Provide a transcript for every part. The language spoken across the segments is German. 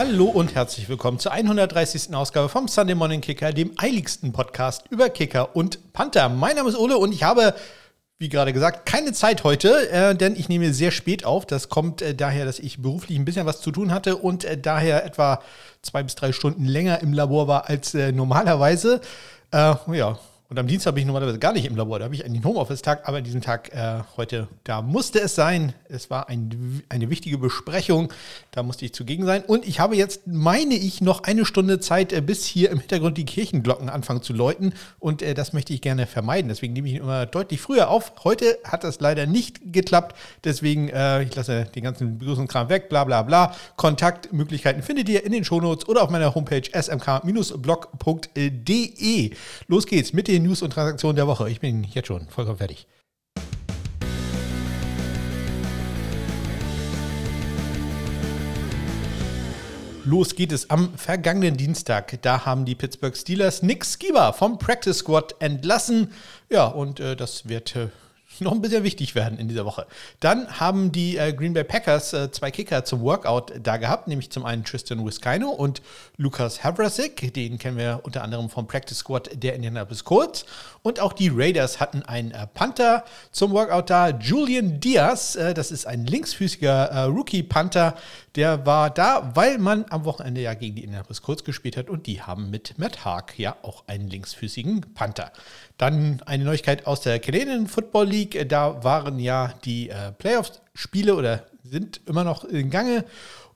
Hallo und herzlich willkommen zur 130. Ausgabe vom Sunday Morning Kicker, dem eiligsten Podcast über Kicker und Panther. Mein Name ist Ole und ich habe, wie gerade gesagt, keine Zeit heute, äh, denn ich nehme sehr spät auf. Das kommt äh, daher, dass ich beruflich ein bisschen was zu tun hatte und äh, daher etwa zwei bis drei Stunden länger im Labor war als äh, normalerweise. Äh, ja, und am Dienstag bin ich normalerweise gar nicht im Labor, da habe ich einen Homeoffice-Tag, aber an diesem Tag äh, heute, da musste es sein. Es war ein, eine wichtige Besprechung, da musste ich zugegen sein. Und ich habe jetzt, meine ich, noch eine Stunde Zeit, äh, bis hier im Hintergrund die Kirchenglocken anfangen zu läuten. Und äh, das möchte ich gerne vermeiden. Deswegen nehme ich ihn immer deutlich früher auf. Heute hat das leider nicht geklappt. Deswegen, äh, ich lasse den ganzen Begrüßungskram weg, bla bla bla. Kontaktmöglichkeiten findet ihr in den Shownotes oder auf meiner Homepage smk-blog.de. Los geht's mit den News und Transaktionen der Woche. Ich bin jetzt schon vollkommen fertig. Los geht es am vergangenen Dienstag. Da haben die Pittsburgh Steelers Nick Skiba vom Practice Squad entlassen. Ja, und äh, das wird äh, noch ein bisschen wichtig werden in dieser Woche. Dann haben die äh, Green Bay Packers äh, zwei Kicker zum Workout da gehabt, nämlich zum einen Tristan Wiskino und Lukas Havrasik, den kennen wir unter anderem vom Practice Squad der Indianapolis Colts. Und auch die Raiders hatten einen äh, Panther zum Workout da, Julian Diaz, äh, das ist ein linksfüßiger äh, Rookie-Panther, der war da, weil man am Wochenende ja gegen die Indianapolis Colts gespielt hat und die haben mit Matt Haag ja auch einen linksfüßigen Panther. Dann eine Neuigkeit aus der Canadian Football League. Da waren ja die äh, Playoffs-Spiele oder sind immer noch in Gange.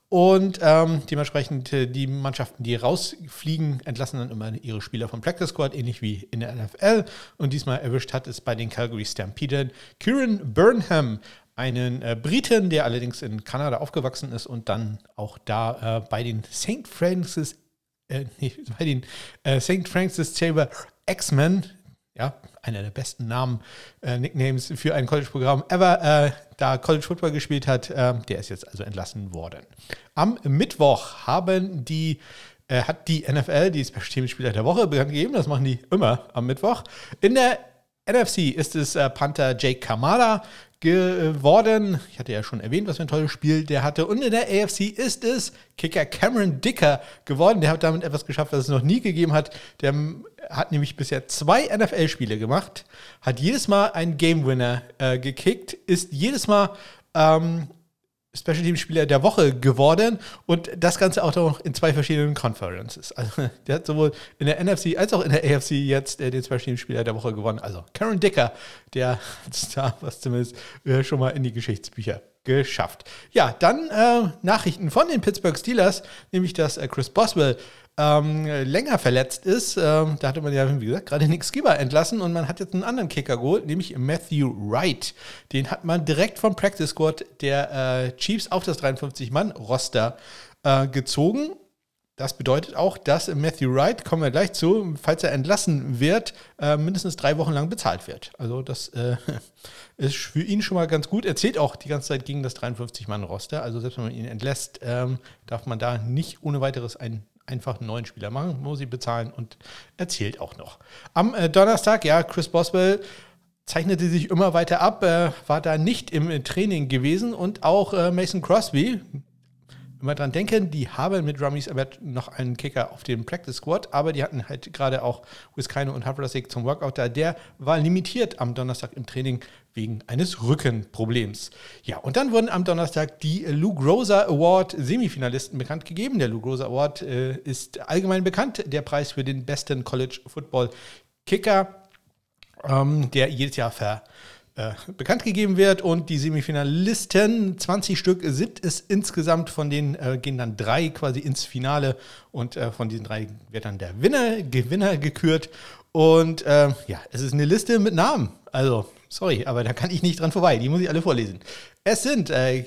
Und ähm, dementsprechend äh, die Mannschaften, die rausfliegen, entlassen dann immer ihre Spieler vom Practice Squad, ähnlich wie in der NFL. Und diesmal erwischt hat es bei den Calgary Stampeders Kieran Burnham, einen äh, Briten, der allerdings in Kanada aufgewachsen ist und dann auch da äh, bei den St. Francis, äh, nee, bei den äh, St. Francis Chamber X-Men, ja, einer der besten Namen, äh, Nicknames für ein College-Programm ever, äh, da College Football gespielt hat. Der ist jetzt also entlassen worden. Am Mittwoch haben die, hat die NFL die Special Team Spieler der Woche bekannt gegeben. Das machen die immer am Mittwoch. In der NFC ist es Panther Jake Kamada geworden. Ich hatte ja schon erwähnt, was für ein tolles Spiel der hatte. Und in der AFC ist es Kicker Cameron Dicker geworden. Der hat damit etwas geschafft, was es noch nie gegeben hat. Der hat nämlich bisher zwei NFL-Spiele gemacht, hat jedes Mal einen Game Winner äh, gekickt, ist jedes Mal ähm, Special Team Spieler der Woche geworden und das Ganze auch noch in zwei verschiedenen Conferences. Also der hat sowohl in der NFC als auch in der AFC jetzt äh, den Special Team Spieler der Woche gewonnen. Also Karen Dicker, der hat da was zumindest äh, schon mal in die Geschichtsbücher geschafft. Ja, dann äh, Nachrichten von den Pittsburgh Steelers, nämlich dass äh, Chris Boswell ähm, länger verletzt ist. Ähm, da hatte man ja, wie gesagt, gerade Nick Skipper entlassen und man hat jetzt einen anderen Kicker geholt, nämlich Matthew Wright. Den hat man direkt vom Practice Squad der äh, Chiefs auf das 53-Mann-Roster äh, gezogen. Das bedeutet auch, dass Matthew Wright, kommen wir gleich zu, falls er entlassen wird, äh, mindestens drei Wochen lang bezahlt wird. Also das äh, ist für ihn schon mal ganz gut. Er zählt auch die ganze Zeit gegen das 53-Mann-Roster. Also selbst wenn man ihn entlässt, ähm, darf man da nicht ohne weiteres einen einfach einen neuen Spieler machen, muss sie bezahlen und erzählt auch noch. Am äh, Donnerstag, ja, Chris Boswell zeichnete sich immer weiter ab, äh, war da nicht im äh, Training gewesen und auch äh, Mason Crosby, immer dran denken, die haben mit Rummies Abbott noch einen Kicker auf dem Practice Squad, aber die hatten halt gerade auch Wiskino und Havrasik zum Workout da. Der war limitiert am Donnerstag im Training wegen eines Rückenproblems. Ja, und dann wurden am Donnerstag die Lou Groza Award Semifinalisten bekannt gegeben. Der Lou Groza Award äh, ist allgemein bekannt, der Preis für den besten College Football Kicker, ähm, der jedes Jahr ver äh, bekannt gegeben wird. Und die Semifinalisten, 20 Stück sind es insgesamt, von denen äh, gehen dann drei quasi ins Finale und äh, von diesen drei wird dann der Winner, Gewinner gekürt. Und äh, ja, es ist eine Liste mit Namen. Also, sorry, aber da kann ich nicht dran vorbei. Die muss ich alle vorlesen. Es sind äh,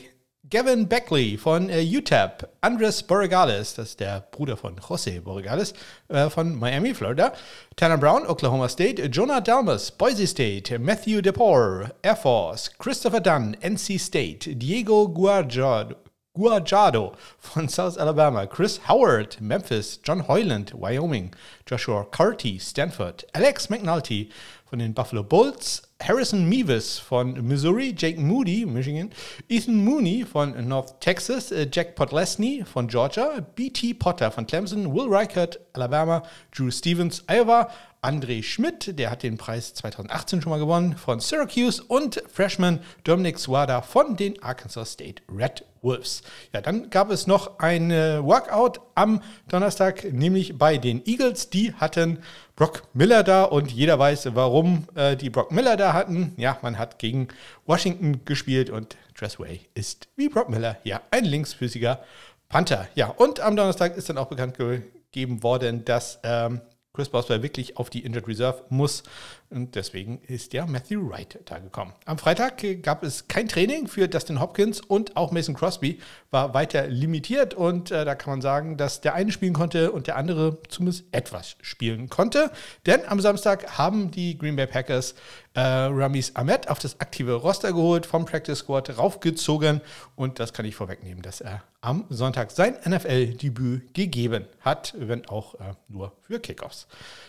Gavin Beckley von äh, UTEP, Andres Borregales, das ist der Bruder von José Borregales äh, von Miami, Florida, Tanner Brown, Oklahoma State, Jonah Dalmas, Boise State, Matthew DePore, Air Force, Christopher Dunn, NC State, Diego Guajado, Guajado von South Alabama, Chris Howard, Memphis, John Hoyland, Wyoming, Joshua Carty, Stanford, Alex McNulty von den Buffalo Bulls, Harrison Meavis von Missouri, Jake Moody, Michigan, Ethan Mooney von North Texas, äh, Jack Podlesny von Georgia, B.T. Potter von Clemson, Will Reichert, Alabama, Drew Stevens, Iowa, André Schmidt, der hat den Preis 2018 schon mal gewonnen, von Syracuse und Freshman Dominic Swada von den Arkansas State Red Wolves. Ja, dann gab es noch ein Workout am Donnerstag, nämlich bei den Eagles. Die hatten Brock Miller da und jeder weiß, warum äh, die Brock Miller da hatten. Ja, man hat gegen Washington gespielt und Dressway ist wie Brock Miller, ja, ein linksfüßiger Panther. Ja, und am Donnerstag ist dann auch bekannt gegeben worden, dass ähm, Chris Boswell wirklich auf die Injured Reserve muss. Und deswegen ist ja Matthew Wright da gekommen. Am Freitag gab es kein Training für Dustin Hopkins und auch Mason Crosby war weiter limitiert. Und äh, da kann man sagen, dass der eine spielen konnte und der andere zumindest etwas spielen konnte. Denn am Samstag haben die Green Bay Packers äh, Ramis Ahmed auf das aktive Roster geholt, vom Practice Squad raufgezogen. Und das kann ich vorwegnehmen, dass er am Sonntag sein NFL-Debüt gegeben hat, wenn auch äh, nur für Kickoffs.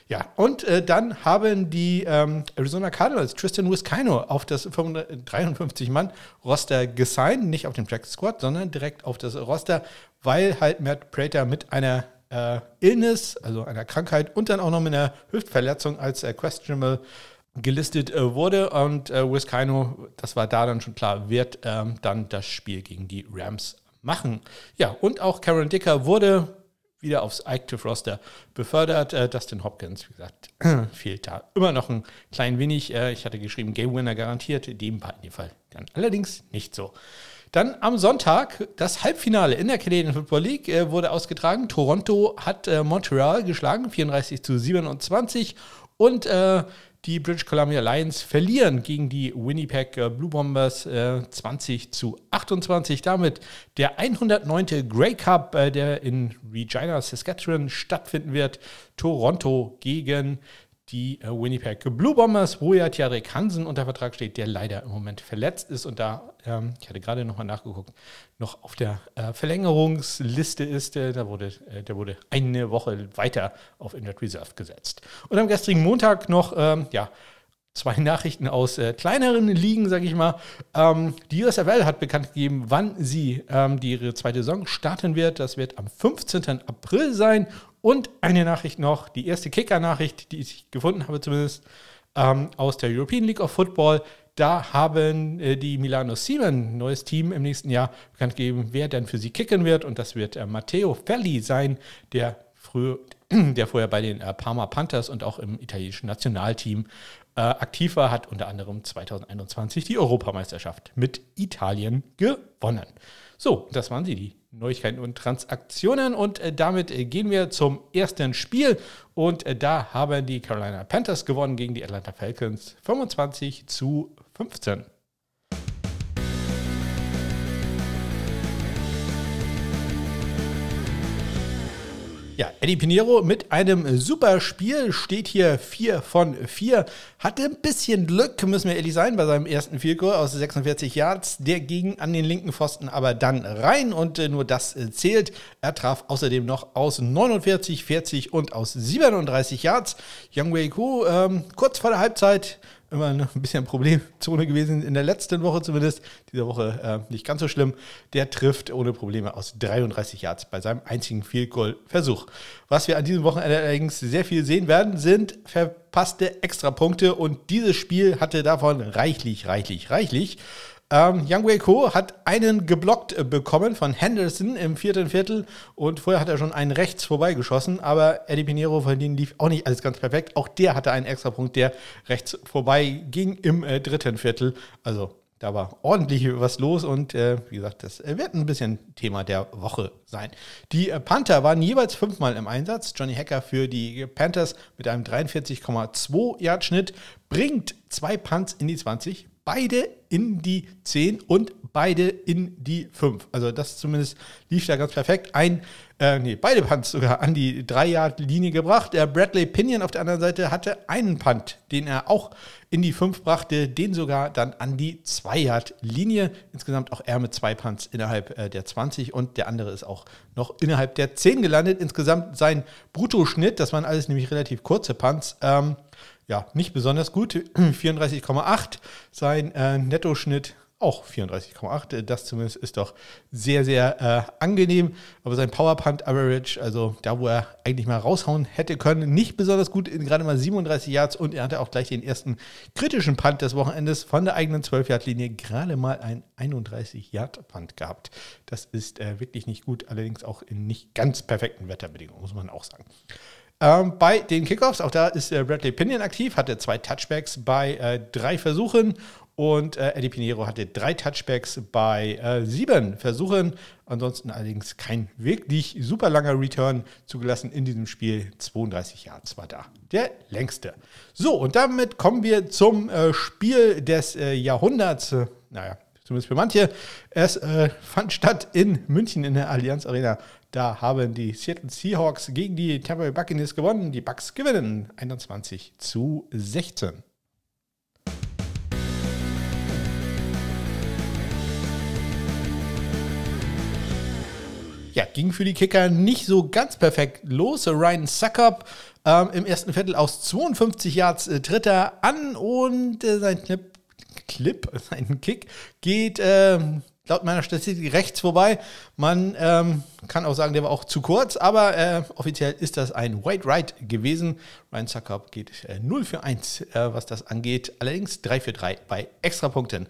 Ja, und äh, dann haben die ähm, Arizona Cardinals Tristan Wiskino auf das 53-Mann-Roster gesigned, nicht auf den Practice Squad, sondern direkt auf das Roster, weil halt Matt Prater mit einer äh, Illness, also einer Krankheit und dann auch noch mit einer Hüftverletzung als äh, questionable gelistet äh, wurde. Und äh, Wiskino, das war da dann schon klar, wird ähm, dann das Spiel gegen die Rams machen. Ja, und auch Karen Dicker wurde wieder aufs Active Roster befördert. Äh, Dustin Hopkins, wie gesagt, fehlt da immer noch ein klein wenig. Äh, ich hatte geschrieben, Game Winner garantiert, in dem Fall dann allerdings nicht so. Dann am Sonntag das Halbfinale in der Canadian Football League äh, wurde ausgetragen. Toronto hat äh, Montreal geschlagen, 34 zu 27 und äh, die British Columbia Lions verlieren gegen die Winnipeg äh, Blue Bombers äh, 20 zu 28. Damit der 109. Grey Cup, äh, der in Regina, Saskatchewan stattfinden wird. Toronto gegen die äh, Winnipeg Blue Bombers, wo ja Tjadrik Hansen unter Vertrag steht, der leider im Moment verletzt ist und da, ähm, ich hatte gerade nochmal nachgeguckt, noch auf der äh, Verlängerungsliste ist. Äh, da wurde, äh, der wurde eine Woche weiter auf Injured Reserve gesetzt. Und am gestrigen Montag noch, ähm, ja, zwei Nachrichten aus äh, kleineren Ligen, sage ich mal. Ähm, die USFL hat bekannt gegeben, wann sie ähm, die ihre zweite Saison starten wird. Das wird am 15. April sein. Und eine Nachricht noch, die erste Kicker-Nachricht, die ich gefunden habe zumindest, ähm, aus der European League of Football. Da haben äh, die Milano Siemen, neues Team im nächsten Jahr, bekannt gegeben, wer denn für sie kicken wird. Und das wird äh, Matteo Felli sein, der, früher, der vorher bei den äh, Parma Panthers und auch im italienischen Nationalteam äh, aktiv war, hat unter anderem 2021 die Europameisterschaft mit Italien gewonnen. So, das waren sie, die Neuigkeiten und Transaktionen. Und äh, damit äh, gehen wir zum ersten Spiel. Und äh, da haben die Carolina Panthers gewonnen gegen die Atlanta Falcons 25 zu 15. Ja, Eddie Pinheiro mit einem super Spiel steht hier 4 von 4. Hatte ein bisschen Glück, müssen wir ehrlich sein, bei seinem ersten Field aus 46 Yards. Der ging an den linken Pfosten aber dann rein und äh, nur das äh, zählt. Er traf außerdem noch aus 49, 40 und aus 37 Yards. Young Wei Ku ähm, kurz vor der Halbzeit immer ein bisschen Problemzone gewesen, in der letzten Woche zumindest. Diese Woche äh, nicht ganz so schlimm. Der trifft ohne Probleme aus 33 Yards bei seinem einzigen Field Goal Versuch. Was wir an diesem Wochenende allerdings sehr viel sehen werden, sind verpasste Extrapunkte und dieses Spiel hatte davon reichlich, reichlich, reichlich. Ähm, Yang Wei Ko hat einen geblockt äh, bekommen von Henderson im vierten Viertel und vorher hat er schon einen rechts vorbeigeschossen, aber Eddie Pinheiro von denen lief auch nicht alles ganz perfekt. Auch der hatte einen Extrapunkt, der rechts vorbei ging im äh, dritten Viertel. Also da war ordentlich was los und äh, wie gesagt, das äh, wird ein bisschen Thema der Woche sein. Die äh, Panther waren jeweils fünfmal im Einsatz. Johnny Hacker für die Panthers mit einem 43,2 Yard Schnitt bringt zwei Punts in die 20, beide in die 10 und beide in die 5. Also das zumindest lief da ganz perfekt. Ein, äh, nee, beide Punts sogar an die 3-Yard-Linie gebracht. Der Bradley Pinion auf der anderen Seite hatte einen Punt, den er auch in die 5 brachte, den sogar dann an die 2-Yard-Linie. Insgesamt auch er mit zwei Punts innerhalb äh, der 20 und der andere ist auch noch innerhalb der 10 gelandet. Insgesamt sein Bruttoschnitt, das waren alles nämlich relativ kurze Punts, ähm, ja, nicht besonders gut. 34,8. Sein äh, Nettoschnitt auch 34,8. Das zumindest ist doch sehr, sehr äh, angenehm. Aber sein Power Punt Average, also da, wo er eigentlich mal raushauen hätte können, nicht besonders gut, gerade mal 37 Yards. Und er hatte auch gleich den ersten kritischen Punt des Wochenendes von der eigenen 12-Yard-Linie, gerade mal ein 31-Yard-Punt gehabt. Das ist äh, wirklich nicht gut, allerdings auch in nicht ganz perfekten Wetterbedingungen, muss man auch sagen. Ähm, bei den Kickoffs, auch da ist äh, Bradley Pinion aktiv, hatte zwei Touchbacks bei äh, drei Versuchen und äh, Eddie Pinheiro hatte drei Touchbacks bei äh, sieben Versuchen. Ansonsten allerdings kein wirklich super langer Return zugelassen in diesem Spiel. 32 Yards war da. Der längste. So, und damit kommen wir zum äh, Spiel des äh, Jahrhunderts. naja, zumindest für manche. Es äh, fand statt in München in der Allianz Arena. Da haben die Seattle Seahawks gegen die Tampa Bay Buccaneers gewonnen. Die Bucks gewinnen 21 zu 16. Ja, ging für die Kicker nicht so ganz perfekt los. Ryan Suckup ähm, im ersten Viertel aus 52 Yards äh, tritt er an und äh, sein Clip, Clip, sein Kick geht äh, laut meiner Statistik rechts vorbei. Man ähm, kann auch sagen, der war auch zu kurz, aber äh, offiziell ist das ein White Right gewesen. Ryan Suckup geht äh, 0 für 1, äh, was das angeht. Allerdings 3 für 3 bei Extrapunkten.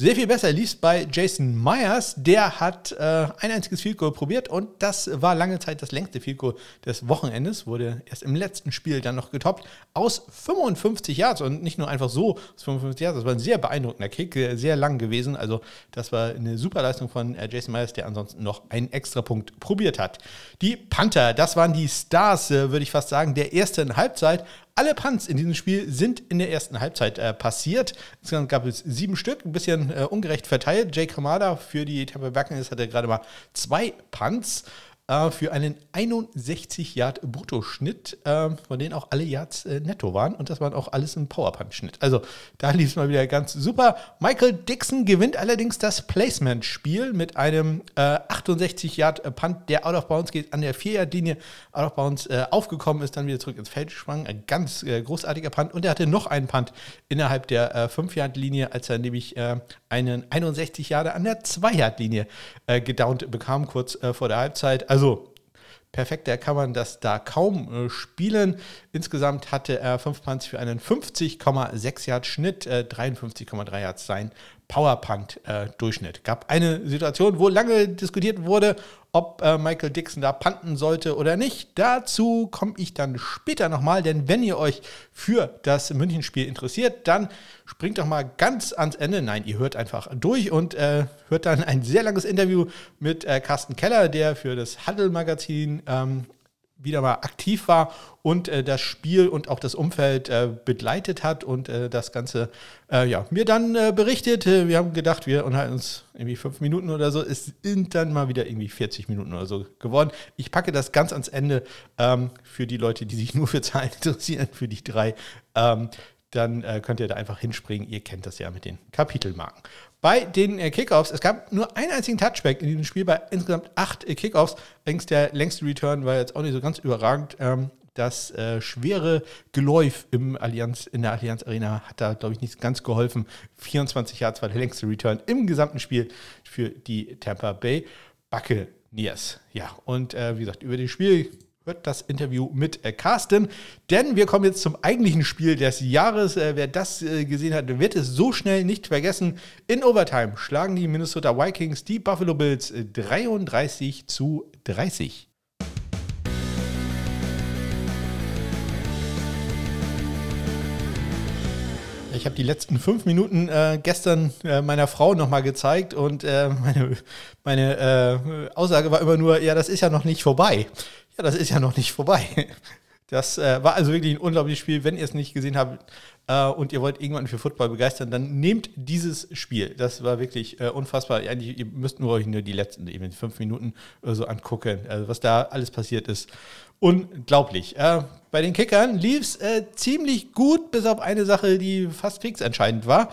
Sehr viel besser lief es bei Jason Myers. Der hat äh, ein einziges Field Goal probiert und das war lange Zeit das längste Field Goal des Wochenendes. Wurde erst im letzten Spiel dann noch getoppt aus 55 Yards und nicht nur einfach so aus 55 Yards. Das war ein sehr beeindruckender Kick, sehr lang gewesen. Also das war eine super Leistung von äh, Jason Myers, der ansonsten noch einen extra Punkt probiert hat. Die Panther, das waren die Stars, äh, würde ich fast sagen, der ersten Halbzeit. Alle Punts in diesem Spiel sind in der ersten Halbzeit äh, passiert. Insgesamt gab es sieben Stück, ein bisschen äh, ungerecht verteilt. Jake Kamada für die Tampa Buccaneers hatte gerade mal zwei Punts äh, für einen 61 Yard Bruttoschnitt, äh, von denen auch alle Yards äh, netto waren. Und das waren auch alles ein Powerpunch-Schnitt. Also da lief es mal wieder ganz super. Michael Dixon gewinnt allerdings das Placement-Spiel mit einem 68 äh, Yard Punt, der out of bounds geht, an der 4 Yard Linie out of bounds äh, aufgekommen ist, dann wieder zurück ins Feld sprang. Ein ganz äh, großartiger Punt. Und er hatte noch einen Punt innerhalb der 5 Yard Linie, als er nämlich einen 61 Jahre an der 2 Yard Linie gedownt bekam, kurz vor der Halbzeit. Also also perfekter kann man das da kaum äh, spielen. Insgesamt hatte er 5 Punts für einen 50,6 Yard Schnitt, äh, 53,3 Yards sein Powerpunt-Durchschnitt. Äh, Gab eine Situation, wo lange diskutiert wurde, ob äh, Michael Dixon da panten sollte oder nicht. Dazu komme ich dann später nochmal, denn wenn ihr euch für das Münchenspiel interessiert, dann springt doch mal ganz ans Ende. Nein, ihr hört einfach durch und äh, hört dann ein sehr langes Interview mit äh, Carsten Keller, der für das Huddle-Magazin ähm, wieder mal aktiv war und äh, das Spiel und auch das Umfeld äh, begleitet hat und äh, das Ganze äh, ja, mir dann äh, berichtet. Wir haben gedacht, wir unterhalten uns irgendwie fünf Minuten oder so. Es sind dann mal wieder irgendwie 40 Minuten oder so geworden. Ich packe das ganz ans Ende ähm, für die Leute, die sich nur für Zahlen interessieren, für die drei. Ähm, dann äh, könnt ihr da einfach hinspringen. Ihr kennt das ja mit den Kapitelmarken. Bei den äh, Kickoffs, es gab nur einen einzigen Touchback in diesem Spiel bei insgesamt acht äh, Kickoffs. Allerdings der längste Return war jetzt auch nicht so ganz überragend. Ähm, das äh, schwere Geläuf im Allianz, in der Allianz Arena hat da, glaube ich, nicht ganz geholfen. 24 Yards war der längste Return im gesamten Spiel für die Tampa Bay Buccaneers. Ja, und wie gesagt, über das Spiel hört das Interview mit äh, Carsten. Denn wir kommen jetzt zum eigentlichen Spiel des Jahres. Äh, wer das äh, gesehen hat, wird es so schnell nicht vergessen. In Overtime schlagen die Minnesota Vikings die Buffalo Bills 33 zu 30. Ich habe die letzten fünf Minuten äh, gestern äh, meiner Frau nochmal gezeigt und äh, meine, meine Aussage war immer nur, ja, das ist ja noch nicht vorbei. Ja, das ist ja noch nicht vorbei. Das äh, war also wirklich ein unglaubliches Spiel. Wenn ihr es nicht gesehen habt äh, und ihr wollt irgendwann für Football begeistern, dann nehmt dieses Spiel. Das war wirklich äh, unfassbar. Eigentlich, ihr müsst nur euch nur die letzten eben fünf Minuten so angucken. Also was da alles passiert ist. Unglaublich. Äh, bei den Kickern lief es äh, ziemlich gut, bis auf eine Sache, die fast kriegsentscheidend war.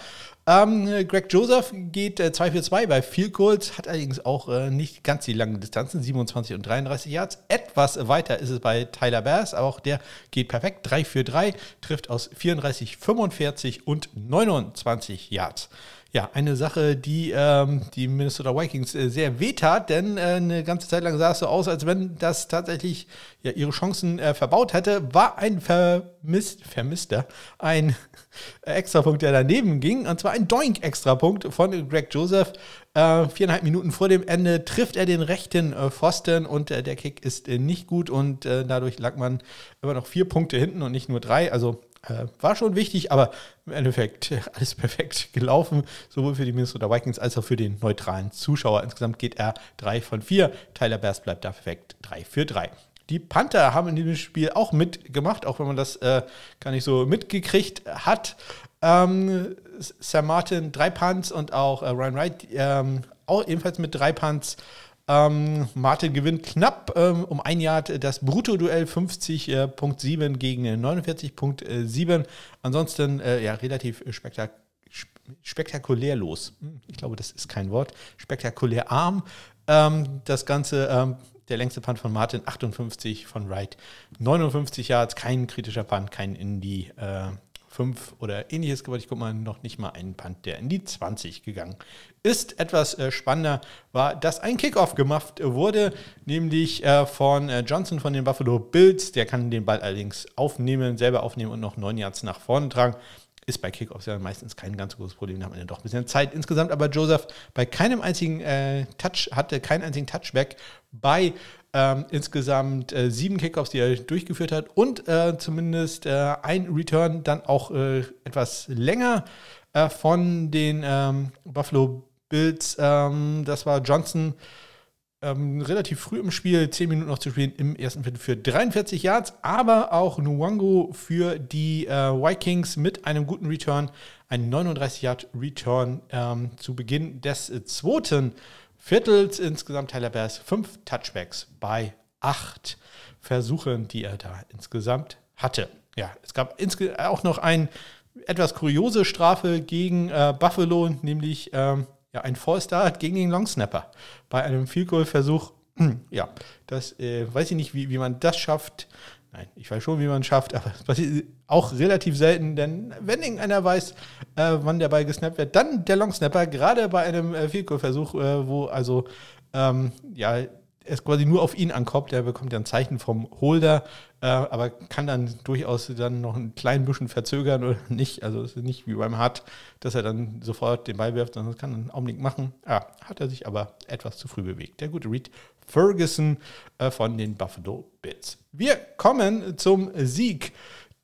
Ähm, Greg Joseph geht äh, 2 für 2 bei Field Goals, hat allerdings auch äh, nicht ganz die langen Distanzen, 27 und 33 Yards. Etwas weiter ist es bei Tyler Bass, auch der geht perfekt, 3 für 3, trifft aus 34, 45 und 29 Yards ja, eine Sache, die ähm, die Minnesota Vikings äh, sehr wehtat, denn äh, eine ganze Zeit lang sah es so aus, als wenn das tatsächlich ja, ihre Chancen äh, verbaut hätte, war ein vermisst, vermisster, ein Extrapunkt, der daneben ging, und zwar ein Doink-Extrapunkt von Greg Joseph. Äh, viereinhalb Minuten vor dem Ende trifft er den rechten äh, Pfosten und äh, der Kick ist nicht gut und dadurch lag man immer noch vier Punkte hinten und nicht nur drei, also äh, war schon wichtig, aber im Endeffekt alles perfekt gelaufen, sowohl für die Minnesota Vikings als auch für den neutralen Zuschauer. Insgesamt geht er 3 von 4. Tyler Bass bleibt da perfekt 3 für 3. Die Panther haben in diesem Spiel auch mitgemacht, auch wenn man das äh, gar nicht so mitgekriegt hat. Ähm, Sam Martin drei Punts und auch äh, Ryan Wright ähm, auch ebenfalls mit drei Punts. Ähm, Martin gewinnt knapp ähm, um ein Yard das Brutto-Duell 50.7 äh, gegen 49.7. Ansonsten äh, ja relativ spektak spektakulär los. Hm, ich glaube, das ist kein Wort. Spektakulär arm. Ähm, das Ganze, ähm, der längste Punt von Martin 58, von Wright 59 Yards. Kein kritischer Punt, kein in die äh, 5 oder ähnliches geworden. Ich gucke mal, noch nicht mal einen Punt, der in die 20 gegangen ist. Etwas äh, spannender war, dass ein Kickoff gemacht wurde, nämlich äh, von äh, Johnson von den Buffalo Bills. Der kann den Ball allerdings aufnehmen, selber aufnehmen und noch neun Yards nach vorne tragen. Ist bei Kickoffs ja meistens kein ganz großes Problem, da hat man ja doch ein bisschen Zeit insgesamt. Aber Joseph bei keinem einzigen äh, Touch hatte keinen einzigen Touchback bei ähm, insgesamt äh, sieben Kickoffs, die er durchgeführt hat und äh, zumindest äh, ein Return dann auch äh, etwas länger äh, von den ähm, Buffalo Bills. Ähm, das war Johnson ähm, relativ früh im Spiel, zehn Minuten noch zu spielen, im ersten Viertel für 43 Yards, aber auch Nwango für die äh, Vikings mit einem guten Return, ein 39 Yard Return ähm, zu Beginn des zweiten Viertels. Insgesamt Tyler fünf Touchbacks bei acht Versuchen, die er da insgesamt hatte. Ja, es gab auch noch eine etwas kuriose Strafe gegen äh, Buffalo, nämlich ähm, ja, ein Fallstart gegen den Longsnapper bei einem Field Goal Versuch. ja, das äh, weiß ich nicht, wie, wie man das schafft. Nein, ich weiß schon, wie man es schafft, aber es passiert auch relativ selten, denn wenn irgendeiner weiß, äh, wann der Ball gesnappt wird, dann der Longsnapper, gerade bei einem äh, Field Versuch, äh, wo also ähm, ja, es quasi nur auf ihn ankommt, der bekommt ja ein Zeichen vom Holder, äh, aber kann dann durchaus dann noch ein klein bisschen verzögern oder nicht. Also es ist nicht wie beim Hart, dass er dann sofort den Ball wirft, sondern das kann er einen Augenblick machen. Ja, hat er sich aber etwas zu früh bewegt. Der gute Reed Ferguson äh, von den Buffalo Bills. Wir kommen zum Sieg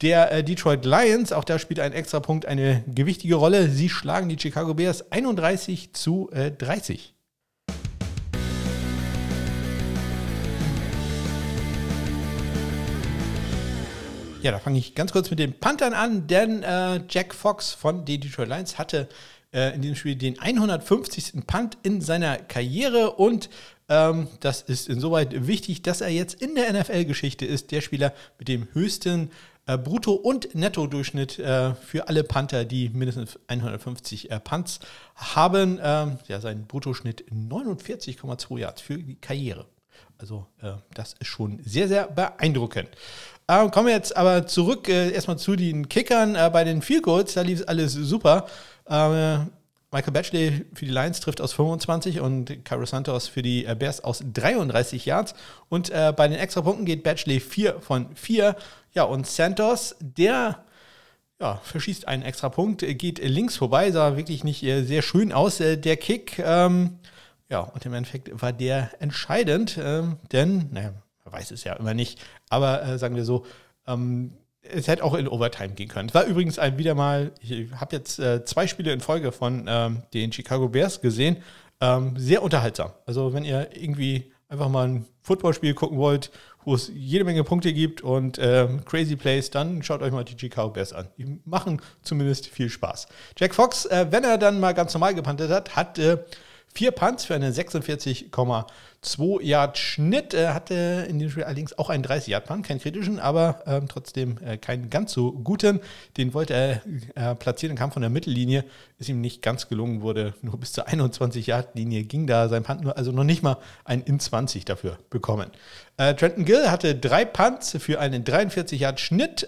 der äh, Detroit Lions. Auch da spielt ein extra Punkt eine gewichtige Rolle. Sie schlagen die Chicago Bears 31 zu äh, 30. Ja, da fange ich ganz kurz mit den Panthern an, denn äh, Jack Fox von den Detroit Lions hatte äh, in diesem Spiel den 150. Punt in seiner Karriere und ähm, das ist insoweit wichtig, dass er jetzt in der NFL-Geschichte ist, der Spieler mit dem höchsten äh, Brutto- und Netto-Durchschnitt äh, für alle Panther, die mindestens 150 äh, Punts haben. Ähm, ja, sein Bruttoschnitt 49,2 Yards für die Karriere. Also äh, das ist schon sehr, sehr beeindruckend. Ähm, kommen wir jetzt aber zurück äh, erstmal zu den Kickern äh, bei den Field Goals. Da lief alles super. Ähm, Michael Batchley für die Lions trifft aus 25 und Cairo Santos für die äh, Bears aus 33 Yards. Und äh, bei den Extrapunkten geht Batchley 4 von 4. Ja, und Santos, der ja, verschießt einen Extrapunkt, geht links vorbei, sah wirklich nicht äh, sehr schön aus, äh, der Kick. Ähm, ja, und im Endeffekt war der entscheidend, ähm, denn, naja, weiß es ja immer nicht, aber äh, sagen wir so, ähm, es hätte auch in Overtime gehen können. Es war übrigens ein wieder mal, ich habe jetzt äh, zwei Spiele in Folge von ähm, den Chicago Bears gesehen. Ähm, sehr unterhaltsam. Also wenn ihr irgendwie einfach mal ein Footballspiel gucken wollt, wo es jede Menge Punkte gibt und ähm, Crazy Plays, dann schaut euch mal die Chicago Bears an. Die machen zumindest viel Spaß. Jack Fox, äh, wenn er dann mal ganz normal gepantet hat, hat äh, Vier Punts für einen 46,2 Yard Schnitt. Er hatte in dem Spiel allerdings auch einen 30 Yard Punt, keinen kritischen, aber ähm, trotzdem äh, keinen ganz so guten. Den wollte er äh, platzieren, kam von der Mittellinie, ist ihm nicht ganz gelungen, wurde nur bis zur 21 Yard Linie ging da sein Punt nur, also noch nicht mal ein in 20 dafür bekommen. Äh, Trenton Gill hatte drei Punts für einen 43 Yard Schnitt.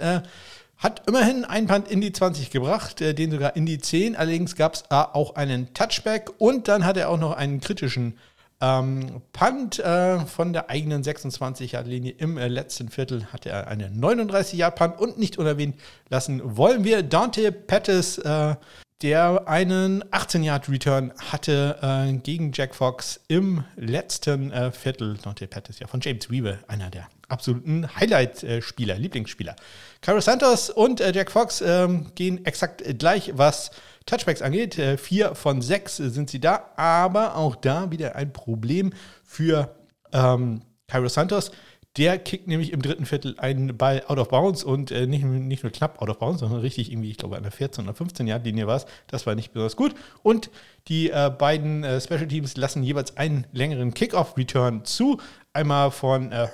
Hat immerhin einen Punt in die 20 gebracht, äh, den sogar in die 10. Allerdings gab es auch einen Touchback und dann hat er auch noch einen kritischen ähm, Punt äh, von der eigenen 26-Yard-Linie im äh, letzten Viertel hatte er einen 39-Yard-Punt und nicht unerwähnt lassen wollen wir Dante Pettis, äh, der einen 18-Yard-Return hatte äh, gegen Jack Fox im letzten äh, Viertel. Dante Pettis ja von James Weaver, einer der absoluten Highlight-Spieler, Lieblingsspieler. Cairo Santos und äh, Jack Fox ähm, gehen exakt gleich, was Touchbacks angeht. Äh, vier von sechs sind sie da, aber auch da wieder ein Problem für ähm, Cairo Santos. Der kickt nämlich im dritten Viertel einen Ball out of bounds und äh, nicht, nicht nur knapp out of bounds, sondern richtig irgendwie, ich glaube, an der 14 oder 15 Yard Linie war es. Das war nicht besonders gut. Und die äh, beiden äh, Special Teams lassen jeweils einen längeren Kickoff Return zu. Einmal von äh,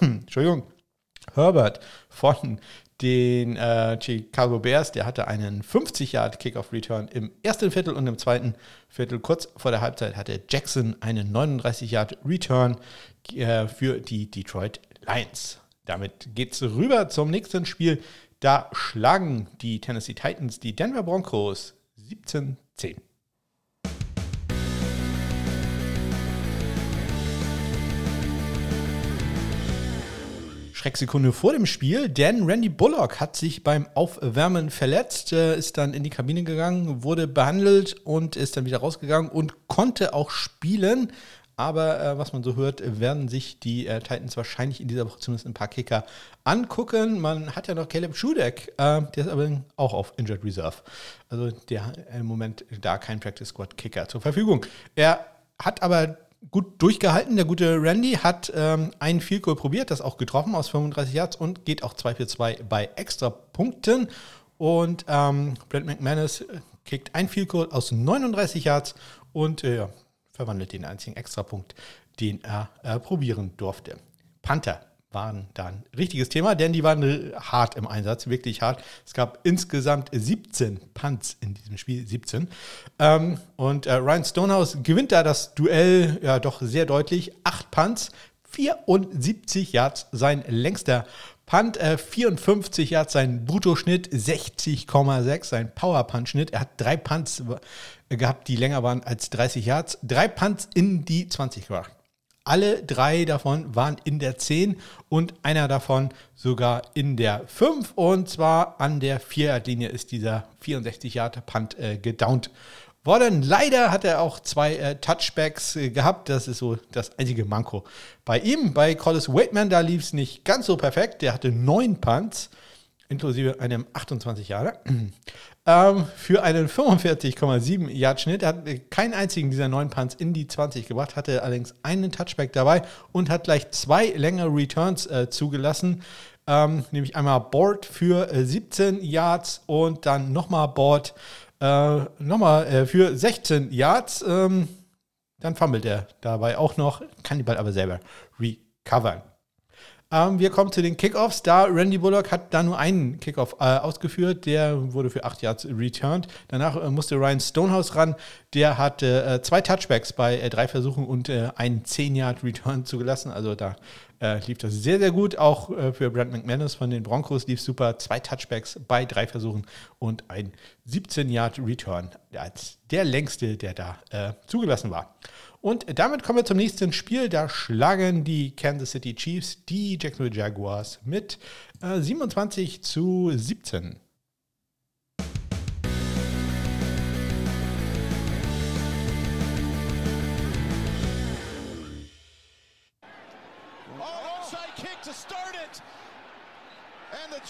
Entschuldigung, Herbert von den äh, Chicago Bears, der hatte einen 50-Yard-Kickoff-Return im ersten Viertel und im zweiten Viertel, kurz vor der Halbzeit, hatte Jackson einen 39-Yard-Return äh, für die Detroit Lions. Damit geht es rüber zum nächsten Spiel. Da schlagen die Tennessee Titans die Denver Broncos 17-10. Schrecksekunde vor dem Spiel, denn Randy Bullock hat sich beim Aufwärmen verletzt, äh, ist dann in die Kabine gegangen, wurde behandelt und ist dann wieder rausgegangen und konnte auch spielen. Aber äh, was man so hört, werden sich die äh, Titans wahrscheinlich in dieser Woche zumindest ein paar Kicker angucken. Man hat ja noch Caleb Schudeck, äh, der ist aber auch auf Injured Reserve. Also der im Moment da kein Practice Squad Kicker zur Verfügung. Er hat aber gut durchgehalten. Der gute Randy hat ähm, einen Field Goal probiert, das auch getroffen aus 35 Yards und geht auch 2 für 2 bei extra Punkten. Und ähm, Brent McManus kickt ein Field Goal aus 39 Yards und äh, verwandelt den einzigen Extrapunkt, den er äh, probieren durfte. Panther waren da ein richtiges Thema, denn die waren hart im Einsatz, wirklich hart. Es gab insgesamt 17 Punts in diesem Spiel, 17. Ähm, und äh, Ryan Stonehouse gewinnt da das Duell ja doch sehr deutlich. Acht Punts, 74 Yards, sein längster Punt, äh, 54 Yards, sein Bruttoschnitt 60,6, sein Power-Punt-Schnitt. Er hat drei Punts gehabt, die länger waren als 30 Yards. Drei Punts in die 20 gebracht. Alle drei davon waren in der 10 und einer davon sogar in der 5. Und zwar an der 4-Yard-Linie ist dieser 64-Yard-Punt äh, gedownt worden. Leider hat er auch zwei äh, Touchbacks äh, gehabt. Das ist so das einzige Manko bei ihm. Bei Collis Waitman, da lief es nicht ganz so perfekt. Der hatte neun Punts, inklusive einem 28 Jahre ähm, für einen 45,7 Yard Schnitt. Er hat keinen einzigen dieser neun Punts in die 20 gebracht, hatte allerdings einen Touchback dabei und hat gleich zwei längere Returns äh, zugelassen. Ähm, nämlich einmal Board für äh, 17 Yards und dann nochmal Board äh, nochmal äh, für 16 Yards. Ähm, dann fummelt er dabei auch noch, kann die Ball aber selber recovern. Ähm, wir kommen zu den Kickoffs. Da Randy Bullock hat da nur einen Kickoff äh, ausgeführt. Der wurde für acht Yards returned. Danach äh, musste Ryan Stonehouse ran. Der hatte äh, zwei Touchbacks bei äh, drei Versuchen und äh, einen 10-Yard-Return zugelassen. Also da äh, lief das sehr, sehr gut. Auch für Brent McManus von den Broncos lief super. Zwei Touchbacks bei drei Versuchen und ein 17-Yard-Return als der längste, der da zugelassen war. Und damit kommen wir zum nächsten Spiel. Da schlagen die Kansas City Chiefs die Jacksonville Jaguars mit äh, 27 zu 17.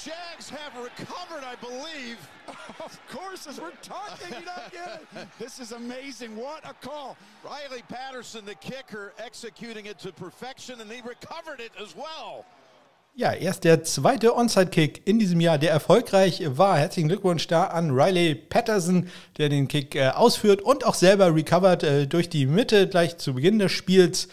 Jags have recovered, I believe. Of course, as we're talking, you don't get it. This is amazing. What a call. Riley Patterson, the kicker, executing it to perfection, and he recovered it as well. Ja, erst der zweite Onside-Kick in diesem Jahr, der erfolgreich war. Herzlichen Glückwunsch da an Riley Patterson, der den Kick äh, ausführt und auch selber recovered äh, durch die Mitte gleich zu Beginn des Spiels.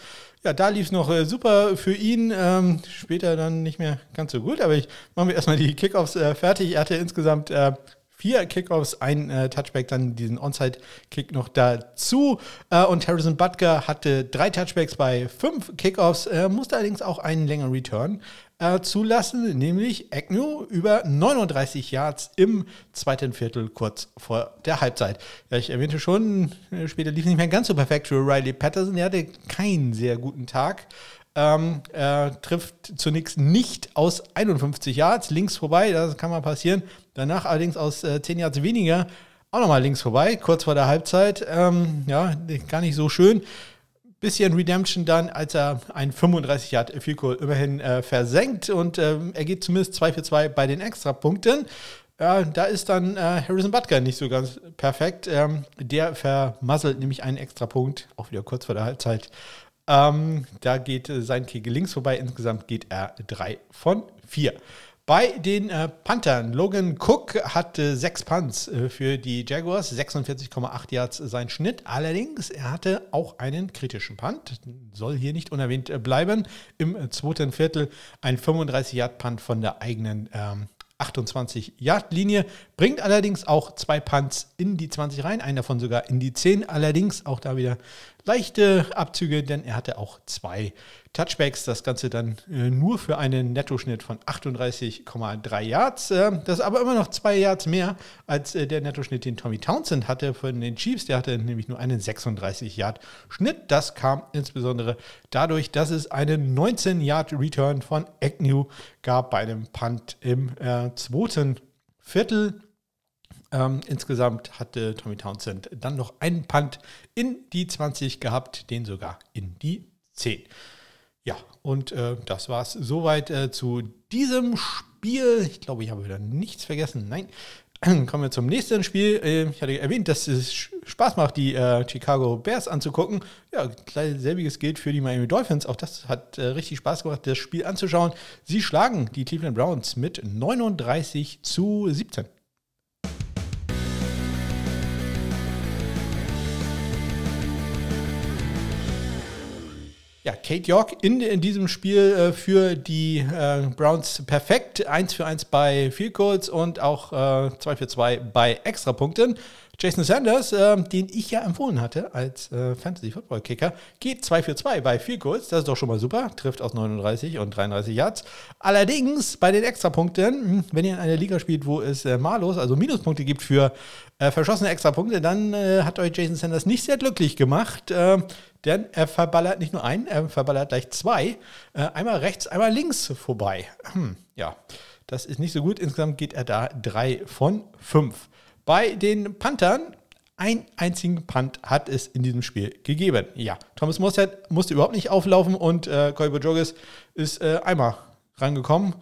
Ja, da lief es noch äh, super für ihn. Ähm, später dann nicht mehr ganz so gut, aber ich mache mir erstmal die Kickoffs äh, fertig. Er hatte insgesamt äh, vier Kickoffs, ein äh, Touchback, dann diesen Onside-Kick noch dazu. Äh, und Harrison Butker hatte drei Touchbacks bei fünf Kickoffs, äh, musste allerdings auch einen längeren Return äh, zulassen, nämlich Agnew über 39 Yards im zweiten Viertel kurz vor der Halbzeit. Ja, ich erwähnte schon, äh, später lief nicht mehr ganz so perfekt für Riley Patterson. Er hatte keinen sehr guten Tag. Ähm, er trifft zunächst nicht aus 51 Yards links vorbei, das kann mal passieren. Danach allerdings aus äh, 10 Yards weniger auch nochmal links vorbei, kurz vor der Halbzeit. Ähm, ja, gar nicht so schön. Bisschen Redemption dann, als er ein 35 Yard Field Goal immerhin äh, versenkt und äh, er geht zumindest 2 für 2 bei den Extrapunkten. Ja, da ist dann äh, Harrison Butker nicht so ganz perfekt. Ähm, der vermasselt nämlich einen Extrapunkt, auch wieder kurz vor der Halbzeit. Ähm, da geht äh, sein Kick links vorbei. Insgesamt geht er 3 von 4. Bei den äh, Panthern, Logan Cook hatte sechs Punts äh, für die Jaguars, 46,8 Yards sein Schnitt. Allerdings, er hatte auch einen kritischen Punt, soll hier nicht unerwähnt äh, bleiben. Im äh, zweiten Viertel ein 35-Yard-Punt von der eigenen ähm, 28-Yard-Linie, bringt allerdings auch zwei Punts in die 20 rein, einen davon sogar in die 10. Allerdings auch da wieder leichte Abzüge, denn er hatte auch zwei Touchbacks. Das Ganze dann äh, nur für einen Nettoschnitt von 38,3 Yards. Äh, das ist aber immer noch zwei Yards mehr als äh, der Nettoschnitt, den Tommy Townsend hatte von den Chiefs. Der hatte nämlich nur einen 36 Yard Schnitt. Das kam insbesondere dadurch, dass es einen 19 Yard Return von Agnew gab bei einem Punt im äh, zweiten Viertel. Ähm, insgesamt hatte Tommy Townsend dann noch einen Punt in die 20 gehabt, den sogar in die 10. Ja, und äh, das war es soweit äh, zu diesem Spiel. Ich glaube, ich habe wieder nichts vergessen. Nein. Kommen wir zum nächsten Spiel. Äh, ich hatte erwähnt, dass es Spaß macht, die äh, Chicago Bears anzugucken. Ja, selbiges gilt für die Miami Dolphins. Auch das hat äh, richtig Spaß gemacht, das Spiel anzuschauen. Sie schlagen die Cleveland Browns mit 39 zu 17. Ja, Kate York in, in diesem Spiel äh, für die äh, Browns perfekt. 1 für 1 bei Field Goals und auch äh, 2 für 2 bei Extrapunkten. Jason Sanders, äh, den ich ja empfohlen hatte als äh, Fantasy-Football-Kicker, geht 2 für 2 bei Field Goals. Das ist doch schon mal super. Trifft aus 39 und 33 Yards. Allerdings bei den Extrapunkten, hm, wenn ihr in einer Liga spielt, wo es äh, malus, also Minuspunkte gibt für äh, verschossene Extrapunkte, dann äh, hat euch Jason Sanders nicht sehr glücklich gemacht. Denn er verballert nicht nur einen, er verballert gleich zwei. Äh, einmal rechts, einmal links vorbei. Hm, ja, das ist nicht so gut. Insgesamt geht er da drei von fünf. Bei den Panthern einen einzigen Punt hat es in diesem Spiel gegeben. Ja, Thomas Mossad musste überhaupt nicht auflaufen und äh, Colby Joggis ist äh, einmal rangekommen.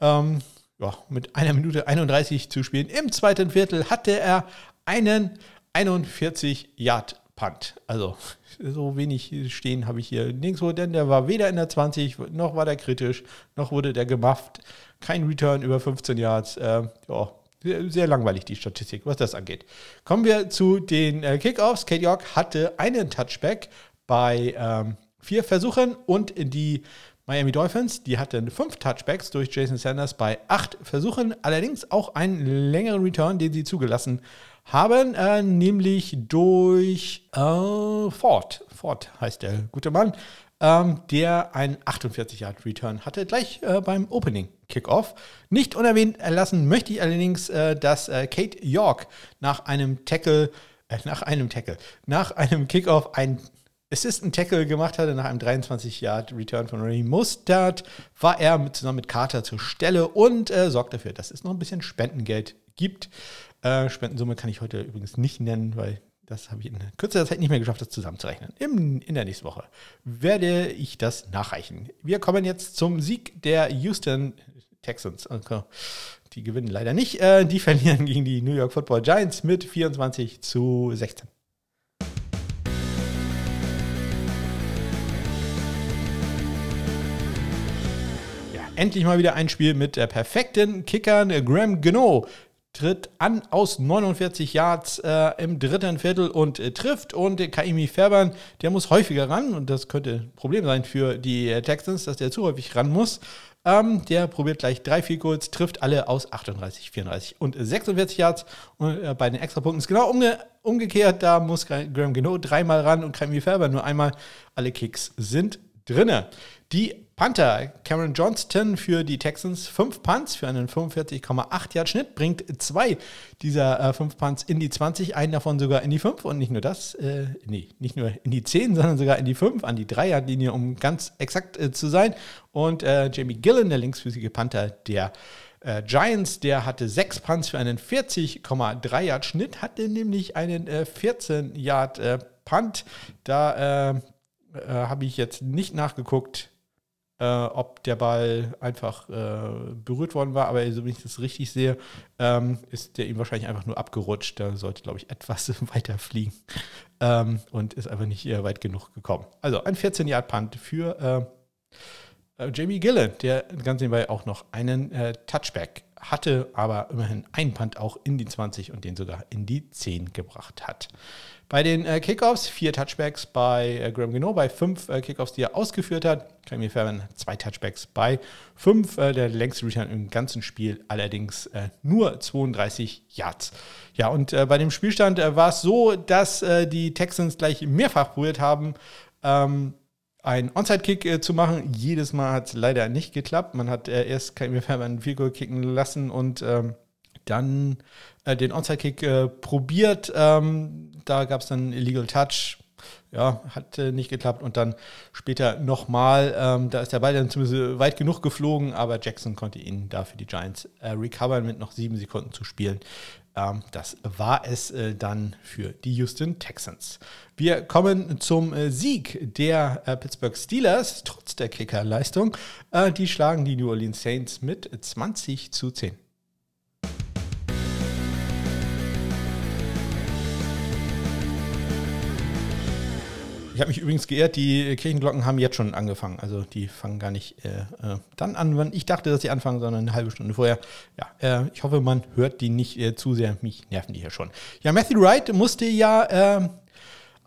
Ähm, ja, mit einer Minute 31 zu spielen. Im zweiten Viertel hatte er einen 41 Yard Punt. Also so wenig stehen habe ich hier nirgendwo, denn der war weder in der 20, noch war der kritisch, noch wurde der gemufft. Kein Return über 15 Yards. Äh, ja, sehr, sehr, langweilig die Statistik, was das angeht. Kommen wir zu den äh, Kickoffs. Kate York hatte einen Touchback bei ähm, vier Versuchen und die Miami Dolphins, die hatten fünf Touchbacks durch Jason Sanders bei acht Versuchen, allerdings auch einen längeren Return, den sie zugelassen haben, äh, nämlich durch äh, Ford. Ford heißt der gute Mann, ähm, der einen 48-Yard-Return hatte, gleich äh, beim Opening Kickoff. Nicht unerwähnt lassen möchte ich allerdings, äh, dass äh, Kate York nach einem Tackle, äh, nach einem Tackle, nach einem Kickoff ein Assistant Tackle gemacht hatte nach einem 23-Yard-Return von Ray Mustard, war er mit, zusammen mit Carter zur Stelle und äh, sorgt dafür, dass es noch ein bisschen Spendengeld gibt. Äh, Spendensumme kann ich heute übrigens nicht nennen, weil das habe ich in kürzester Zeit nicht mehr geschafft, das zusammenzurechnen. Im, in der nächsten Woche werde ich das nachreichen. Wir kommen jetzt zum Sieg der Houston Texans. Okay. Die gewinnen leider nicht. Äh, die verlieren gegen die New York Football Giants mit 24 zu 16. endlich mal wieder ein Spiel mit der perfekten Kickern. Graham Gano tritt an aus 49 Yards äh, im dritten Viertel und äh, trifft. Und äh, Kaimi Fairbairn, der muss häufiger ran. Und das könnte ein Problem sein für die äh, Texans, dass der zu häufig ran muss. Ähm, der probiert gleich drei, vier Goals, trifft alle aus 38, 34 und 46 Yards. Und äh, bei den Extrapunkten ist genau umge umgekehrt. Da muss Graham genau dreimal ran und Kaimi Fairbairn nur einmal. Alle Kicks sind drinne. Die Panther, Cameron Johnston für die Texans, fünf Punts für einen 45,8 Yard Schnitt, bringt zwei dieser äh, fünf Punts in die 20, einen davon sogar in die 5 und nicht nur das, äh, nee, nicht nur in die 10, sondern sogar in die 5, an die 3 Yard Linie, um ganz exakt äh, zu sein. Und äh, Jamie Gillen, der linksfüßige Panther der äh, Giants, der hatte sechs Punts für einen 40,3 Yard Schnitt, hatte nämlich einen 14 äh, Yard Punt. Da habe ich jetzt nicht nachgeguckt, äh, ob der Ball einfach äh, berührt worden war, aber so wie ich das richtig sehe, ähm, ist der ihm wahrscheinlich einfach nur abgerutscht. Da sollte, glaube ich, etwas weiter fliegen ähm, und ist einfach nicht äh, weit genug gekommen. Also ein 14-Yard-Punt für äh, äh, Jamie Gillen, der ganz nebenbei auch noch einen Touchback hatte, aber immerhin einen Punt auch in die 20 und den sogar in die 10 gebracht hat. Bei den äh, Kickoffs vier Touchbacks bei äh, Graham Gino, bei fünf äh, Kickoffs, die er ausgeführt hat. Camille Fairman zwei Touchbacks bei fünf. Äh, der längste Return im ganzen Spiel, allerdings äh, nur 32 Yards. Ja, und äh, bei dem Spielstand war es so, dass die Texans gleich mehrfach probiert haben, ähm, einen Onside-Kick zu machen. Jedes Mal hat es leider nicht geklappt. Man hat erst Camille Fairman einen Field kicken lassen und ähm, dann äh, den Onside-Kick äh, probiert. Ähm, da gab es dann Illegal Touch. Ja, hat äh, nicht geklappt. Und dann später nochmal. Ähm, da ist der Ball dann zumindest weit genug geflogen, aber Jackson konnte ihn da für die Giants äh, recovern mit noch sieben Sekunden zu spielen. Ähm, das war es äh, dann für die Houston Texans. Wir kommen zum äh, Sieg der Pittsburgh Steelers, trotz der Kickerleistung. die schlagen die New Orleans Saints mit 20 zu 10. Ich habe mich übrigens geehrt, die Kirchenglocken haben jetzt schon angefangen. Also die fangen gar nicht äh, äh, dann an, wann ich dachte, dass sie anfangen, sondern eine halbe Stunde vorher. Ja, äh, ich hoffe, man hört die nicht äh, zu sehr. Mich nerven die hier schon. Ja, Matthew Wright musste ja äh,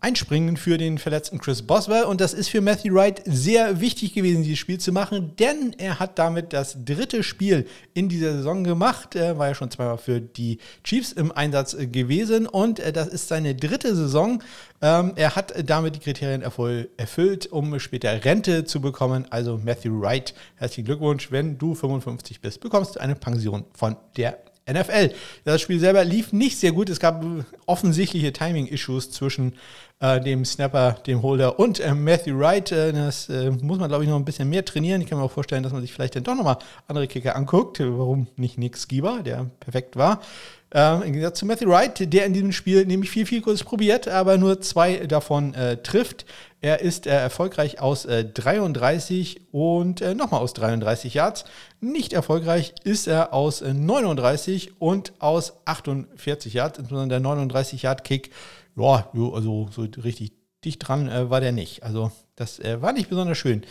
einspringen für den verletzten Chris Boswell. Und das ist für Matthew Wright sehr wichtig gewesen, dieses Spiel zu machen, denn er hat damit das dritte Spiel in dieser Saison gemacht. Er war ja schon zweimal für die Chiefs im Einsatz gewesen und äh, das ist seine dritte Saison. Ähm, er hat damit die Kriterien erfüllt, um später Rente zu bekommen. Also Matthew Wright, herzlichen Glückwunsch. Wenn du 55 bist, bekommst du eine Pension von der NFL. Das Spiel selber lief nicht sehr gut. Es gab offensichtliche Timing-Issues zwischen äh, dem Snapper, dem Holder und äh, Matthew Wright. Äh, das äh, muss man, glaube ich, noch ein bisschen mehr trainieren. Ich kann mir auch vorstellen, dass man sich vielleicht dann doch nochmal andere Kicker anguckt. Warum nicht Nick Skiba, der perfekt war. Ähm, Im Gegensatz zu Matthew Wright, der in diesem Spiel nämlich viel, viel kurz probiert, aber nur zwei davon äh, trifft. Er ist äh, erfolgreich aus äh, 33 und äh, nochmal aus 33 Yards. Nicht erfolgreich ist er aus 39 äh, und aus 48 Yards, insbesondere der 39 Yard Kick. Ja, also so richtig dicht dran äh, war der nicht. Also das war nicht besonders schön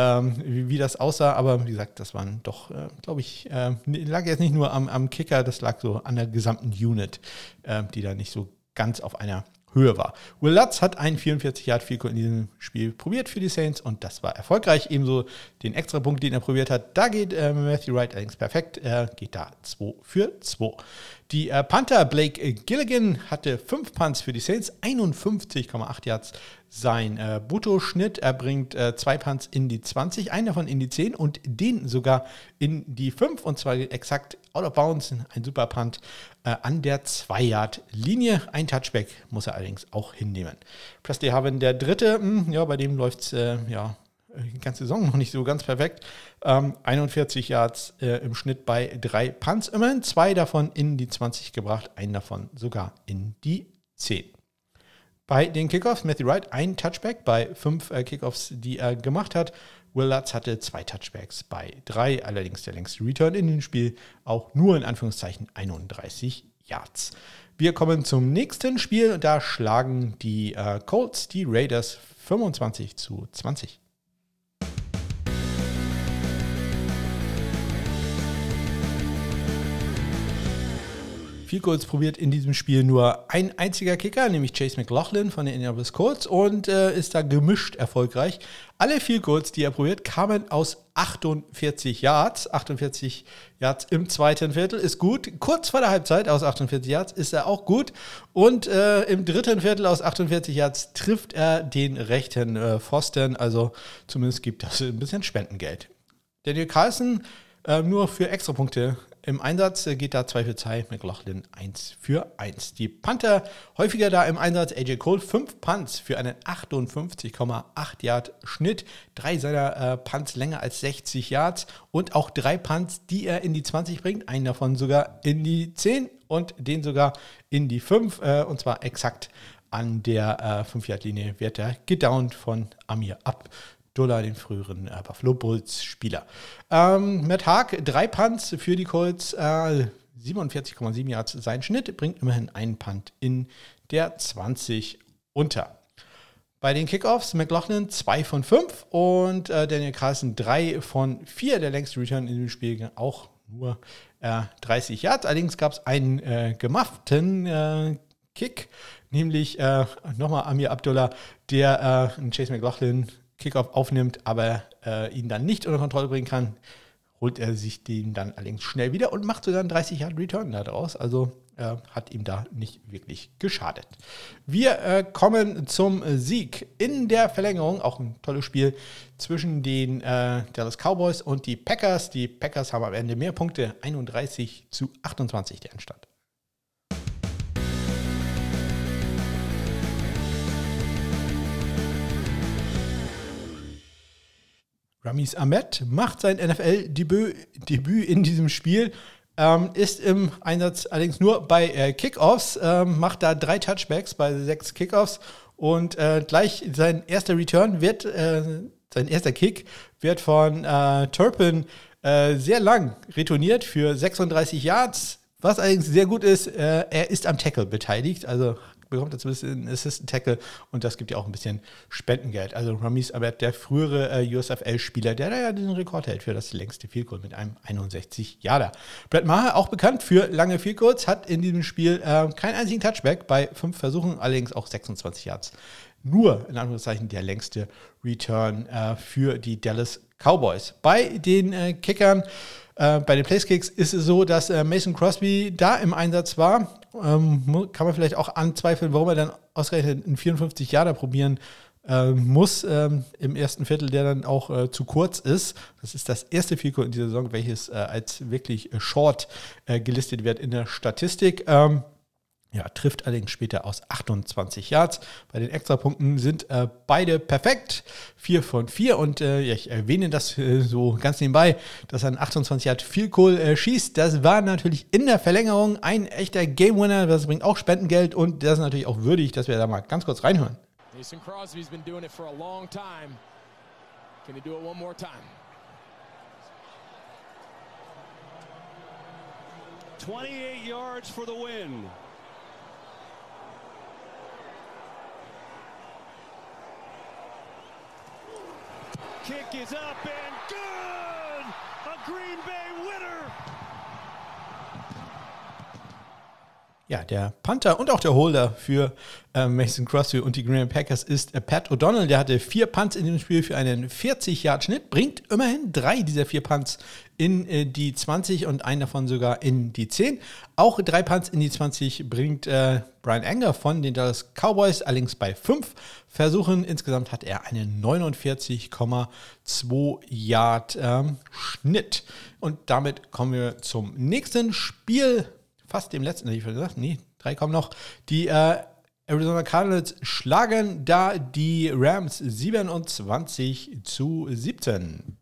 ähm, wie, wie, das aussah. Aber wie gesagt, das waren doch, äh, glaube ich, äh, lag jetzt nicht nur am, am, Kicker, das lag so an der gesamten Unit, äh, die da nicht so ganz auf einer Höhe war. Will Lutz hat einen 44 Yard Field in diesem Spiel probiert für die Saints und das war erfolgreich. Ebenso den extra Punkt, den er probiert hat, da geht äh, Matthew Wright allerdings perfekt. Er geht da 2 für 2. Die äh, Panther Blake Gilligan hatte 5 Punts für die Saints, 51,8 Yards sein äh, Bruttoschnitt. Er bringt äh, zwei Punts in die 20, einen davon in die 10 und den sogar in die 5 und zwar exakt out of bounds, ein super Punt äh, an der 2-Yard-Linie. Ein Touchback muss er allerdings auch hinnehmen. Presley Haben der dritte, mh, hm, ja, bei dem läuft es äh, ja, die ganze Saison noch nicht so ganz perfekt. Ähm, 41 Yards äh, im Schnitt bei drei Punts, immerhin zwei davon in die 20 gebracht, einen davon sogar in die 10. Bei den Kickoffs, Matthew Wright ein Touchback bei fünf äh, Kickoffs, die er gemacht hat. Will Lutz hatte zwei Touchbacks bei drei, allerdings der längste Return in dem Spiel, auch nur in Anführungszeichen 31 Yards. Wir kommen zum nächsten Spiel. Da schlagen die äh, Colts die Raiders 25 zu 20. Field Goals probiert in diesem Spiel nur ein einziger Kicker, nämlich Chase McLaughlin von den Indianapolis Colts und äh, ist da gemischt erfolgreich. Alle Field Goals, die er probiert, kamen aus 48 Yards. 48 Yards im zweiten Viertel ist gut. Kurz vor der Halbzeit aus 48 Yards ist er auch gut. Und äh, im dritten Viertel aus 48 Yards trifft er den rechten äh, Pfosten. Also zumindest gibt das ein bisschen Spendengeld. Daniel Carlson äh, nur für Extrapunkte im Einsatz äh, geht da 2 für 2, McLaughlin 1 für 1. Die Panther häufiger da im Einsatz, AJ Cole 5 Punts für einen 58,8 Yard Schnitt, drei seiner äh, Punts länger als 60 Yards. Und auch drei Punts, die er in die 20 bringt, einen davon sogar in die 10 und den sogar in die 5 äh, und zwar exakt an der äh, 5-Yard-Linie wird er gedownt von Amir ab. Dollar, den früheren äh, Buffalo Bulls Spieler. Ähm, Matt Haag, drei Punts für die Colts, äh, 47,7 Yards sein Schnitt, bringt immerhin einen Punt in der 20 unter. Bei den Kickoffs McLaughlin 2 von 5 und äh, Daniel Carlson 3 von 4. Der längste Return in dem Spiel auch nur äh, 30 Yards. Allerdings gab es einen äh, gemafften äh, Kick, nämlich äh, nochmal Amir Abdullah, der äh, Chase McLaughlin Kickoff aufnimmt, aber äh, ihn dann nicht unter Kontrolle bringen kann, holt er sich den dann allerdings schnell wieder und macht sogar einen 30 Yard Return daraus. Also äh, hat ihm da nicht wirklich geschadet. Wir äh, kommen zum Sieg in der Verlängerung. Auch ein tolles Spiel zwischen den äh, Dallas Cowboys und die Packers. Die Packers haben am Ende mehr Punkte, 31 zu 28 der Endstand. Ramis Ahmed macht sein NFL-Debüt Debüt in diesem Spiel. Ähm, ist im Einsatz allerdings nur bei äh, Kickoffs, ähm, macht da drei Touchbacks bei sechs Kickoffs und äh, gleich sein erster Return wird, äh, sein erster Kick wird von äh, Turpin äh, sehr lang retourniert für 36 Yards. Was allerdings sehr gut ist, äh, er ist am Tackle beteiligt, also bekommt er zumindest einen Assistant Tackle und das gibt ja auch ein bisschen Spendengeld. Also Ramis Abed, der frühere äh, USFL-Spieler, der da ja den Rekord hält für das längste Field mit einem 61 Jahre. Brett Maher, auch bekannt für lange Field hat in diesem Spiel äh, keinen einzigen Touchback bei fünf Versuchen, allerdings auch 26 Yards. Nur in Anführungszeichen der längste Return äh, für die Dallas Cowboys. Bei den äh, Kickern äh, bei den Placekicks ist es so, dass äh, Mason Crosby da im Einsatz war. Ähm, kann man vielleicht auch anzweifeln, warum er dann ausgerechnet in 54 Jahre probieren äh, muss ähm, im ersten Viertel, der dann auch äh, zu kurz ist. Das ist das erste Fico in dieser Saison, welches äh, als wirklich short gelistet wird in der Statistik. Ähm, ja, trifft allerdings später aus 28 Yards. Bei den Extrapunkten sind äh, beide perfekt. 4 von 4. Und äh, ja, ich erwähne das äh, so ganz nebenbei, dass er ein 28 Yard viel Kohl äh, schießt. Das war natürlich in der Verlängerung ein echter Game Winner. Das bringt auch Spendengeld und das ist natürlich auch würdig, dass wir da mal ganz kurz reinhören. Mason Crosby's been doing it for a long time. Can he do it one more time? 28 yards for the win. Kick is up and good! A Green Bay winner! Ja, der Panther und auch der Holder für äh, Mason Crosby und die Green Packers ist äh, Pat O'Donnell. Der hatte vier Punts in dem Spiel für einen 40-Yard-Schnitt, bringt immerhin drei dieser vier Punts in äh, die 20 und einen davon sogar in die 10. Auch drei Punts in die 20 bringt äh, Brian Anger von den Dallas Cowboys, allerdings bei fünf Versuchen. Insgesamt hat er einen 49,2 Yard ähm, Schnitt. Und damit kommen wir zum nächsten Spiel fast dem letzten, ich gesagt. Nee, drei kommen noch. Die äh, Arizona Cardinals schlagen da die Rams 27 zu 17.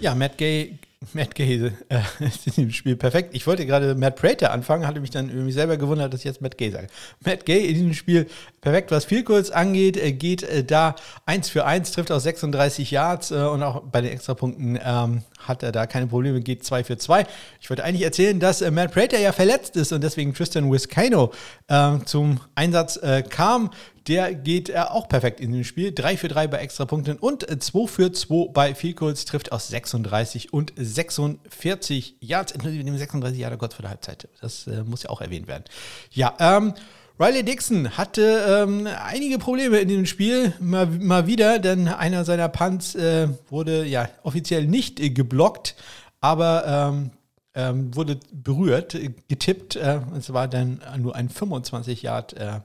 Ja, Matt Gay Matt Gay äh, ist in dem Spiel perfekt. Ich wollte gerade Matt Prater anfangen, hatte mich dann irgendwie selber gewundert, dass ich jetzt Matt Gay sage. Matt Gay in diesem Spiel perfekt, was viel kurz angeht, äh, geht äh, da 1 für 1, trifft aus 36 Yards äh, und auch bei den Extrapunkten ähm, hat er da keine Probleme, geht 2 für 2. Ich wollte eigentlich erzählen, dass äh, Matt Prater ja verletzt ist und deswegen Tristan Wiskano äh, zum Einsatz kam der geht äh, auch perfekt in dem Spiel. 3 für 3 bei Extrapunkten und 2 für 2 bei Field Goals, trifft aus 36 und 46 Yards, inklusive dem 36 Jahre kurz vor der Halbzeit. Das äh, muss ja auch erwähnt werden. Ja, ähm, Riley Dixon hatte ähm, einige Probleme in dem Spiel, mal, mal wieder, denn einer seiner Punts äh, wurde ja offiziell nicht äh, geblockt, aber ähm, ähm, wurde berührt, äh, getippt. Äh, es war dann nur ein 25 Yard äh,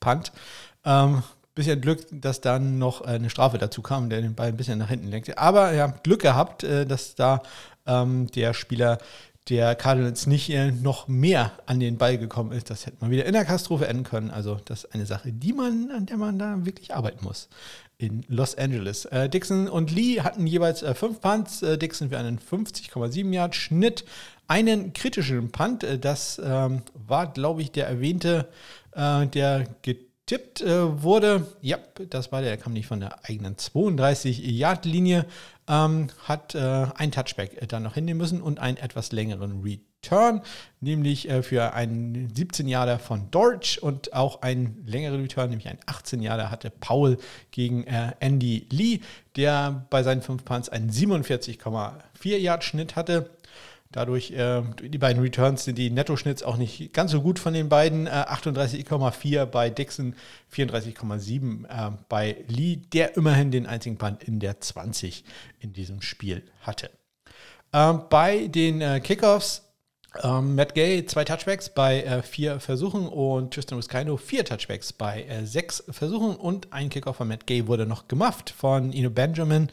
Punt. Ähm, bisschen Glück, dass dann noch eine Strafe dazu kam, der den Ball ein bisschen nach hinten lenkte. Aber ja, Glück gehabt, äh, dass da ähm, der Spieler der Cardinals nicht äh, noch mehr an den Ball gekommen ist. Das hätte man wieder in der Katastrophe enden können. Also das ist eine Sache, die man, an der man da wirklich arbeiten muss in Los Angeles. Äh, Dixon und Lee hatten jeweils äh, fünf Punts. Äh, Dixon für einen 50,7 Yard Schnitt. Einen kritischen Punt, äh, das ähm, war, glaube ich, der erwähnte, äh, der getippt wurde. Ja, das war der, der kam nicht von der eigenen 32 Yard Linie ähm, hat äh, ein Touchback äh, dann noch hinnehmen müssen und einen etwas längeren Return, nämlich äh, für einen 17 Jahre von Dortch und auch einen längeren Return, nämlich einen 18 Jahre hatte Paul gegen äh, Andy Lee, der bei seinen 5 Punts einen 47,4 Yard Schnitt hatte. Dadurch, äh, die beiden Returns sind die Nettoschnitts auch nicht ganz so gut von den beiden. Äh, 38,4 bei Dixon, 34,7 äh, bei Lee, der immerhin den einzigen Punt in der 20 in diesem Spiel hatte. Ähm, bei den äh, Kickoffs ähm, Matt Gay zwei Touchbacks bei äh, vier Versuchen und Tristan Wiskino vier Touchbacks bei äh, sechs Versuchen und ein Kickoff von Matt Gay wurde noch gemacht von Ino Benjamin,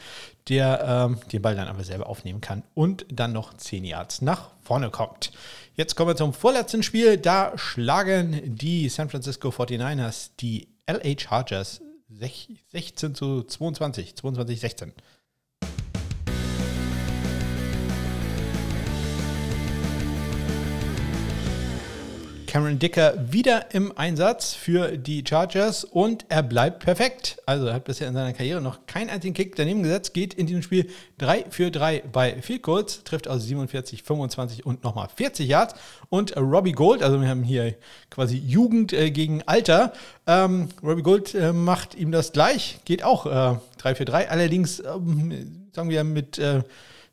der ähm, den Ball dann aber selber aufnehmen kann und dann noch zehn Yards nach vorne kommt. Jetzt kommen wir zum vorletzten Spiel. Da schlagen die San Francisco 49ers die LA Chargers 16 zu 22, 22 16. Cameron Dicker wieder im Einsatz für die Chargers und er bleibt perfekt. Also er hat bisher in seiner Karriere noch keinen einzigen Kick daneben gesetzt, geht in diesem Spiel 3 für 3 bei Field Goals, trifft aus 47, 25 und nochmal 40 Yards. Und Robbie Gold, also wir haben hier quasi Jugend äh, gegen Alter. Ähm, Robbie Gold äh, macht ihm das gleich, geht auch äh, 3 für 3, allerdings ähm, sagen wir mit äh,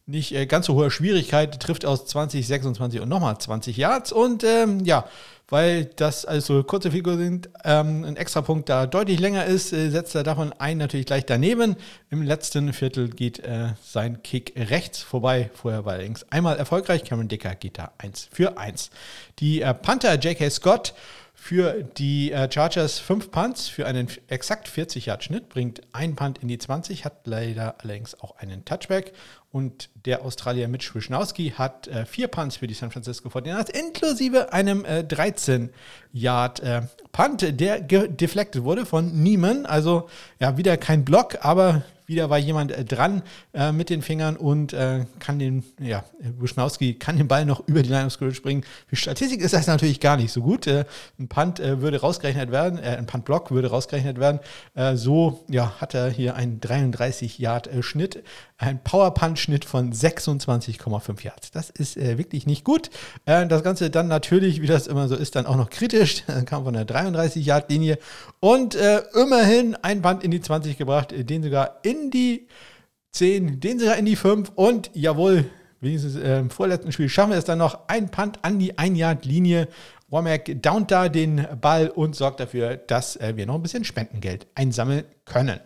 nicht äh, ganz so hoher Schwierigkeit, trifft aus 20, 26 und nochmal 20 Yards. Und ähm, ja, weil das also kurze Figur sind, ähm, ein Extrapunkt da deutlich länger ist, äh, setzt er davon ein natürlich gleich daneben. Im letzten Viertel geht äh, sein Kick rechts vorbei. Vorher war er links einmal erfolgreich. Cameron Dicker geht da 1 für 1. Die äh, Panther J.K. Scott für die äh, Chargers 5 Punts für einen exakt 40 Yard Schnitt, bringt ein Punt in die 20, hat leider allerdings auch einen Touchback. Und der Australier Mitch Wischnowski hat äh, vier Punts für die San Francisco 49ers, inklusive einem äh, 13 Yard äh, Punt, der deflected wurde von Neiman. Also ja, wieder kein Block, aber wieder war jemand äh, dran äh, mit den Fingern und äh, kann den, ja, Buschnowski kann den Ball noch über die Line of Scrimmage bringen. Für Statistik ist das natürlich gar nicht so gut. Äh, ein Punt äh, würde rausgerechnet werden, äh, ein Punt-Block würde rausgerechnet werden. so ja, hat er hier einen 33 Yard Schnitt, ein Power-Punch-Schnitt von 26,5 Yards. Das ist wirklich nicht gut. das Ganze dann natürlich, wie das immer so ist, dann auch noch kritisch. kam von der 33 Yard Linie und immerhin ein Punt in die 20 gebracht, den sogar in die 10, den sogar in die 5 und jawohl, wenigstens äh, im vorletzten Spiel schaffen wir es dann noch. Ein Punt an die 1-Yard-Linie. Womack downt da den Ball und sorgt dafür, dass äh, wir noch ein bisschen Spendengeld einsammeln können.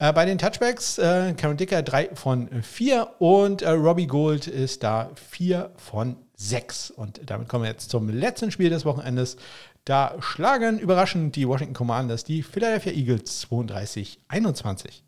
Äh, bei den Touchbacks, äh, Karen Dicker 3 von 4 und äh, Robbie Gold ist da 4 von 6. Und damit kommen wir jetzt zum letzten Spiel des Wochenendes. Da schlagen überraschend die Washington Commanders die Philadelphia Eagles 32-21.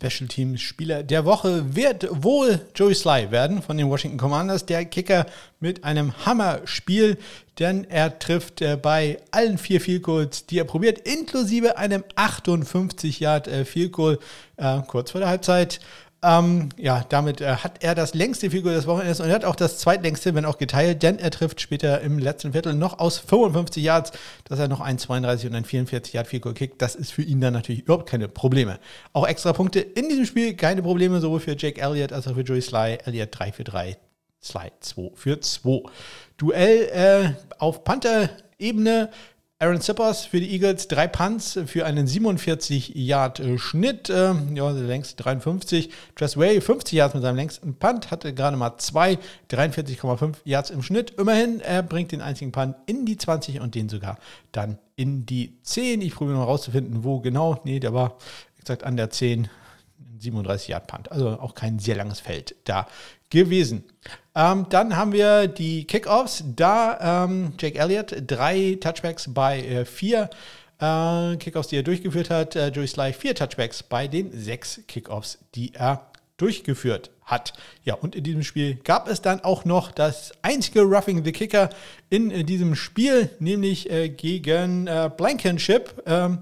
Special Teams Spieler der Woche wird wohl Joey Sly werden von den Washington Commanders, der Kicker mit einem Hammer-Spiel, denn er trifft äh, bei allen vier Field Goals, die er probiert, inklusive einem 58 Yard äh, Field Goal äh, kurz vor der Halbzeit. Ähm, ja, damit äh, hat er das längste Figur des Wochenendes und er hat auch das zweitlängste, wenn auch geteilt, denn er trifft später im letzten Viertel noch aus 55 Yards, dass er noch ein 32 und ein 44 Yard Figur kickt. Das ist für ihn dann natürlich überhaupt keine Probleme. Auch extra Punkte in diesem Spiel, keine Probleme, sowohl für Jake Elliott als auch für Joey Sly. Elliott 3 für 3, Sly 2 für 2. Duell äh, auf Panther-Ebene Aaron Zippers für die Eagles, drei Punts für einen 47-Yard-Schnitt, äh, ja, der längste 53. Tress Way 50 Yards mit seinem längsten Punt, hatte gerade mal zwei, 43,5 Yards im Schnitt. Immerhin, er bringt den einzigen Punt in die 20 und den sogar dann in die 10. Ich probiere mal rauszufinden, wo genau. Nee, der war, wie gesagt, an der 10. 37 Yard Punt. Also auch kein sehr langes Feld da gewesen. Ähm, dann haben wir die Kickoffs. Da ähm, Jake Elliott, drei Touchbacks bei äh, vier äh, Kickoffs, die er durchgeführt hat. Äh, Joey Sly, vier Touchbacks bei den sechs Kickoffs, die er durchgeführt hat. Ja, und in diesem Spiel gab es dann auch noch das einzige Roughing the Kicker in äh, diesem Spiel, nämlich äh, gegen äh, Blankenship. Ähm,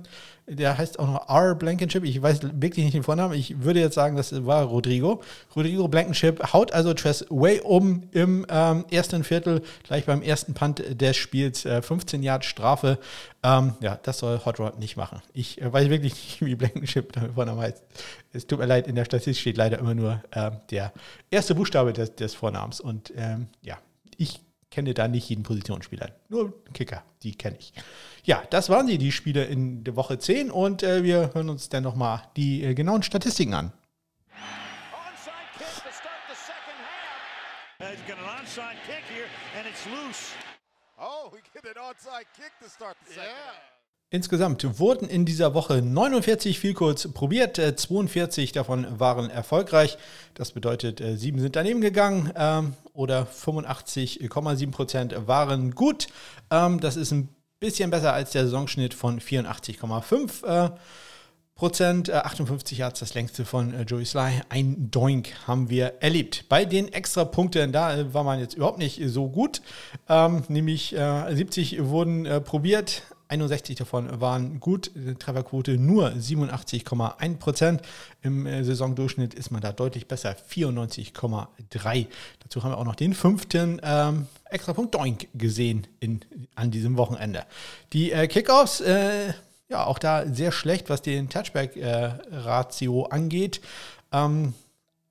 der heißt auch noch R. Blankenship. Ich weiß wirklich nicht den Vornamen. Ich würde jetzt sagen, das war Rodrigo. Rodrigo Blankenship haut also Tress way um im ähm, ersten Viertel, gleich beim ersten Punt des Spiels. Äh, 15 Yard Strafe. Ähm, ja, das soll Hot Rod nicht machen. Ich äh, weiß wirklich nicht, wie Blankenship der Vorname heißt. Es tut mir leid, in der Statistik steht leider immer nur äh, der erste Buchstabe des, des Vornamens. Und ähm, ja, ich kenne da nicht jeden Positionsspieler. Nur Kicker, die kenne ich. Ja, das waren sie, die Spiele in der Woche 10 und äh, wir hören uns dann nochmal die äh, genauen Statistiken an. Oh, second half. Insgesamt wurden in dieser Woche 49 Vielcodes probiert, 42 äh, davon waren erfolgreich. Das bedeutet, äh, sieben sind daneben gegangen ähm, oder 85,7 Prozent waren gut. Ähm, das ist ein bisschen besser als der Saisonschnitt von 84,5%. Äh, Prozent, 58 Yards, das längste von Joey Sly. Ein Doink haben wir erlebt. Bei den Extrapunkten, da war man jetzt überhaupt nicht so gut. Ähm, nämlich 70 wurden probiert, 61 davon waren gut, Trefferquote nur 87,1 Prozent. Im äh, Saisondurchschnitt ist man da deutlich besser, 94,3. Dazu haben wir auch noch den fünften ähm, Extrapunkt Doink gesehen in, an diesem Wochenende. Die äh, Kickoffs, äh, ja, auch da sehr schlecht, was den Touchback-Ratio äh, angeht. Ähm,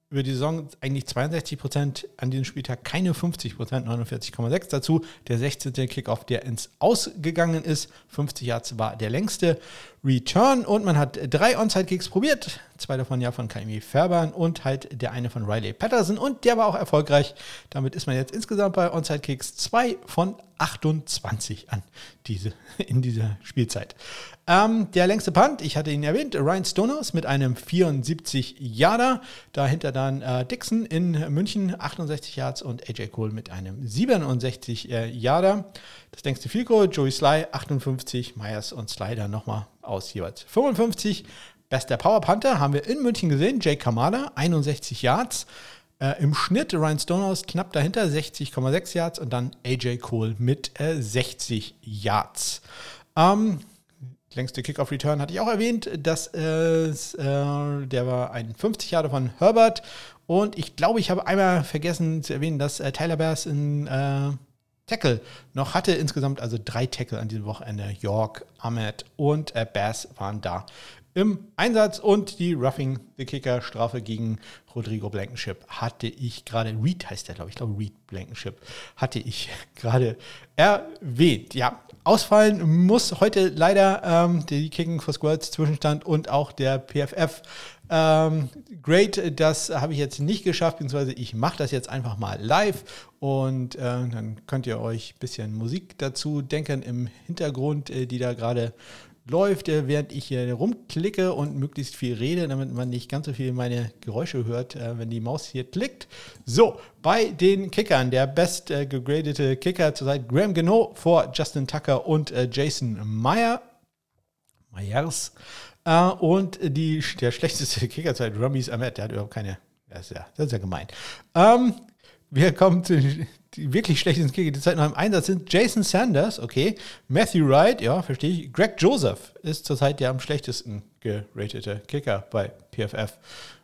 über die Saison eigentlich 62 Prozent, an diesem Spieltag keine 50 Prozent, 49,6 dazu. Der 16. Kickoff, der ins Ausgegangen ist, 50 Yards war der längste Return und man hat drei Onside-Kicks probiert, zwei davon ja von Kaimi Färbern und halt der eine von Riley Patterson und der war auch erfolgreich. Damit ist man jetzt insgesamt bei Onside-Kicks zwei von 28 an diese, in dieser Spielzeit. Ähm, der längste Punt, ich hatte ihn erwähnt, Ryan Stoners mit einem 74 Yarder. Dahinter dann äh, Dixon in München 68 Yards und AJ Cole mit einem 67 äh, Yarder. Das längste Field Joey Sly 58, Myers und Sly dann nochmal aus jeweils 55. Bester Power Panther haben wir in München gesehen, Jake Kamada 61 Yards. Äh, Im Schnitt Ryan Stonehouse knapp dahinter, 60,6 Yards und dann AJ Cole mit äh, 60 Yards. Ähm, längste Kickoff-Return hatte ich auch erwähnt. Das ist, äh, der war ein 50 Jahre von Herbert. Und ich glaube, ich habe einmal vergessen zu erwähnen, dass äh, Tyler Bass in äh, Tackle noch hatte. Insgesamt also drei Tackle an diesem Wochenende. York, Ahmed und äh, Bass waren da im Einsatz und die Roughing the Kicker Strafe gegen Rodrigo Blankenship hatte ich gerade, Reed heißt der, glaube ich, ich glaube Reed Blankenship, hatte ich gerade erwähnt. Ja, ausfallen muss heute leider ähm, die Kicking for Squads Zwischenstand und auch der PFF. Ähm, great, das habe ich jetzt nicht geschafft, beziehungsweise ich mache das jetzt einfach mal live und äh, dann könnt ihr euch ein bisschen Musik dazu denken im Hintergrund, äh, die da gerade läuft, äh, während ich hier rumklicke und möglichst viel rede, damit man nicht ganz so viel meine Geräusche hört, äh, wenn die Maus hier klickt. So, bei den Kickern, der best äh, gegradete Kicker zurzeit Graham Geno vor Justin Tucker und Jason Meyer. Myers. Und die, der schlechteste Kicker zurzeit, Ramis Ahmed, der hat überhaupt keine, das ist ja, das ist ja gemein. Ähm, wir kommen zu die wirklich schlechtesten Kicker, die zurzeit noch im Einsatz sind. Jason Sanders, okay. Matthew Wright, ja, verstehe ich. Greg Joseph ist zurzeit der am schlechtesten geratete Kicker bei PFF.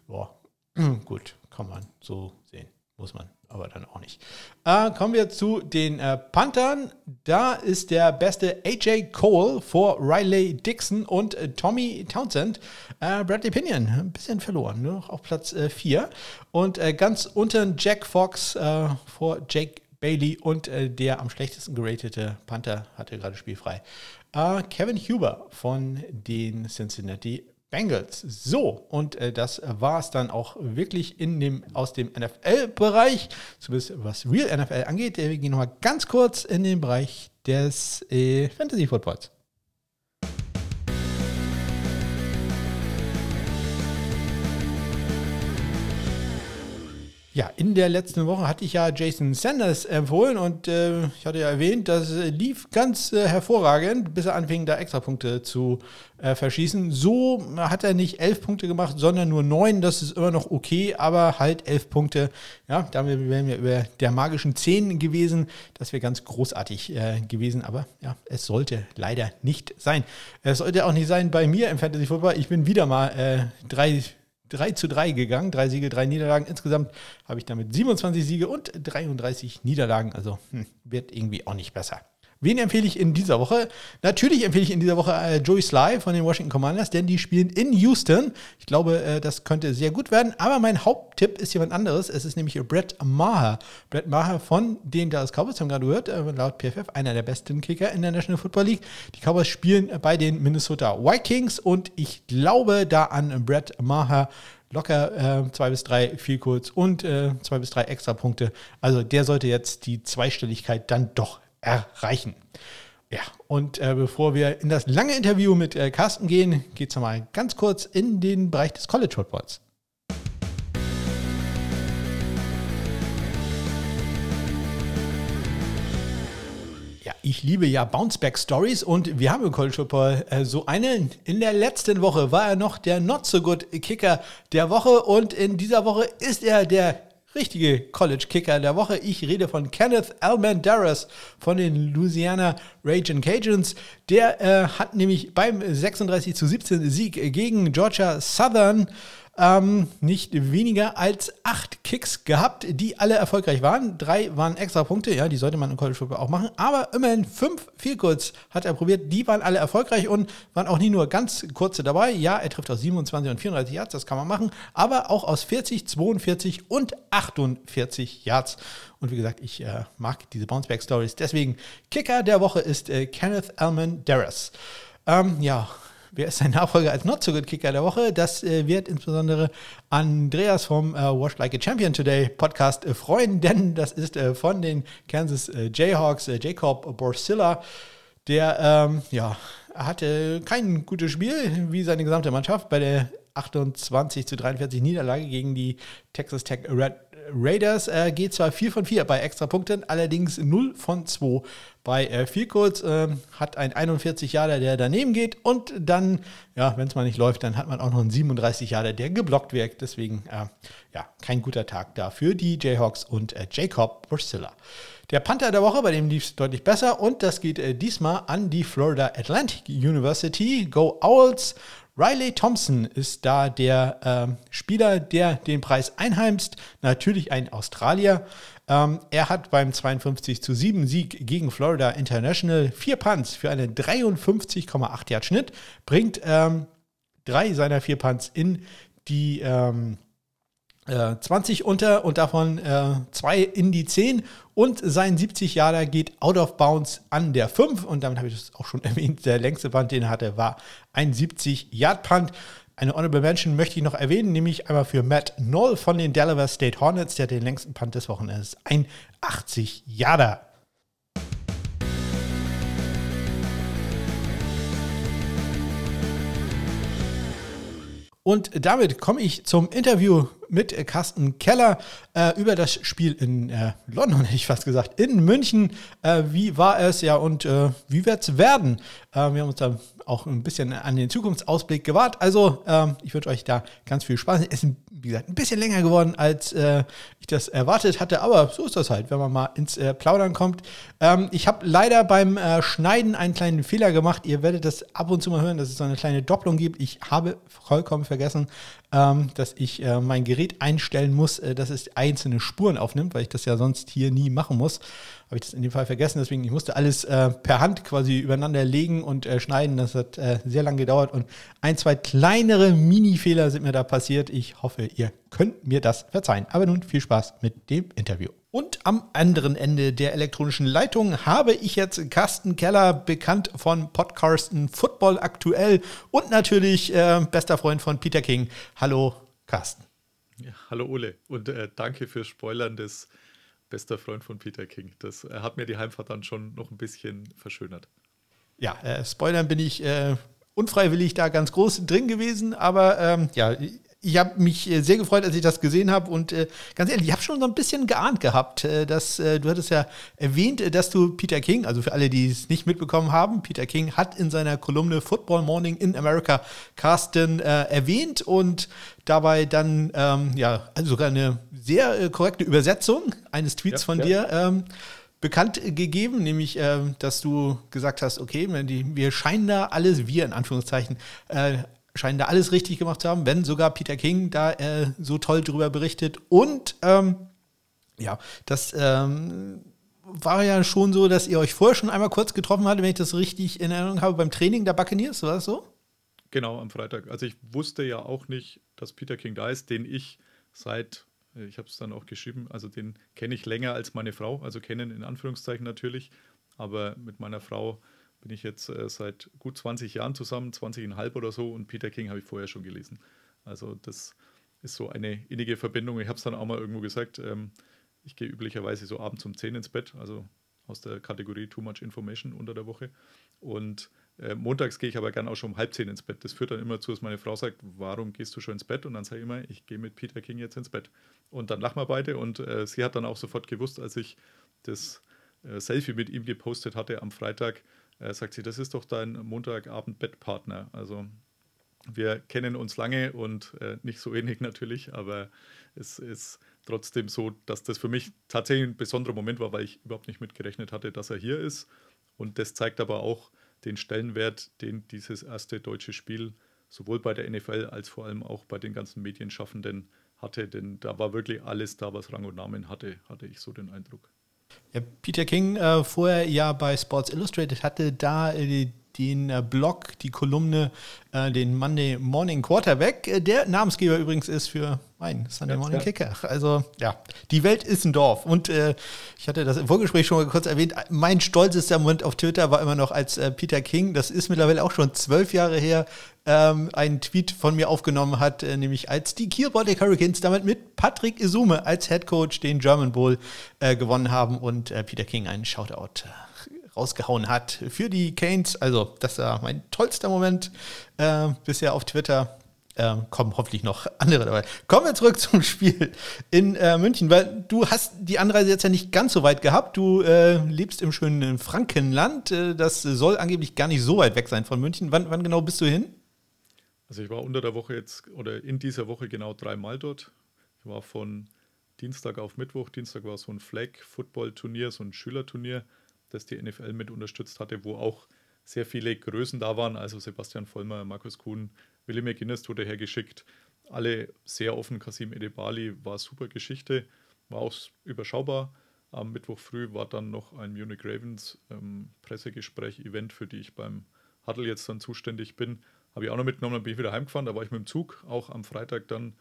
Boah, Gut, kann man so sehen. Muss man aber dann auch nicht. Äh, kommen wir zu den äh, Panthern. Da ist der beste AJ Cole vor Riley Dixon und äh, Tommy Townsend. Äh, Bradley Pinion, ein bisschen verloren, nur noch auf Platz 4. Äh, und äh, ganz unten Jack Fox vor Jake Bailey und der am schlechtesten geratete Panther hatte gerade spielfrei. Kevin Huber von den Cincinnati Bengals. So, und äh, das war es dann auch wirklich in dem, aus dem NFL-Bereich, zumindest was Real NFL angeht. Wir gehen nochmal ganz kurz in den Bereich des äh, Fantasy Footballs. Ja, in der letzten Woche hatte ich ja Jason Sanders empfohlen und äh, ich hatte ja erwähnt, das lief ganz äh, hervorragend, bis er anfing, da Extrapunkte zu äh, verschießen. So hat er nicht elf Punkte gemacht, sondern nur neun. Das ist immer noch okay, aber halt elf Punkte. Ja, damit wären wir über der magischen zehn gewesen. Das wäre ganz großartig äh, gewesen, aber ja, es sollte leider nicht sein. Es sollte auch nicht sein bei mir im Fantasy Football. Ich bin wieder mal äh, drei 3 zu 3 gegangen. Drei Siege, drei Niederlagen. Insgesamt habe ich damit 27 Siege und 33 Niederlagen. Also hm, wird irgendwie auch nicht besser. Wen empfehle ich in dieser Woche? Natürlich empfehle ich in dieser Woche äh, Joey Sly von den Washington Commanders, denn die spielen in Houston. Ich glaube, äh, das könnte sehr gut werden. Aber mein Haupttipp ist jemand anderes. Es ist nämlich Brett Maher. Brett Maher von den Dallas Cowboys, haben gerade gehört, äh, laut PFF einer der besten Kicker in der National Football League. Die Cowboys spielen bei den Minnesota Vikings und ich glaube da an Brett Maher locker äh, zwei bis drei viel kurz und äh, zwei bis drei extra Punkte. Also der sollte jetzt die Zweistelligkeit dann doch erreichen. Ja, und äh, bevor wir in das lange Interview mit äh, Carsten gehen, geht es nochmal ganz kurz in den Bereich des College Footballs. Ja, ich liebe ja Bounceback Stories und wir haben im College Football äh, so eine. In der letzten Woche war er noch der Not So Good Kicker der Woche und in dieser Woche ist er der richtige College-Kicker der Woche. Ich rede von Kenneth Almendares von den Louisiana Raging Cajuns. Der äh, hat nämlich beim 36 zu 17 Sieg gegen Georgia Southern ähm, nicht weniger als acht Kicks gehabt, die alle erfolgreich waren. Drei waren extra Punkte, ja, die sollte man im College Football auch machen. Aber immerhin fünf viel kurz hat er probiert. Die waren alle erfolgreich und waren auch nicht nur ganz kurze dabei. Ja, er trifft aus 27 und 34 Yards, das kann man machen. Aber auch aus 40, 42 und 48 Yards. Und wie gesagt, ich äh, mag diese Bounceback Stories. Deswegen Kicker der Woche ist äh, Kenneth Alman Darras. Ähm, ja, Wer ist sein Nachfolger als Not So Good Kicker der Woche? Das äh, wird insbesondere Andreas vom äh, Wash Like a Champion Today Podcast äh, freuen, denn das ist äh, von den Kansas äh, Jayhawks äh, Jacob Borsilla, der ähm, ja, hatte kein gutes Spiel wie seine gesamte Mannschaft bei der 28 zu 43 Niederlage gegen die Texas Tech Red Raiders äh, geht zwar 4 von 4 bei extra Punkten, allerdings 0 von 2 bei äh, Field Äh, hat ein 41 Jahre, der daneben geht und dann, ja, wenn es mal nicht läuft, dann hat man auch noch einen 37 Jahre, der geblockt wird. Deswegen, äh, ja, kein guter Tag da für die Jayhawks und äh, Jacob Bursilla. Der Panther der Woche, bei dem lief es deutlich besser und das geht äh, diesmal an die Florida Atlantic University. Go Owls! Riley Thompson ist da der ähm, Spieler, der den Preis einheimst. Natürlich ein Australier. Ähm, er hat beim 52 zu 7 Sieg gegen Florida International vier Punts für einen 53,8 Yard Schnitt, bringt ähm, drei seiner vier Punts in die ähm, 20 äh, unter und davon äh, in die 10 und sein 70 Jahre geht out of bounds an der 5 und damit habe ich das auch schon erwähnt, der längste Punt, den er hatte, war ein 70 Yard Punt. Eine Honorable Mention möchte ich noch erwähnen, nämlich einmal für Matt Knoll von den Delaware State Hornets, der den längsten Punt des Wochenendes, ein 80 Yarder. Und damit komme ich zum Interview mit Carsten Keller äh, über das Spiel in äh, London, hätte ich fast gesagt, in München. Äh, wie war es ja und äh, wie wird es werden? Äh, wir haben uns da auch ein bisschen an den Zukunftsausblick gewahrt. Also ähm, ich wünsche euch da ganz viel Spaß. Es ist wie gesagt, ein bisschen länger geworden, als äh, ich das erwartet hatte. Aber so ist das halt, wenn man mal ins äh, Plaudern kommt. Ähm, ich habe leider beim äh, Schneiden einen kleinen Fehler gemacht. Ihr werdet das ab und zu mal hören, dass es so eine kleine Doppelung gibt. Ich habe vollkommen vergessen, dass ich äh, mein Gerät einstellen muss, äh, dass es einzelne Spuren aufnimmt, weil ich das ja sonst hier nie machen muss. Habe ich das in dem Fall vergessen. Deswegen, ich musste alles äh, per Hand quasi übereinander legen und schneiden. Das hat sehr lange gedauert und ein, zwei kleinere Mini-Fehler sind mir da passiert. Ich hoffe, ihr könnt mir das verzeihen. Aber nun viel Spaß mit dem Interview. Und am anderen Ende der elektronischen Leitung habe ich jetzt Carsten Keller, bekannt von Podcasten Football aktuell und natürlich äh, bester Freund von Peter King. Hallo, Carsten. Ja, hallo, Ole. Und äh, danke fürs Spoilern des bester Freund von Peter King. Das äh, hat mir die Heimfahrt dann schon noch ein bisschen verschönert. Ja, äh, Spoilern bin ich äh, unfreiwillig da ganz groß drin gewesen, aber ähm, ja, ich habe mich äh, sehr gefreut, als ich das gesehen habe und äh, ganz ehrlich, ich habe schon so ein bisschen geahnt gehabt, äh, dass äh, du hattest ja erwähnt, äh, dass du Peter King, also für alle, die es nicht mitbekommen haben, Peter King hat in seiner Kolumne Football Morning in America Carsten äh, erwähnt und dabei dann ähm, ja also sogar eine sehr korrekte Übersetzung eines Tweets ja, von ja. dir ähm, bekannt gegeben, nämlich, äh, dass du gesagt hast, okay, wir scheinen da alles, wir in Anführungszeichen, äh, scheinen da alles richtig gemacht zu haben, wenn sogar Peter King da äh, so toll drüber berichtet. Und ähm, ja, das ähm, war ja schon so, dass ihr euch vorher schon einmal kurz getroffen hattet, wenn ich das richtig in Erinnerung habe, beim Training der Buccaneers, war das so? Genau, am Freitag. Also ich wusste ja auch nicht, dass Peter King da ist, den ich seit, äh, ich habe es dann auch geschrieben, also den kenne ich länger als meine Frau, also kennen in Anführungszeichen natürlich, aber mit meiner Frau bin ich jetzt äh, seit gut 20 Jahren zusammen, 20,5 oder so und Peter King habe ich vorher schon gelesen. Also das ist so eine innige Verbindung. Ich habe es dann auch mal irgendwo gesagt, ähm, ich gehe üblicherweise so abends um 10 ins Bett, also aus der Kategorie Too Much Information unter der Woche. Und äh, montags gehe ich aber gerne auch schon um halb zehn ins Bett. Das führt dann immer zu, dass meine Frau sagt, warum gehst du schon ins Bett? Und dann sage ich immer, ich gehe mit Peter King jetzt ins Bett. Und dann lachen wir beide und äh, sie hat dann auch sofort gewusst, als ich das äh, Selfie mit ihm gepostet hatte am Freitag, äh, sagt sie, das ist doch dein Montagabend-Bettpartner. Also wir kennen uns lange und äh, nicht so ähnlich natürlich, aber es ist trotzdem so, dass das für mich tatsächlich ein besonderer Moment war, weil ich überhaupt nicht mitgerechnet hatte, dass er hier ist. Und das zeigt aber auch den Stellenwert, den dieses erste deutsche Spiel sowohl bei der NFL als vor allem auch bei den ganzen Medienschaffenden hatte. Denn da war wirklich alles da, was Rang und Namen hatte, hatte ich so den Eindruck. Ja, Peter King, äh, vorher ja bei Sports Illustrated, hatte da äh, den äh, Blog, die Kolumne, äh, den Monday Morning Quarterback, äh, der Namensgeber übrigens ist für mein Sunday Morning. Kicker. Also ja, die Welt ist ein Dorf. Und äh, ich hatte das im Vorgespräch schon mal kurz erwähnt, mein stolzester Moment auf Twitter war immer noch als äh, Peter King, das ist mittlerweile auch schon zwölf Jahre her, ähm, einen Tweet von mir aufgenommen hat, äh, nämlich als die Kiel Baltic Hurricanes damit mit Patrick Isume als Head Coach den German Bowl gewonnen haben und Peter King einen Shoutout rausgehauen hat für die Canes. Also, das war mein tollster Moment äh, bisher auf Twitter. Äh, kommen hoffentlich noch andere dabei. Kommen wir zurück zum Spiel in äh, München, weil du hast die Anreise jetzt ja nicht ganz so weit gehabt. Du äh, lebst im schönen Frankenland. Äh, das soll angeblich gar nicht so weit weg sein von München. Wann, wann genau bist du hin? Also ich war unter der Woche jetzt oder in dieser Woche genau dreimal dort. Ich war von Dienstag auf Mittwoch. Dienstag war so ein Flag-Football-Turnier, so ein Schülerturnier das die NFL mit unterstützt hatte, wo auch sehr viele Größen da waren, also Sebastian Vollmer, Markus Kuhn, Willi McGuinness wurde hergeschickt, alle sehr offen, Kasim Edebali war super Geschichte, war auch überschaubar. Am Mittwoch früh war dann noch ein Munich Ravens ähm, Pressegespräch-Event, für die ich beim Huddle jetzt dann zuständig bin. Habe ich auch noch mitgenommen, dann bin ich wieder heimgefahren, da war ich mit dem Zug, auch am Freitag dann,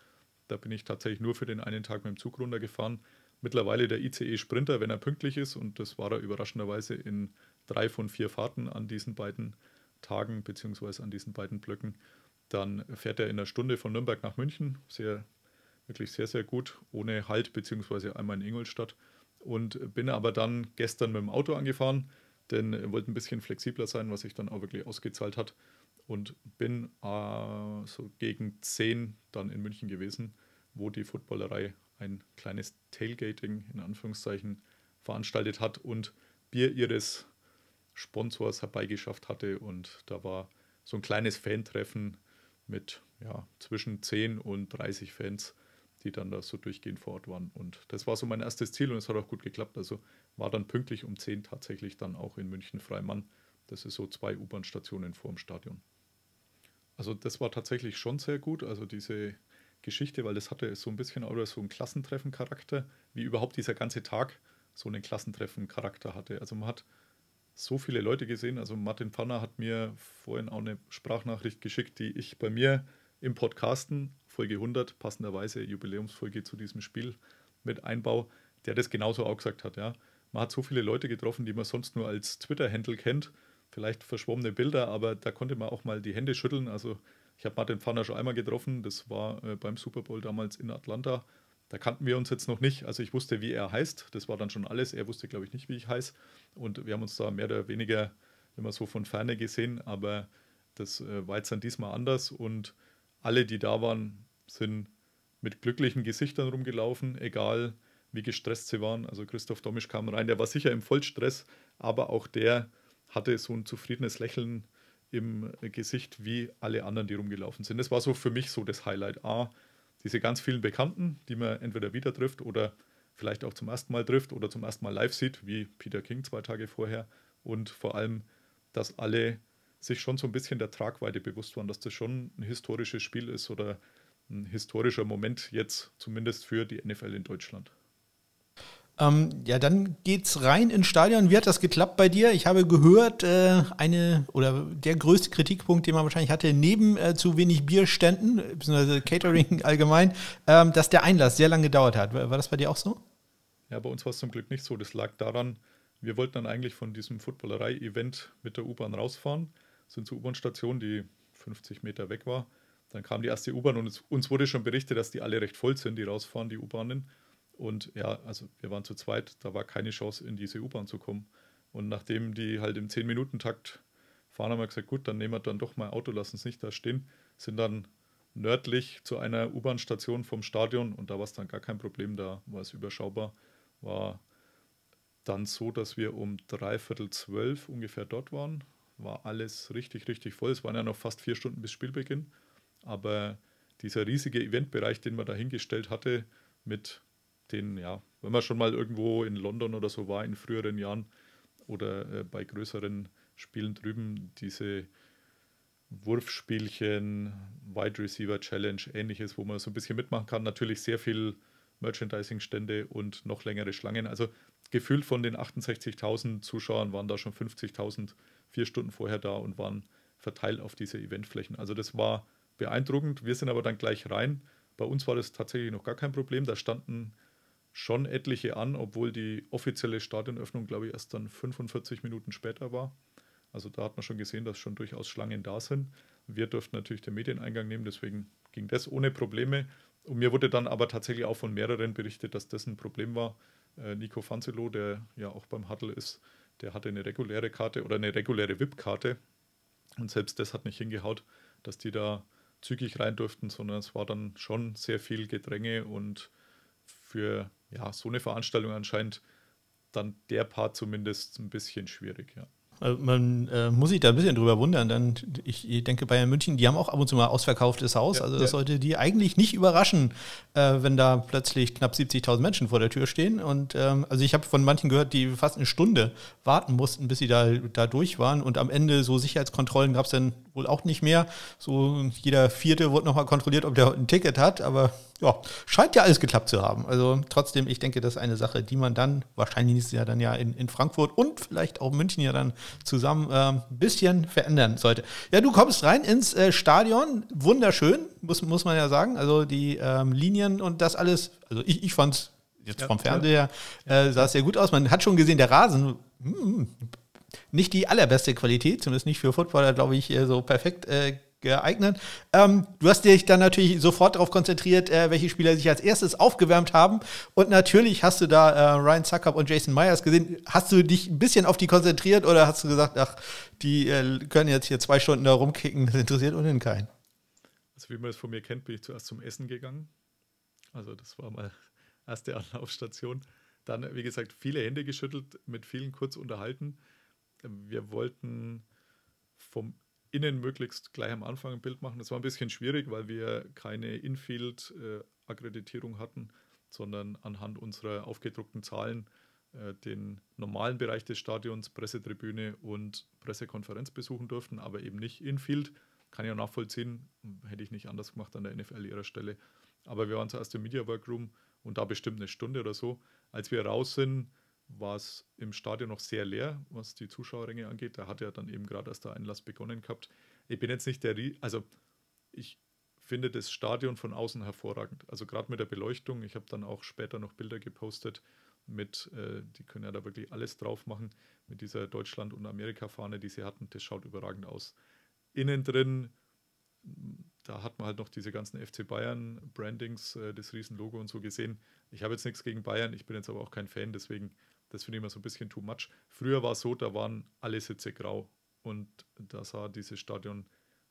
da bin ich tatsächlich nur für den einen Tag mit dem Zug runtergefahren mittlerweile der ICE Sprinter, wenn er pünktlich ist. Und das war er überraschenderweise in drei von vier Fahrten an diesen beiden Tagen, beziehungsweise an diesen beiden Blöcken. Dann fährt er in einer Stunde von Nürnberg nach München. Sehr, wirklich sehr, sehr gut, ohne Halt, beziehungsweise einmal in Ingolstadt. Und bin aber dann gestern mit dem Auto angefahren, denn wollte ein bisschen flexibler sein, was sich dann auch wirklich ausgezahlt hat. Und bin äh, so gegen 10 dann in München gewesen, wo die Footballerei ein kleines Tailgating in Anführungszeichen veranstaltet hat und Bier ihres Sponsors herbeigeschafft hatte. Und da war so ein kleines Fan-Treffen mit ja, zwischen 10 und 30 Fans. die dann da so durchgehend vor Ort waren. Und das war so mein erstes Ziel und es hat auch gut geklappt. Also war dann pünktlich um 10 tatsächlich dann auch in München Freimann. Das ist so zwei U-Bahn-Stationen vor dem Stadion. Also das war tatsächlich schon sehr gut. Also diese Geschichte, weil das hatte so ein bisschen auch so einen Klassentreffen-Charakter, wie überhaupt dieser ganze Tag so einen Klassentreffen-Charakter hatte. Also man hat so viele Leute gesehen. Also Martin Pfanner hat mir vorhin auch eine Sprachnachricht geschickt, die ich bei mir im Podcasten, Folge 100, passenderweise Jubiläumsfolge zu diesem Spiel mit Einbau, der das genauso auch gesagt hat. Ja. Man hat so viele Leute getroffen, die man sonst nur als Twitter-Handle kennt, vielleicht verschwommene Bilder, aber da konnte man auch mal die Hände schütteln. Also ich habe Martin Pfanner schon einmal getroffen, das war äh, beim Super Bowl damals in Atlanta. Da kannten wir uns jetzt noch nicht. Also ich wusste, wie er heißt. Das war dann schon alles. Er wusste, glaube ich, nicht, wie ich heiße. Und wir haben uns da mehr oder weniger immer so von ferne gesehen. Aber das äh, war jetzt dann diesmal anders. Und alle, die da waren, sind mit glücklichen Gesichtern rumgelaufen, egal wie gestresst sie waren. Also Christoph Domisch kam rein, der war sicher im Vollstress, aber auch der hatte so ein zufriedenes Lächeln im Gesicht wie alle anderen, die rumgelaufen sind. Das war so für mich so das Highlight. A, diese ganz vielen Bekannten, die man entweder wieder trifft oder vielleicht auch zum ersten Mal trifft oder zum ersten Mal live sieht, wie Peter King zwei Tage vorher. Und vor allem, dass alle sich schon so ein bisschen der Tragweite bewusst waren, dass das schon ein historisches Spiel ist oder ein historischer Moment jetzt zumindest für die NFL in Deutschland. Ähm, ja, dann geht's rein ins Stadion. Wie hat das geklappt bei dir? Ich habe gehört, äh, eine oder der größte Kritikpunkt, den man wahrscheinlich hatte, neben äh, zu wenig Bierständen, beziehungsweise Catering allgemein, ähm, dass der Einlass sehr lange gedauert hat. War, war das bei dir auch so? Ja, bei uns war es zum Glück nicht so. Das lag daran, wir wollten dann eigentlich von diesem Footballerei-Event mit der U-Bahn rausfahren, sind zur U-Bahn-Station, die 50 Meter weg war. Dann kam die erste U-Bahn und es, uns wurde schon berichtet, dass die alle recht voll sind, die rausfahren, die U-Bahnen. Und ja, also wir waren zu zweit, da war keine Chance, in diese U-Bahn zu kommen. Und nachdem die halt im 10-Minuten-Takt fahren, haben wir gesagt, gut, dann nehmen wir dann doch mal Auto, lassen es nicht da stehen, sind dann nördlich zu einer U-Bahn-Station vom Stadion und da war es dann gar kein Problem, da war es überschaubar. War dann so, dass wir um dreiviertel zwölf ungefähr dort waren. War alles richtig, richtig voll. Es waren ja noch fast vier Stunden bis Spielbeginn. Aber dieser riesige Eventbereich, den man da hingestellt hatte, mit den, ja, wenn man schon mal irgendwo in London oder so war in früheren Jahren oder äh, bei größeren Spielen drüben, diese Wurfspielchen, Wide Receiver Challenge, ähnliches, wo man so ein bisschen mitmachen kann. Natürlich sehr viel Merchandising-Stände und noch längere Schlangen. Also gefühlt von den 68.000 Zuschauern waren da schon 50.000 vier Stunden vorher da und waren verteilt auf diese Eventflächen. Also das war beeindruckend. Wir sind aber dann gleich rein. Bei uns war das tatsächlich noch gar kein Problem. Da standen schon etliche an, obwohl die offizielle Stadionöffnung, glaube ich, erst dann 45 Minuten später war. Also da hat man schon gesehen, dass schon durchaus Schlangen da sind. Wir durften natürlich den Medieneingang nehmen, deswegen ging das ohne Probleme. Und mir wurde dann aber tatsächlich auch von mehreren berichtet, dass das ein Problem war. Äh, Nico Fanzelo, der ja auch beim Huddle ist, der hatte eine reguläre Karte oder eine reguläre VIP-Karte. Und selbst das hat nicht hingehaut, dass die da zügig rein durften, sondern es war dann schon sehr viel Gedränge und für ja, so eine Veranstaltung anscheinend dann der Part zumindest ein bisschen schwierig, ja. Also man äh, muss sich da ein bisschen drüber wundern. Dann, ich denke, Bayern München, die haben auch ab und zu mal ausverkauftes Haus. Ja, also das ja. sollte die eigentlich nicht überraschen, äh, wenn da plötzlich knapp 70.000 Menschen vor der Tür stehen. Und ähm, also ich habe von manchen gehört, die fast eine Stunde warten mussten, bis sie da, da durch waren. Und am Ende so Sicherheitskontrollen gab es dann wohl auch nicht mehr. So jeder Vierte wurde nochmal kontrolliert, ob der ein Ticket hat. Aber ja, scheint ja alles geklappt zu haben. Also trotzdem, ich denke, das ist eine Sache, die man dann wahrscheinlich nächstes Jahr dann ja in, in Frankfurt und vielleicht auch München ja dann zusammen äh, ein bisschen verändern sollte. Ja, du kommst rein ins äh, Stadion, wunderschön, muss, muss man ja sagen. Also die ähm, Linien und das alles, also ich, ich fand es jetzt ja, vom Fernseher, äh, sah es sehr gut aus. Man hat schon gesehen, der Rasen, mh, hm, nicht die allerbeste Qualität, zumindest nicht für Footballer, glaube ich, äh, so perfekt äh, geeignet. Ähm, du hast dich dann natürlich sofort darauf konzentriert, äh, welche Spieler sich als erstes aufgewärmt haben. Und natürlich hast du da äh, Ryan Zuckup und Jason Myers gesehen. Hast du dich ein bisschen auf die konzentriert oder hast du gesagt, ach, die äh, können jetzt hier zwei Stunden da rumkicken, das interessiert ohnehin keinen? Also wie man es von mir kennt, bin ich zuerst zum Essen gegangen. Also das war mal erste Anlaufstation. Dann, wie gesagt, viele Hände geschüttelt, mit vielen kurz unterhalten. Wir wollten vom innen möglichst gleich am Anfang ein Bild machen. Das war ein bisschen schwierig, weil wir keine Infield äh, Akkreditierung hatten, sondern anhand unserer aufgedruckten Zahlen äh, den normalen Bereich des Stadions, Pressetribüne und Pressekonferenz besuchen durften, aber eben nicht Infield. Kann ich auch nachvollziehen, hätte ich nicht anders gemacht an der NFL ihrer Stelle. Aber wir waren zuerst im Media Workroom und da bestimmt eine Stunde oder so. Als wir raus sind, war es im Stadion noch sehr leer, was die Zuschauerränge angeht. Da hat ja dann eben gerade erst der Einlass begonnen gehabt. Ich bin jetzt nicht der, also ich finde das Stadion von außen hervorragend. Also gerade mit der Beleuchtung. Ich habe dann auch später noch Bilder gepostet mit, äh, die können ja da wirklich alles drauf machen, mit dieser Deutschland- und Amerika-Fahne, die sie hatten. Das schaut überragend aus. Innen drin, da hat man halt noch diese ganzen FC Bayern-Brandings, äh, das Riesenlogo und so gesehen. Ich habe jetzt nichts gegen Bayern, ich bin jetzt aber auch kein Fan, deswegen, das finde ich immer so ein bisschen too much. Früher war es so, da waren alle Sitze grau und da sah dieses Stadion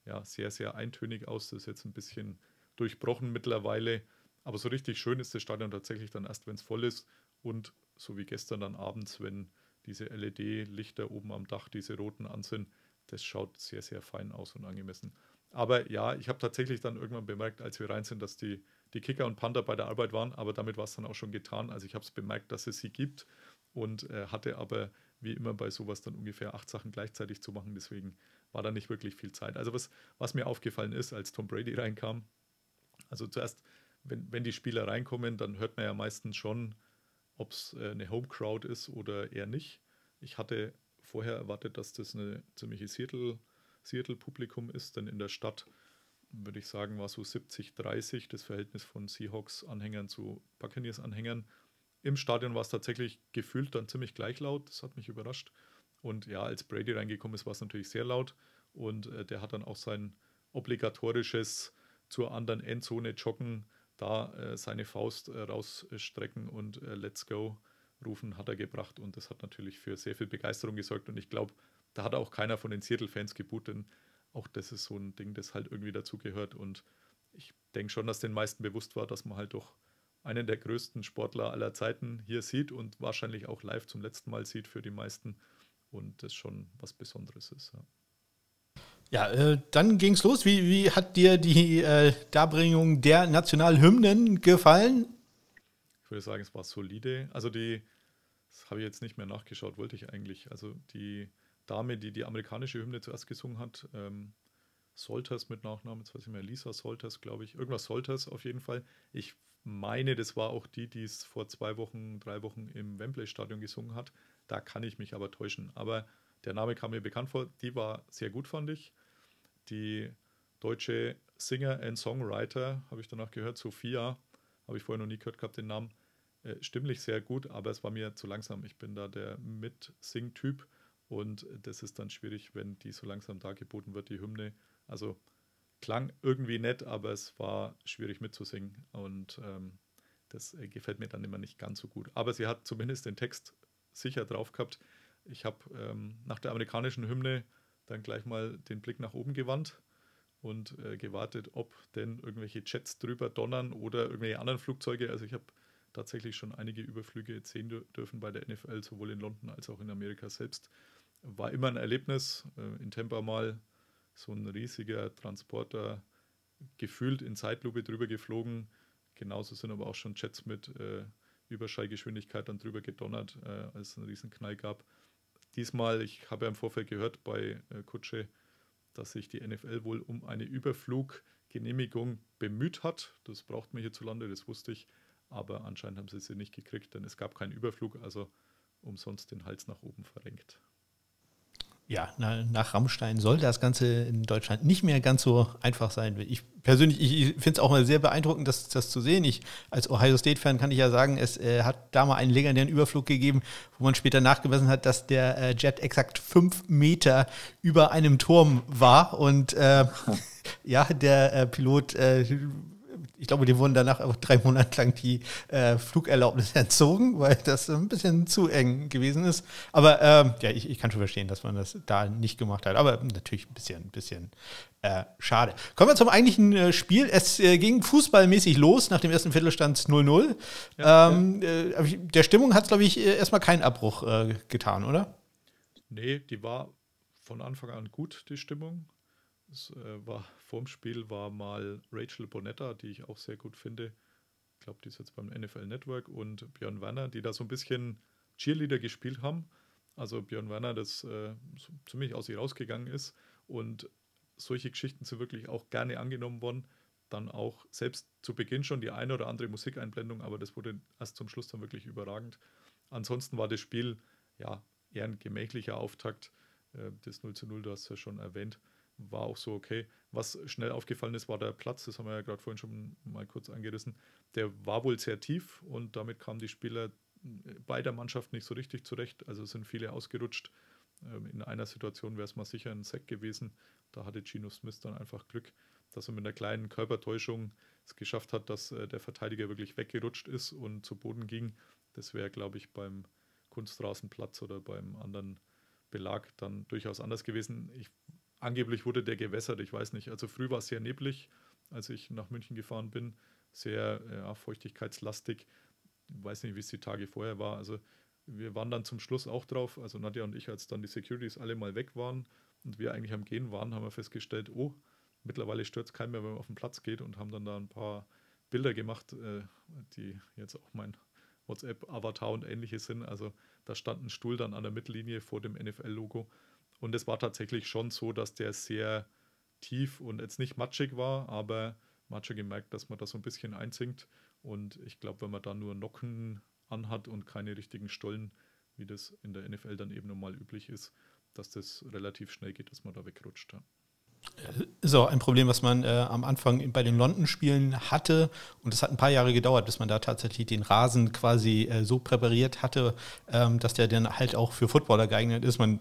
ja sehr, sehr eintönig aus. Das ist jetzt ein bisschen durchbrochen mittlerweile. Aber so richtig schön ist das Stadion tatsächlich dann erst, wenn es voll ist und so wie gestern dann abends, wenn diese LED-Lichter oben am Dach, diese roten an sind, das schaut sehr, sehr fein aus und angemessen. Aber ja, ich habe tatsächlich dann irgendwann bemerkt, als wir rein sind, dass die, die Kicker und Panther bei der Arbeit waren, aber damit war es dann auch schon getan. Also ich habe es bemerkt, dass es sie gibt und äh, hatte aber wie immer bei sowas dann ungefähr acht Sachen gleichzeitig zu machen. Deswegen war da nicht wirklich viel Zeit. Also was, was mir aufgefallen ist, als Tom Brady reinkam, also zuerst, wenn, wenn die Spieler reinkommen, dann hört man ja meistens schon, ob es äh, eine Home Crowd ist oder eher nicht. Ich hatte vorher erwartet, dass das eine ziemliche Seattle-Publikum ist, denn in der Stadt würde ich sagen, war so 70-30 das Verhältnis von Seahawks-Anhängern zu Buccaneers-Anhängern. Im Stadion war es tatsächlich gefühlt dann ziemlich gleich laut, das hat mich überrascht. Und ja, als Brady reingekommen ist, war es natürlich sehr laut. Und äh, der hat dann auch sein obligatorisches zur anderen Endzone joggen, da äh, seine Faust äh, rausstrecken und äh, Let's Go rufen, hat er gebracht. Und das hat natürlich für sehr viel Begeisterung gesorgt. Und ich glaube, da hat auch keiner von den Seattle-Fans geboot, denn auch das ist so ein Ding, das halt irgendwie dazugehört. Und ich denke schon, dass den meisten bewusst war, dass man halt doch einen der größten Sportler aller Zeiten hier sieht und wahrscheinlich auch live zum letzten Mal sieht für die meisten und das schon was Besonderes ist. Ja. Ja, äh, dann ging es los. Wie, wie, hat dir die äh, Darbringung der Nationalhymnen gefallen? Ich würde sagen, es war solide. Also die, das habe ich jetzt nicht mehr nachgeschaut, wollte ich eigentlich. Also die Dame, die die amerikanische Hymne zuerst gesungen hat, ähm, Solters mit Nachnamen, jetzt weiß ich mehr, Lisa Solters, glaube ich. Irgendwas Solters auf jeden Fall. Ich meine, das war auch die, die es vor zwei Wochen, drei Wochen im Wembley-Stadion gesungen hat. Da kann ich mich aber täuschen. Aber der Name kam mir bekannt vor. Die war sehr gut, fand ich. Die deutsche Singer and Songwriter, habe ich danach gehört, Sophia, habe ich vorher noch nie gehört gehabt, den Namen. Äh, stimmlich sehr gut, aber es war mir zu langsam. Ich bin da der Mit-Sing-Typ und das ist dann schwierig, wenn die so langsam dargeboten wird, die Hymne. Also klang irgendwie nett, aber es war schwierig mitzusingen und ähm, das äh, gefällt mir dann immer nicht ganz so gut. Aber sie hat zumindest den Text sicher drauf gehabt. Ich habe ähm, nach der amerikanischen Hymne dann gleich mal den Blick nach oben gewandt und äh, gewartet, ob denn irgendwelche Jets drüber donnern oder irgendwelche anderen Flugzeuge. Also ich habe tatsächlich schon einige Überflüge sehen dürfen bei der NFL, sowohl in London als auch in Amerika selbst. War immer ein Erlebnis. Äh, in Tampa mal so ein riesiger Transporter gefühlt in Zeitlupe drüber geflogen. Genauso sind aber auch schon Jets mit äh, Überschallgeschwindigkeit dann drüber gedonnert, äh, als es einen riesen Knall gab. Diesmal, ich habe ja im Vorfeld gehört bei äh, Kutsche, dass sich die NFL wohl um eine Überfluggenehmigung bemüht hat. Das braucht man hierzulande, das wusste ich. Aber anscheinend haben sie sie nicht gekriegt, denn es gab keinen Überflug, also umsonst den Hals nach oben verrenkt ja, nach Rammstein soll das Ganze in Deutschland nicht mehr ganz so einfach sein. Ich persönlich, ich, finde es auch mal sehr beeindruckend, das, das zu sehen. Ich als Ohio State-Fan kann ich ja sagen, es äh, hat da mal einen legendären Überflug gegeben, wo man später nachgewiesen hat, dass der äh, Jet exakt fünf Meter über einem Turm war und äh, ja, der äh, Pilot äh, ich glaube, die wurden danach auch drei Monate lang die äh, Flugerlaubnis entzogen, weil das ein bisschen zu eng gewesen ist. Aber ähm, ja, ich, ich, kann schon verstehen, dass man das da nicht gemacht hat. Aber natürlich ein bisschen, ein bisschen äh, schade. Kommen wir zum eigentlichen äh, Spiel. Es äh, ging fußballmäßig los nach dem ersten Viertelstand 0-0. Ja, ähm, ja. Äh, der Stimmung hat es, glaube ich, äh, erstmal keinen Abbruch getan, oder? Nee, die war von Anfang an gut, die Stimmung. Es äh, war vorm Spiel war mal Rachel Bonetta, die ich auch sehr gut finde, glaube, die ist jetzt beim NFL Network und Björn Werner, die da so ein bisschen Cheerleader gespielt haben. Also Björn Werner, das äh, so ziemlich aus ihr rausgegangen ist und solche Geschichten sind wirklich auch gerne angenommen worden. Dann auch selbst zu Beginn schon die eine oder andere Musikeinblendung, aber das wurde erst zum Schluss dann wirklich überragend. Ansonsten war das Spiel ja eher ein gemächlicher Auftakt. Äh, das 0 zu 0, du hast ja schon erwähnt, war auch so okay. Was schnell aufgefallen ist, war der Platz, das haben wir ja gerade vorhin schon mal kurz angerissen. Der war wohl sehr tief und damit kamen die Spieler beider Mannschaften nicht so richtig zurecht. Also sind viele ausgerutscht. Ähm, in einer Situation wäre es mal sicher ein Sack gewesen. Da hatte Gino Smith dann einfach Glück, dass er mit einer kleinen Körpertäuschung es geschafft hat, dass äh, der Verteidiger wirklich weggerutscht ist und zu Boden ging. Das wäre, glaube ich, beim Kunstrasenplatz oder beim anderen Belag dann durchaus anders gewesen. Ich, angeblich wurde der gewässert, ich weiß nicht. Also früh war es sehr neblig, als ich nach München gefahren bin, sehr ja, feuchtigkeitslastig. Ich weiß nicht, wie es die Tage vorher war. Also wir waren dann zum Schluss auch drauf, also Nadja und ich, als dann die Securities alle mal weg waren und wir eigentlich am Gehen waren, haben wir festgestellt, oh, mittlerweile stört es keinen mehr, wenn man auf den Platz geht und haben dann da ein paar Bilder gemacht, äh, die jetzt auch mein WhatsApp-Avatar und ähnliches sind. Also da stand ein Stuhl dann an der Mittellinie vor dem NFL-Logo. Und es war tatsächlich schon so, dass der sehr tief und jetzt nicht matschig war, aber man hat schon gemerkt, dass man da so ein bisschen einsinkt. Und ich glaube, wenn man da nur Nocken anhat und keine richtigen Stollen, wie das in der NFL dann eben normal üblich ist, dass das relativ schnell geht, dass man da wegrutscht. Ja. Ist auch ein Problem, was man äh, am Anfang bei den London-Spielen hatte. Und es hat ein paar Jahre gedauert, bis man da tatsächlich den Rasen quasi äh, so präpariert hatte, ähm, dass der dann halt auch für Footballer geeignet ist. Man,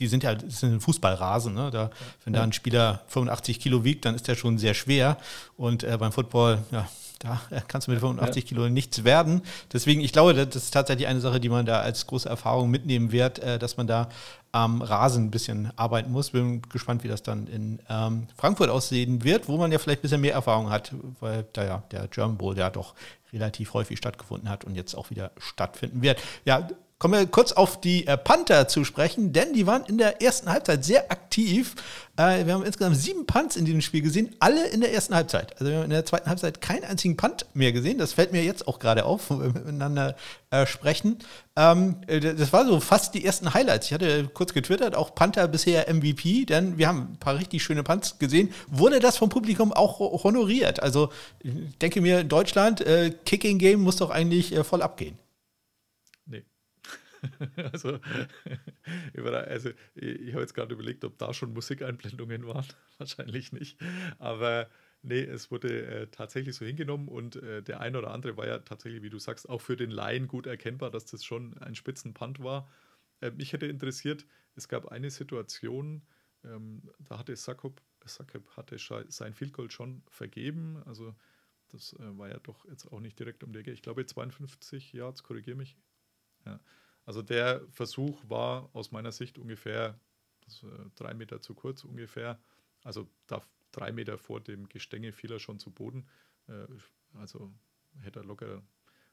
die sind ja das sind Fußballrasen. Ne? Da, wenn da ein Spieler 85 Kilo wiegt, dann ist der schon sehr schwer. Und äh, beim Football, ja, da kannst du mit 85 ja. Kilo nichts werden. Deswegen, ich glaube, das ist tatsächlich eine Sache, die man da als große Erfahrung mitnehmen wird, äh, dass man da am Rasen ein bisschen arbeiten muss. Bin gespannt, wie das dann in ähm, Frankfurt aussehen wird, wo man ja vielleicht ein bisschen mehr Erfahrung hat, weil da ja der German Bowl ja doch relativ häufig stattgefunden hat und jetzt auch wieder stattfinden wird. Ja, Kommen wir kurz auf die äh, Panther zu sprechen, denn die waren in der ersten Halbzeit sehr aktiv. Äh, wir haben insgesamt sieben Punts in diesem Spiel gesehen, alle in der ersten Halbzeit. Also wir haben in der zweiten Halbzeit keinen einzigen Punt mehr gesehen. Das fällt mir jetzt auch gerade auf, wo wir miteinander äh, sprechen. Ähm, äh, das war so fast die ersten Highlights. Ich hatte kurz getwittert, auch Panther bisher MVP, denn wir haben ein paar richtig schöne Punts gesehen. Wurde das vom Publikum auch honoriert? Also ich denke mir, Deutschland, Kicking Game muss doch eigentlich voll abgehen. also, also, ich habe jetzt gerade überlegt, ob da schon Musikeinblendungen waren. Wahrscheinlich nicht. Aber nee, es wurde äh, tatsächlich so hingenommen und äh, der eine oder andere war ja tatsächlich, wie du sagst, auch für den Laien gut erkennbar, dass das schon ein Spitzenpunt war. Äh, mich hätte interessiert, es gab eine Situation, ähm, da hatte Sakop, Sakop hatte sein Field schon vergeben. Also das äh, war ja doch jetzt auch nicht direkt um die Ecke. Ich glaube 52 Yards, korrigiere mich. Ja. Also der Versuch war aus meiner Sicht ungefähr äh, drei Meter zu kurz ungefähr. Also da drei Meter vor dem Gestänge fiel er schon zu Boden. Äh, also hätte er locker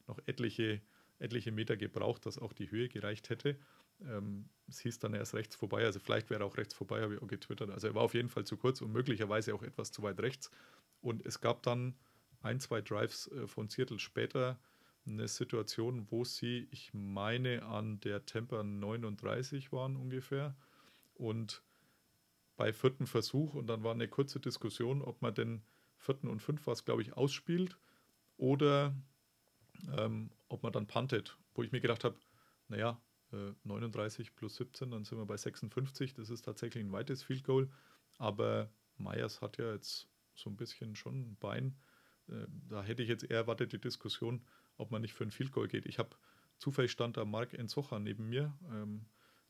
noch etliche, etliche Meter gebraucht, dass auch die Höhe gereicht hätte. Ähm, es hieß dann erst rechts vorbei, also vielleicht wäre er auch rechts vorbei, habe ich auch getwittert. Also er war auf jeden Fall zu kurz und möglicherweise auch etwas zu weit rechts. Und es gab dann ein, zwei Drives äh, von Seattle später, eine Situation, wo sie, ich meine, an der Temper 39 waren ungefähr. Und bei vierten Versuch, und dann war eine kurze Diskussion, ob man den vierten und fünf was, glaube ich, ausspielt oder ähm, ob man dann puntet. Wo ich mir gedacht habe, naja, äh, 39 plus 17, dann sind wir bei 56. Das ist tatsächlich ein weites Field Goal. Aber Meyers hat ja jetzt so ein bisschen schon ein Bein. Äh, da hätte ich jetzt eher erwartet, die Diskussion, ob man nicht für ein Field Goal geht. Ich habe zufällig stand da Mark Enzocha neben mir, ähm,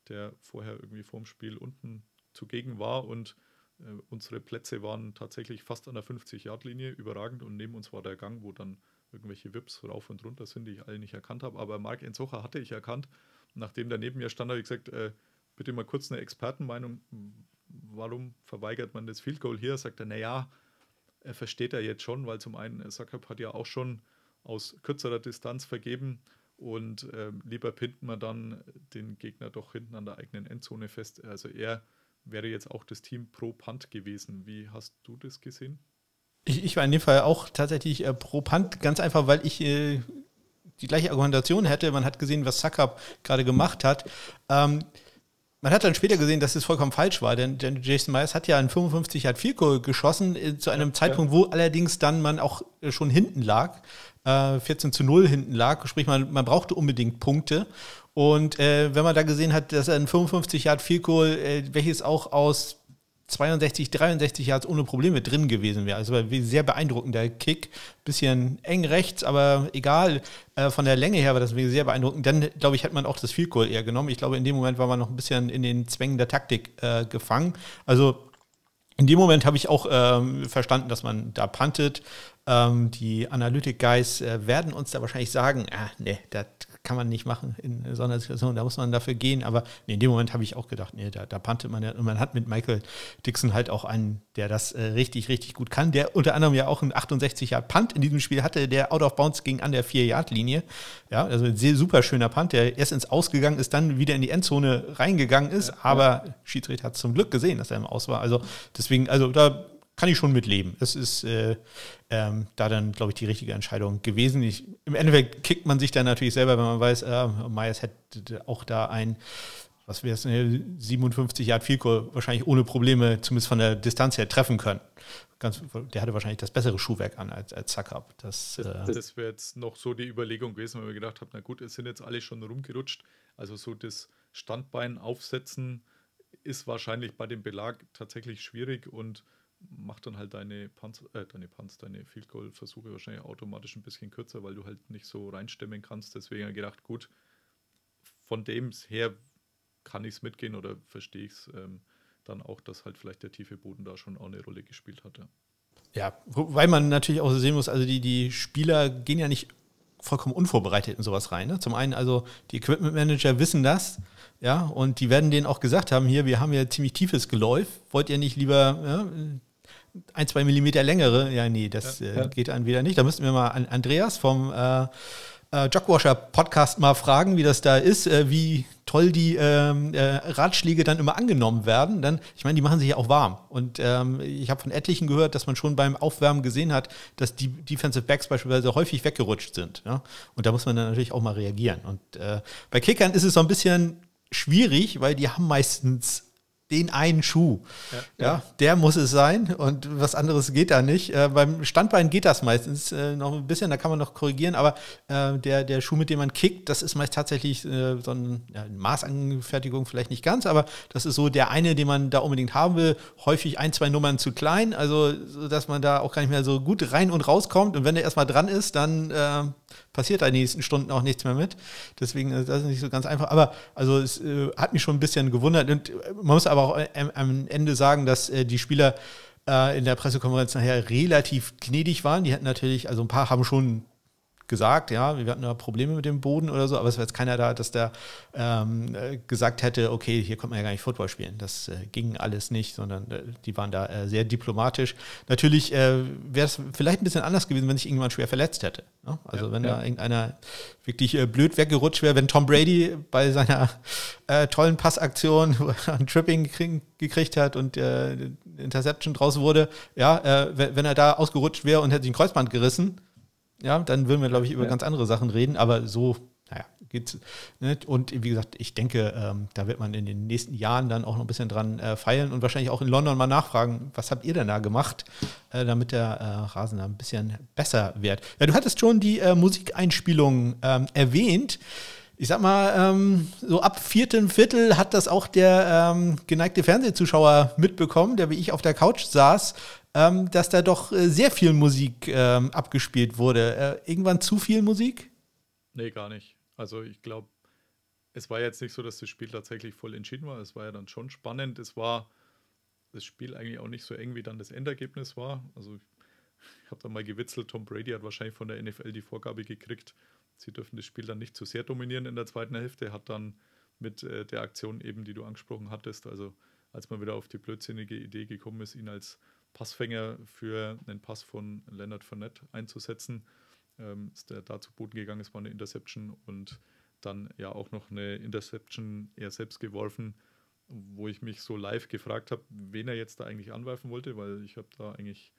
der vorher irgendwie vorm Spiel unten zugegen war und äh, unsere Plätze waren tatsächlich fast an der 50-Yard-Linie, überragend und neben uns war der Gang, wo dann irgendwelche Wips rauf und runter sind, die ich alle nicht erkannt habe. Aber Mark Enzocha hatte ich erkannt. Nachdem der neben mir stand, habe ich gesagt, äh, bitte mal kurz eine Expertenmeinung, warum verweigert man das Field Goal hier? Sagt er, naja, er versteht er jetzt schon, weil zum einen, Sackab hat ja auch schon aus kürzerer Distanz vergeben und äh, lieber pinnt man dann den Gegner doch hinten an der eigenen Endzone fest. Also er wäre jetzt auch das Team pro Punt gewesen. Wie hast du das gesehen? Ich, ich war in dem Fall auch tatsächlich äh, pro Punt, ganz einfach, weil ich äh, die gleiche Argumentation hätte. Man hat gesehen, was Suckup gerade gemacht hat. Ähm, man hat dann später gesehen, dass es vollkommen falsch war, denn, Jason Myers hat ja einen 55 Yard Field Goal geschossen äh, zu einem ja, Zeitpunkt, wo allerdings dann man auch äh, schon hinten lag, äh, 14 zu 0 hinten lag, sprich man, man brauchte unbedingt Punkte. Und äh, wenn man da gesehen hat, dass er ein 55 Yard Field Goal, äh, welches auch aus 62, 63 Yards ohne Probleme drin gewesen wäre. Also sehr beeindruckender Kick. Bisschen eng rechts, aber egal. Äh, von der Länge her war das sehr beeindruckend. Dann, glaube ich, hat man auch das Field Goal eher genommen. Ich glaube, in dem Moment war man noch ein bisschen in den Zwängen der Taktik äh, gefangen. Also in dem Moment habe ich auch ähm, verstanden, dass man da puntet. Ähm, die Analytic-Guys äh, werden uns da wahrscheinlich sagen, ah, nee, das kann man nicht machen in so einer Situation, da muss man dafür gehen. Aber nee, in dem Moment habe ich auch gedacht, nee, da, da pantet man ja. Und man hat mit Michael Dixon halt auch einen, der das äh, richtig, richtig gut kann, der unter anderem ja auch einen 68 Yard Punt in diesem Spiel hatte, der out of bounds ging an der 4-Yard-Linie. Ja, also ein sehr super schöner Punt, der erst ins Ausgegangen ist, dann wieder in die Endzone reingegangen ist, ja, aber ja. Schiedsrichter hat zum Glück gesehen, dass er im Aus war. Also deswegen, also da kann ich schon mitleben. Es ist äh, ähm, da dann, glaube ich, die richtige Entscheidung gewesen. Ich, Im Endeffekt kickt man sich dann natürlich selber, wenn man weiß, äh, Myers hätte auch da ein, was wäre es, 57 Yard Field Goal wahrscheinlich ohne Probleme, zumindest von der Distanz her, treffen können. Ganz, der hatte wahrscheinlich das bessere Schuhwerk an als, als Zuckup. Das, äh das wäre jetzt noch so die Überlegung gewesen, weil wir gedacht haben, na gut, es sind jetzt alle schon rumgerutscht. Also so das Standbein aufsetzen ist wahrscheinlich bei dem Belag tatsächlich schwierig und macht dann halt deine Punts, äh, deine Punts, deine Field Goal Versuche wahrscheinlich automatisch ein bisschen kürzer, weil du halt nicht so reinstemmen kannst. Deswegen habe ich gedacht, gut, von dem her kann ich es mitgehen oder verstehe ich es ähm, dann auch, dass halt vielleicht der tiefe Boden da schon auch eine Rolle gespielt hatte. Ja, wobei man natürlich auch sehen muss, also die, die Spieler gehen ja nicht vollkommen unvorbereitet in sowas rein. Ne? Zum einen, also die Equipment Manager wissen das, ja, und die werden denen auch gesagt haben, hier, wir haben ja ziemlich tiefes Geläuf, wollt ihr nicht lieber ja, ein, zwei Millimeter längere, ja, nee, das ja, äh, geht dann wieder nicht. Da müssten wir mal an Andreas vom äh, äh, Jogwasher Podcast mal fragen, wie das da ist, äh, wie toll die ähm, äh, Ratschläge dann immer angenommen werden. Dann, ich meine, die machen sich ja auch warm. Und ähm, ich habe von etlichen gehört, dass man schon beim Aufwärmen gesehen hat, dass die Defensive Backs beispielsweise häufig weggerutscht sind. Ja? Und da muss man dann natürlich auch mal reagieren. Und äh, bei Kickern ist es so ein bisschen schwierig, weil die haben meistens den einen Schuh. Ja, ja, der muss es sein und was anderes geht da nicht. Äh, beim Standbein geht das meistens äh, noch ein bisschen, da kann man noch korrigieren, aber äh, der, der Schuh, mit dem man kickt, das ist meist tatsächlich äh, so ein, ja, eine Maßanfertigung, vielleicht nicht ganz, aber das ist so der eine, den man da unbedingt haben will. Häufig ein, zwei Nummern zu klein, also dass man da auch gar nicht mehr so gut rein und rauskommt und wenn der erstmal dran ist, dann äh, passiert da in den nächsten Stunden auch nichts mehr mit. Deswegen ist das nicht so ganz einfach. Aber also es äh, hat mich schon ein bisschen gewundert. Und äh, man muss aber auch äh, am Ende sagen, dass äh, die Spieler äh, in der Pressekonferenz nachher relativ gnädig waren. Die hatten natürlich, also ein paar haben schon gesagt, ja, wir hatten da Probleme mit dem Boden oder so, aber es war jetzt keiner da, dass der ähm, gesagt hätte, okay, hier kommt man ja gar nicht Football spielen. Das äh, ging alles nicht, sondern äh, die waren da äh, sehr diplomatisch. Natürlich äh, wäre es vielleicht ein bisschen anders gewesen, wenn sich irgendjemand schwer verletzt hätte. Ne? Also ja, wenn ja. da irgendeiner wirklich äh, blöd weggerutscht wäre, wenn Tom Brady bei seiner äh, tollen Passaktion ein Tripping gekrieg, gekriegt hat und Interception draus wurde, ja, wenn er da ausgerutscht wäre und hätte sich ein Kreuzband gerissen, ja, dann würden wir, glaube ich, über ja. ganz andere Sachen reden, aber so, naja, geht's. Ne? Und wie gesagt, ich denke, ähm, da wird man in den nächsten Jahren dann auch noch ein bisschen dran äh, feilen und wahrscheinlich auch in London mal nachfragen, was habt ihr denn da gemacht, äh, damit der äh, Rasen da ein bisschen besser wird. Ja, du hattest schon die äh, Musikeinspielung ähm, erwähnt. Ich sag mal, ähm, so ab vierten Viertel hat das auch der ähm, geneigte Fernsehzuschauer mitbekommen, der wie ich auf der Couch saß ähm, dass da doch äh, sehr viel Musik ähm, abgespielt wurde. Äh, irgendwann zu viel Musik? Nee, gar nicht. Also ich glaube, es war jetzt nicht so, dass das Spiel tatsächlich voll entschieden war. Es war ja dann schon spannend. Es war das Spiel eigentlich auch nicht so eng, wie dann das Endergebnis war. Also ich habe da mal gewitzelt, Tom Brady hat wahrscheinlich von der NFL die Vorgabe gekriegt, sie dürfen das Spiel dann nicht zu sehr dominieren in der zweiten Hälfte. Hat dann mit äh, der Aktion eben, die du angesprochen hattest, also als man wieder auf die blödsinnige Idee gekommen ist, ihn als Passfänger für einen Pass von Leonard Fournette einzusetzen. Ähm, ist der da zu Boden gegangen, es war eine Interception und dann ja auch noch eine Interception er selbst geworfen, wo ich mich so live gefragt habe, wen er jetzt da eigentlich anwerfen wollte, weil ich habe da eigentlich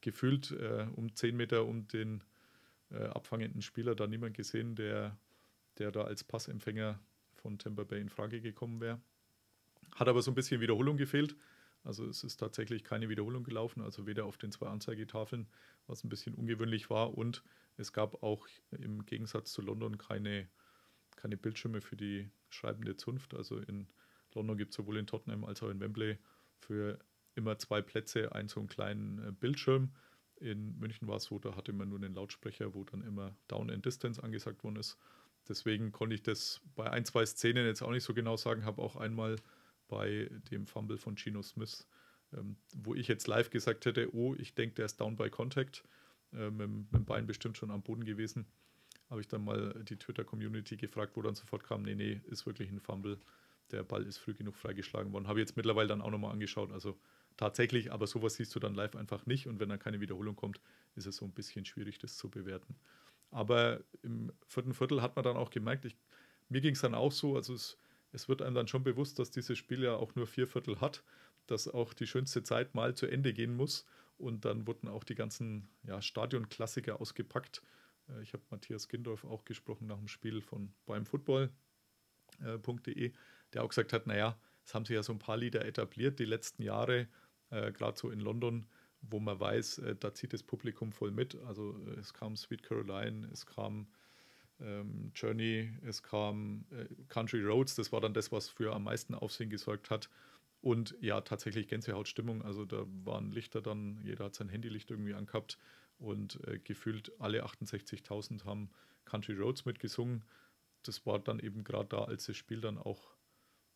gefühlt äh, um 10 Meter um den äh, abfangenden Spieler da niemand gesehen, der, der da als Passempfänger von Tampa Bay in Frage gekommen wäre. Hat aber so ein bisschen Wiederholung gefehlt. Also es ist tatsächlich keine Wiederholung gelaufen, also weder auf den zwei Anzeigetafeln, was ein bisschen ungewöhnlich war, und es gab auch im Gegensatz zu London keine, keine Bildschirme für die schreibende Zunft. Also in London gibt es sowohl in Tottenham als auch in Wembley für immer zwei Plätze einen so einen kleinen äh, Bildschirm. In München war es so, da hatte man nur einen Lautsprecher, wo dann immer Down and Distance angesagt worden ist. Deswegen konnte ich das bei ein, zwei Szenen jetzt auch nicht so genau sagen. Habe auch einmal bei dem Fumble von Gino Smith, ähm, wo ich jetzt live gesagt hätte, oh, ich denke, der ist down by contact, äh, mit, mit, dem Bein bestimmt schon am Boden gewesen. Habe ich dann mal die Twitter-Community gefragt, wo dann sofort kam, nee, nee, ist wirklich ein Fumble. Der Ball ist früh genug freigeschlagen worden. Habe jetzt mittlerweile dann auch nochmal angeschaut. Also tatsächlich, aber sowas siehst du dann live einfach nicht. Und wenn dann keine Wiederholung kommt, ist es so ein bisschen schwierig, das zu bewerten. Aber im vierten Viertel hat man dann auch gemerkt, ich, mir ging es dann auch so, also es es wird einem dann schon bewusst, dass dieses Spiel ja auch nur vier Viertel hat, dass auch die schönste Zeit mal zu Ende gehen muss. Und dann wurden auch die ganzen ja, Stadionklassiker ausgepackt. Äh, ich habe Matthias Gindorf auch gesprochen nach dem Spiel von beimfootball.de, äh, der auch gesagt hat, naja, es haben sich ja so ein paar Lieder etabliert die letzten Jahre, äh, gerade so in London, wo man weiß, äh, da zieht das Publikum voll mit. Also äh, es kam Sweet Caroline, es kam ähm, Journey, es kam äh, Country Roads, das war dann das, was für am meisten Aufsehen gesorgt hat. Und ja, tatsächlich Gänsehautstimmung. Also da waren Lichter dann, jeder hat sein Handylicht irgendwie angehabt und äh, gefühlt alle 68.000 haben Country Roads mitgesungen. Das war dann eben gerade da, als das Spiel dann auch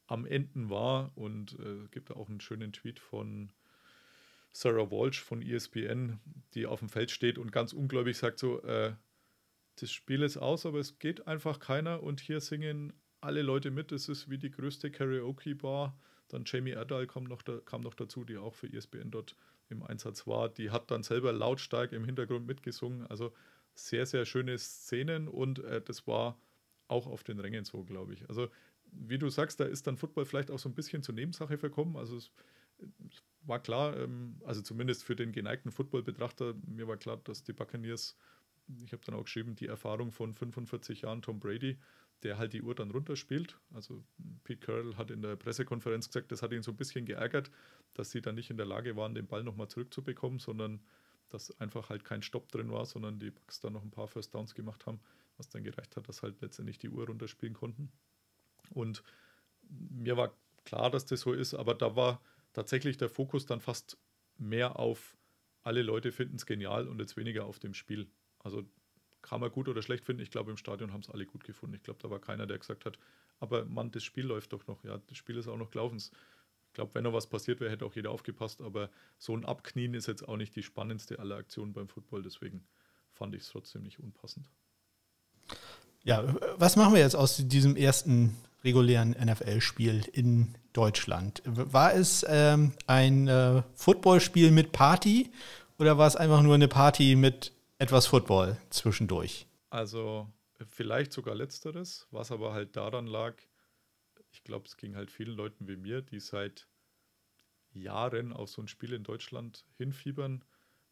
am Enden war. Und äh, gibt auch einen schönen Tweet von Sarah Walsh von ESPN, die auf dem Feld steht und ganz ungläubig sagt so, äh, das Spiel ist aus, aber es geht einfach keiner und hier singen alle Leute mit. Es ist wie die größte Karaoke-Bar. Dann Jamie Erdal kam noch, da, kam noch dazu, die auch für ESPN dort im Einsatz war. Die hat dann selber lautstark im Hintergrund mitgesungen. Also sehr, sehr schöne Szenen und äh, das war auch auf den Rängen so, glaube ich. Also, wie du sagst, da ist dann Football vielleicht auch so ein bisschen zur Nebensache verkommen. Also, es, es war klar, ähm, also zumindest für den geneigten Football-Betrachter, mir war klar, dass die Buccaneers ich habe dann auch geschrieben, die Erfahrung von 45 Jahren Tom Brady, der halt die Uhr dann runterspielt. Also Pete Carroll hat in der Pressekonferenz gesagt, das hat ihn so ein bisschen geärgert, dass sie dann nicht in der Lage waren, den Ball nochmal zurückzubekommen, sondern dass einfach halt kein Stopp drin war, sondern die Bucks dann noch ein paar First Downs gemacht haben, was dann gereicht hat, dass halt letztendlich die Uhr runterspielen konnten. Und mir war klar, dass das so ist, aber da war tatsächlich der Fokus dann fast mehr auf alle Leute finden es genial und jetzt weniger auf dem Spiel. Also kann man gut oder schlecht finden. Ich glaube, im Stadion haben es alle gut gefunden. Ich glaube, da war keiner, der gesagt hat, aber Mann, das Spiel läuft doch noch. Ja, das Spiel ist auch noch gelaufen. Ich glaube, wenn noch was passiert wäre, hätte auch jeder aufgepasst. Aber so ein Abknien ist jetzt auch nicht die spannendste aller Aktionen beim Football. Deswegen fand ich es trotzdem nicht unpassend. Ja, was machen wir jetzt aus diesem ersten regulären NFL-Spiel in Deutschland? War es ähm, ein äh, Footballspiel mit Party oder war es einfach nur eine Party mit etwas Football zwischendurch. Also vielleicht sogar letzteres, was aber halt daran lag, ich glaube, es ging halt vielen Leuten wie mir, die seit Jahren auf so ein Spiel in Deutschland hinfiebern.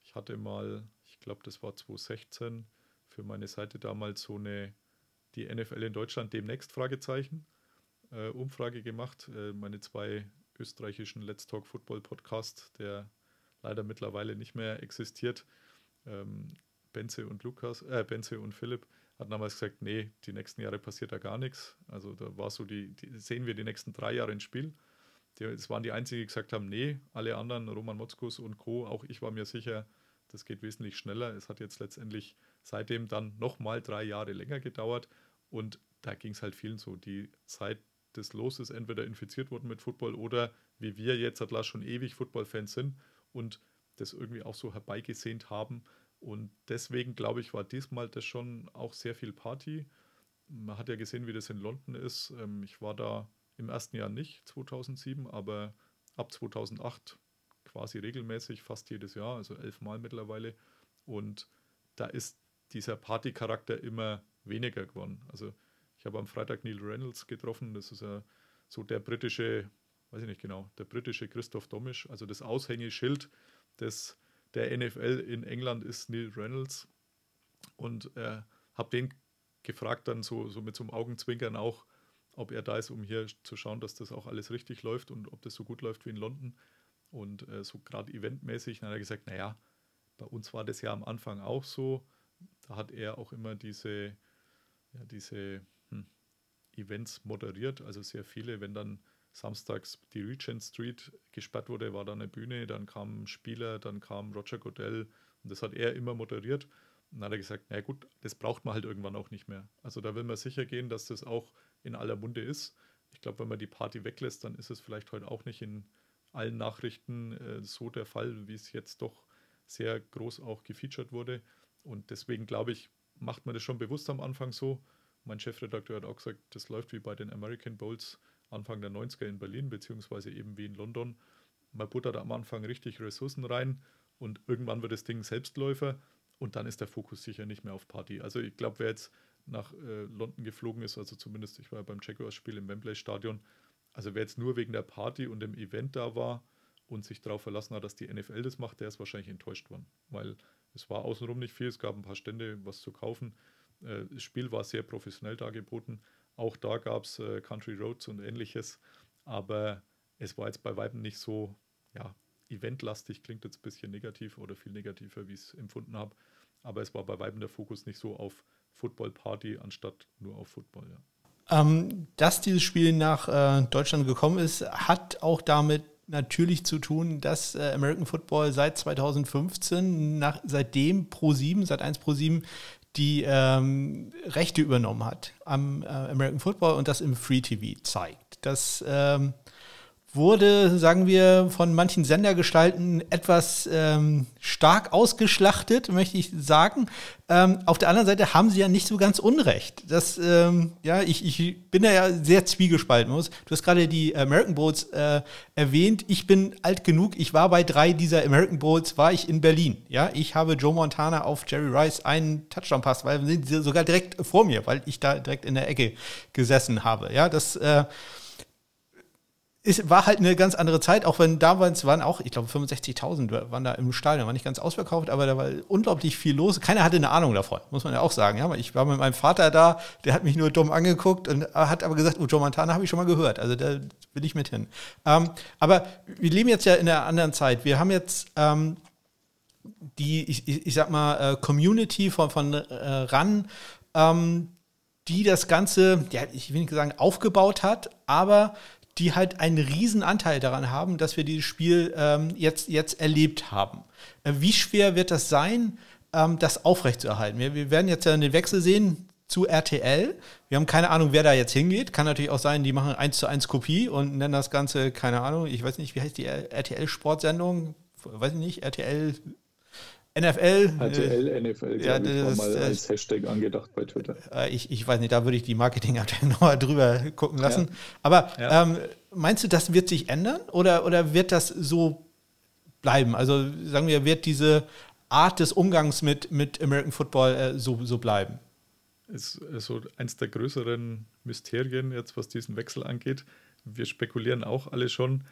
Ich hatte mal, ich glaube, das war 2016, für meine Seite damals so eine, die NFL in Deutschland demnächst Fragezeichen, äh, Umfrage gemacht. Äh, meine zwei österreichischen Let's Talk Football Podcast, der leider mittlerweile nicht mehr existiert, ähm, Benze und Lukas, äh, Benze und Philipp hatten damals gesagt, nee, die nächsten Jahre passiert da gar nichts. Also da war so die, die sehen wir die nächsten drei Jahre ins Spiel. Es waren die einzigen, die gesagt haben, nee, alle anderen, Roman Motzkus und Co., auch ich war mir sicher, das geht wesentlich schneller. Es hat jetzt letztendlich seitdem dann nochmal drei Jahre länger gedauert und da ging es halt vielen so. Die Zeit des Loses entweder infiziert wurden mit Football oder wie wir jetzt hat schon ewig Football-Fans sind und das irgendwie auch so herbeigesehnt haben, und deswegen, glaube ich, war diesmal das schon auch sehr viel Party. Man hat ja gesehen, wie das in London ist. Ähm, ich war da im ersten Jahr nicht, 2007, aber ab 2008 quasi regelmäßig, fast jedes Jahr, also elfmal mittlerweile. Und da ist dieser Partycharakter immer weniger geworden. Also ich habe am Freitag Neil Reynolds getroffen, das ist ja so der britische, weiß ich nicht genau, der britische Christoph Domisch, also das Aushängeschild des der NFL in England ist Neil Reynolds. Und äh, habe den gefragt, dann so, so mit so einem Augenzwinkern auch, ob er da ist, um hier zu schauen, dass das auch alles richtig läuft und ob das so gut läuft wie in London. Und äh, so gerade eventmäßig, dann hat er gesagt, naja, bei uns war das ja am Anfang auch so. Da hat er auch immer diese, ja, diese hm, Events moderiert, also sehr viele, wenn dann samstags die Regent Street gesperrt wurde, war da eine Bühne, dann kamen Spieler, dann kam Roger Goodell und das hat er immer moderiert. Und dann hat er gesagt, na gut, das braucht man halt irgendwann auch nicht mehr. Also da will man sicher gehen, dass das auch in aller Munde ist. Ich glaube, wenn man die Party weglässt, dann ist es vielleicht heute auch nicht in allen Nachrichten äh, so der Fall, wie es jetzt doch sehr groß auch gefeatured wurde. Und deswegen glaube ich, macht man das schon bewusst am Anfang so. Mein Chefredakteur hat auch gesagt, das läuft wie bei den American Bowls Anfang der 90er in Berlin, beziehungsweise eben wie in London. Man buttert am Anfang richtig Ressourcen rein und irgendwann wird das Ding Selbstläufer und dann ist der Fokus sicher nicht mehr auf Party. Also ich glaube, wer jetzt nach äh, London geflogen ist, also zumindest ich war ja beim Jaguars-Spiel im Wembley-Stadion, also wer jetzt nur wegen der Party und dem Event da war und sich darauf verlassen hat, dass die NFL das macht, der ist wahrscheinlich enttäuscht worden, weil es war außenrum nicht viel, es gab ein paar Stände, was zu kaufen. Äh, das Spiel war sehr professionell dargeboten. Auch da gab es äh, Country Roads und ähnliches, aber es war jetzt bei Weitem nicht so, ja, eventlastig, klingt jetzt ein bisschen negativ oder viel negativer, wie ich es empfunden habe, aber es war bei Weitem der Fokus nicht so auf Football Party anstatt nur auf Football, ja. Ähm, dass dieses Spiel nach äh, Deutschland gekommen ist, hat auch damit natürlich zu tun, dass äh, American Football seit 2015, nach, seitdem Pro7, seit 1 Pro7 die ähm, Rechte übernommen hat am äh, American Football und das im Free TV zeigt. Das ähm, wurde, sagen wir, von manchen Sendergestalten etwas ähm, stark ausgeschlachtet, möchte ich sagen. Ähm, auf der anderen Seite haben sie ja nicht so ganz Unrecht. Das, ähm, ja, ich, ich bin da ja sehr zwiegespalten. Du hast gerade die American Boats äh, erwähnt. Ich bin alt genug. Ich war bei drei dieser American Boats, war ich in Berlin. Ja, ich habe Joe Montana auf Jerry Rice einen Touchdown-Pass, weil sie sogar direkt vor mir, weil ich da direkt in der Ecke gesessen habe. Ja, das äh, es war halt eine ganz andere Zeit, auch wenn damals waren auch, ich glaube, 65.000 waren da im Stadion, war nicht ganz ausverkauft, aber da war unglaublich viel los. Keiner hatte eine Ahnung davon, muss man ja auch sagen. Ja, ich war mit meinem Vater da, der hat mich nur dumm angeguckt und hat aber gesagt, oh, Joe Montana habe ich schon mal gehört, also da will ich mit hin. Ähm, aber wir leben jetzt ja in einer anderen Zeit. Wir haben jetzt ähm, die, ich, ich, sag mal, äh, Community von, von äh, RAN, ähm, die das Ganze, ja, ich will nicht sagen aufgebaut hat, aber die halt einen riesen Anteil daran haben, dass wir dieses Spiel ähm, jetzt, jetzt erlebt haben. Äh, wie schwer wird das sein, ähm, das aufrechtzuerhalten? Wir, wir werden jetzt ja den Wechsel sehen zu RTL. Wir haben keine Ahnung, wer da jetzt hingeht. Kann natürlich auch sein, die machen eins zu eins Kopie und nennen das Ganze, keine Ahnung, ich weiß nicht, wie heißt die RTL-Sportsendung? Weiß ich nicht, RTL NFL. RTL, äh, NFL, ja, ich, war mal als Hashtag angedacht bei Twitter. Äh, ich, ich weiß nicht, da würde ich die Marketingabteilung nochmal drüber gucken lassen. Ja. Aber ja. Ähm, meinst du, das wird sich ändern oder, oder wird das so bleiben? Also sagen wir, wird diese Art des Umgangs mit, mit American Football äh, so, so bleiben? Ist so eins der größeren Mysterien jetzt, was diesen Wechsel angeht. Wir spekulieren auch alle schon.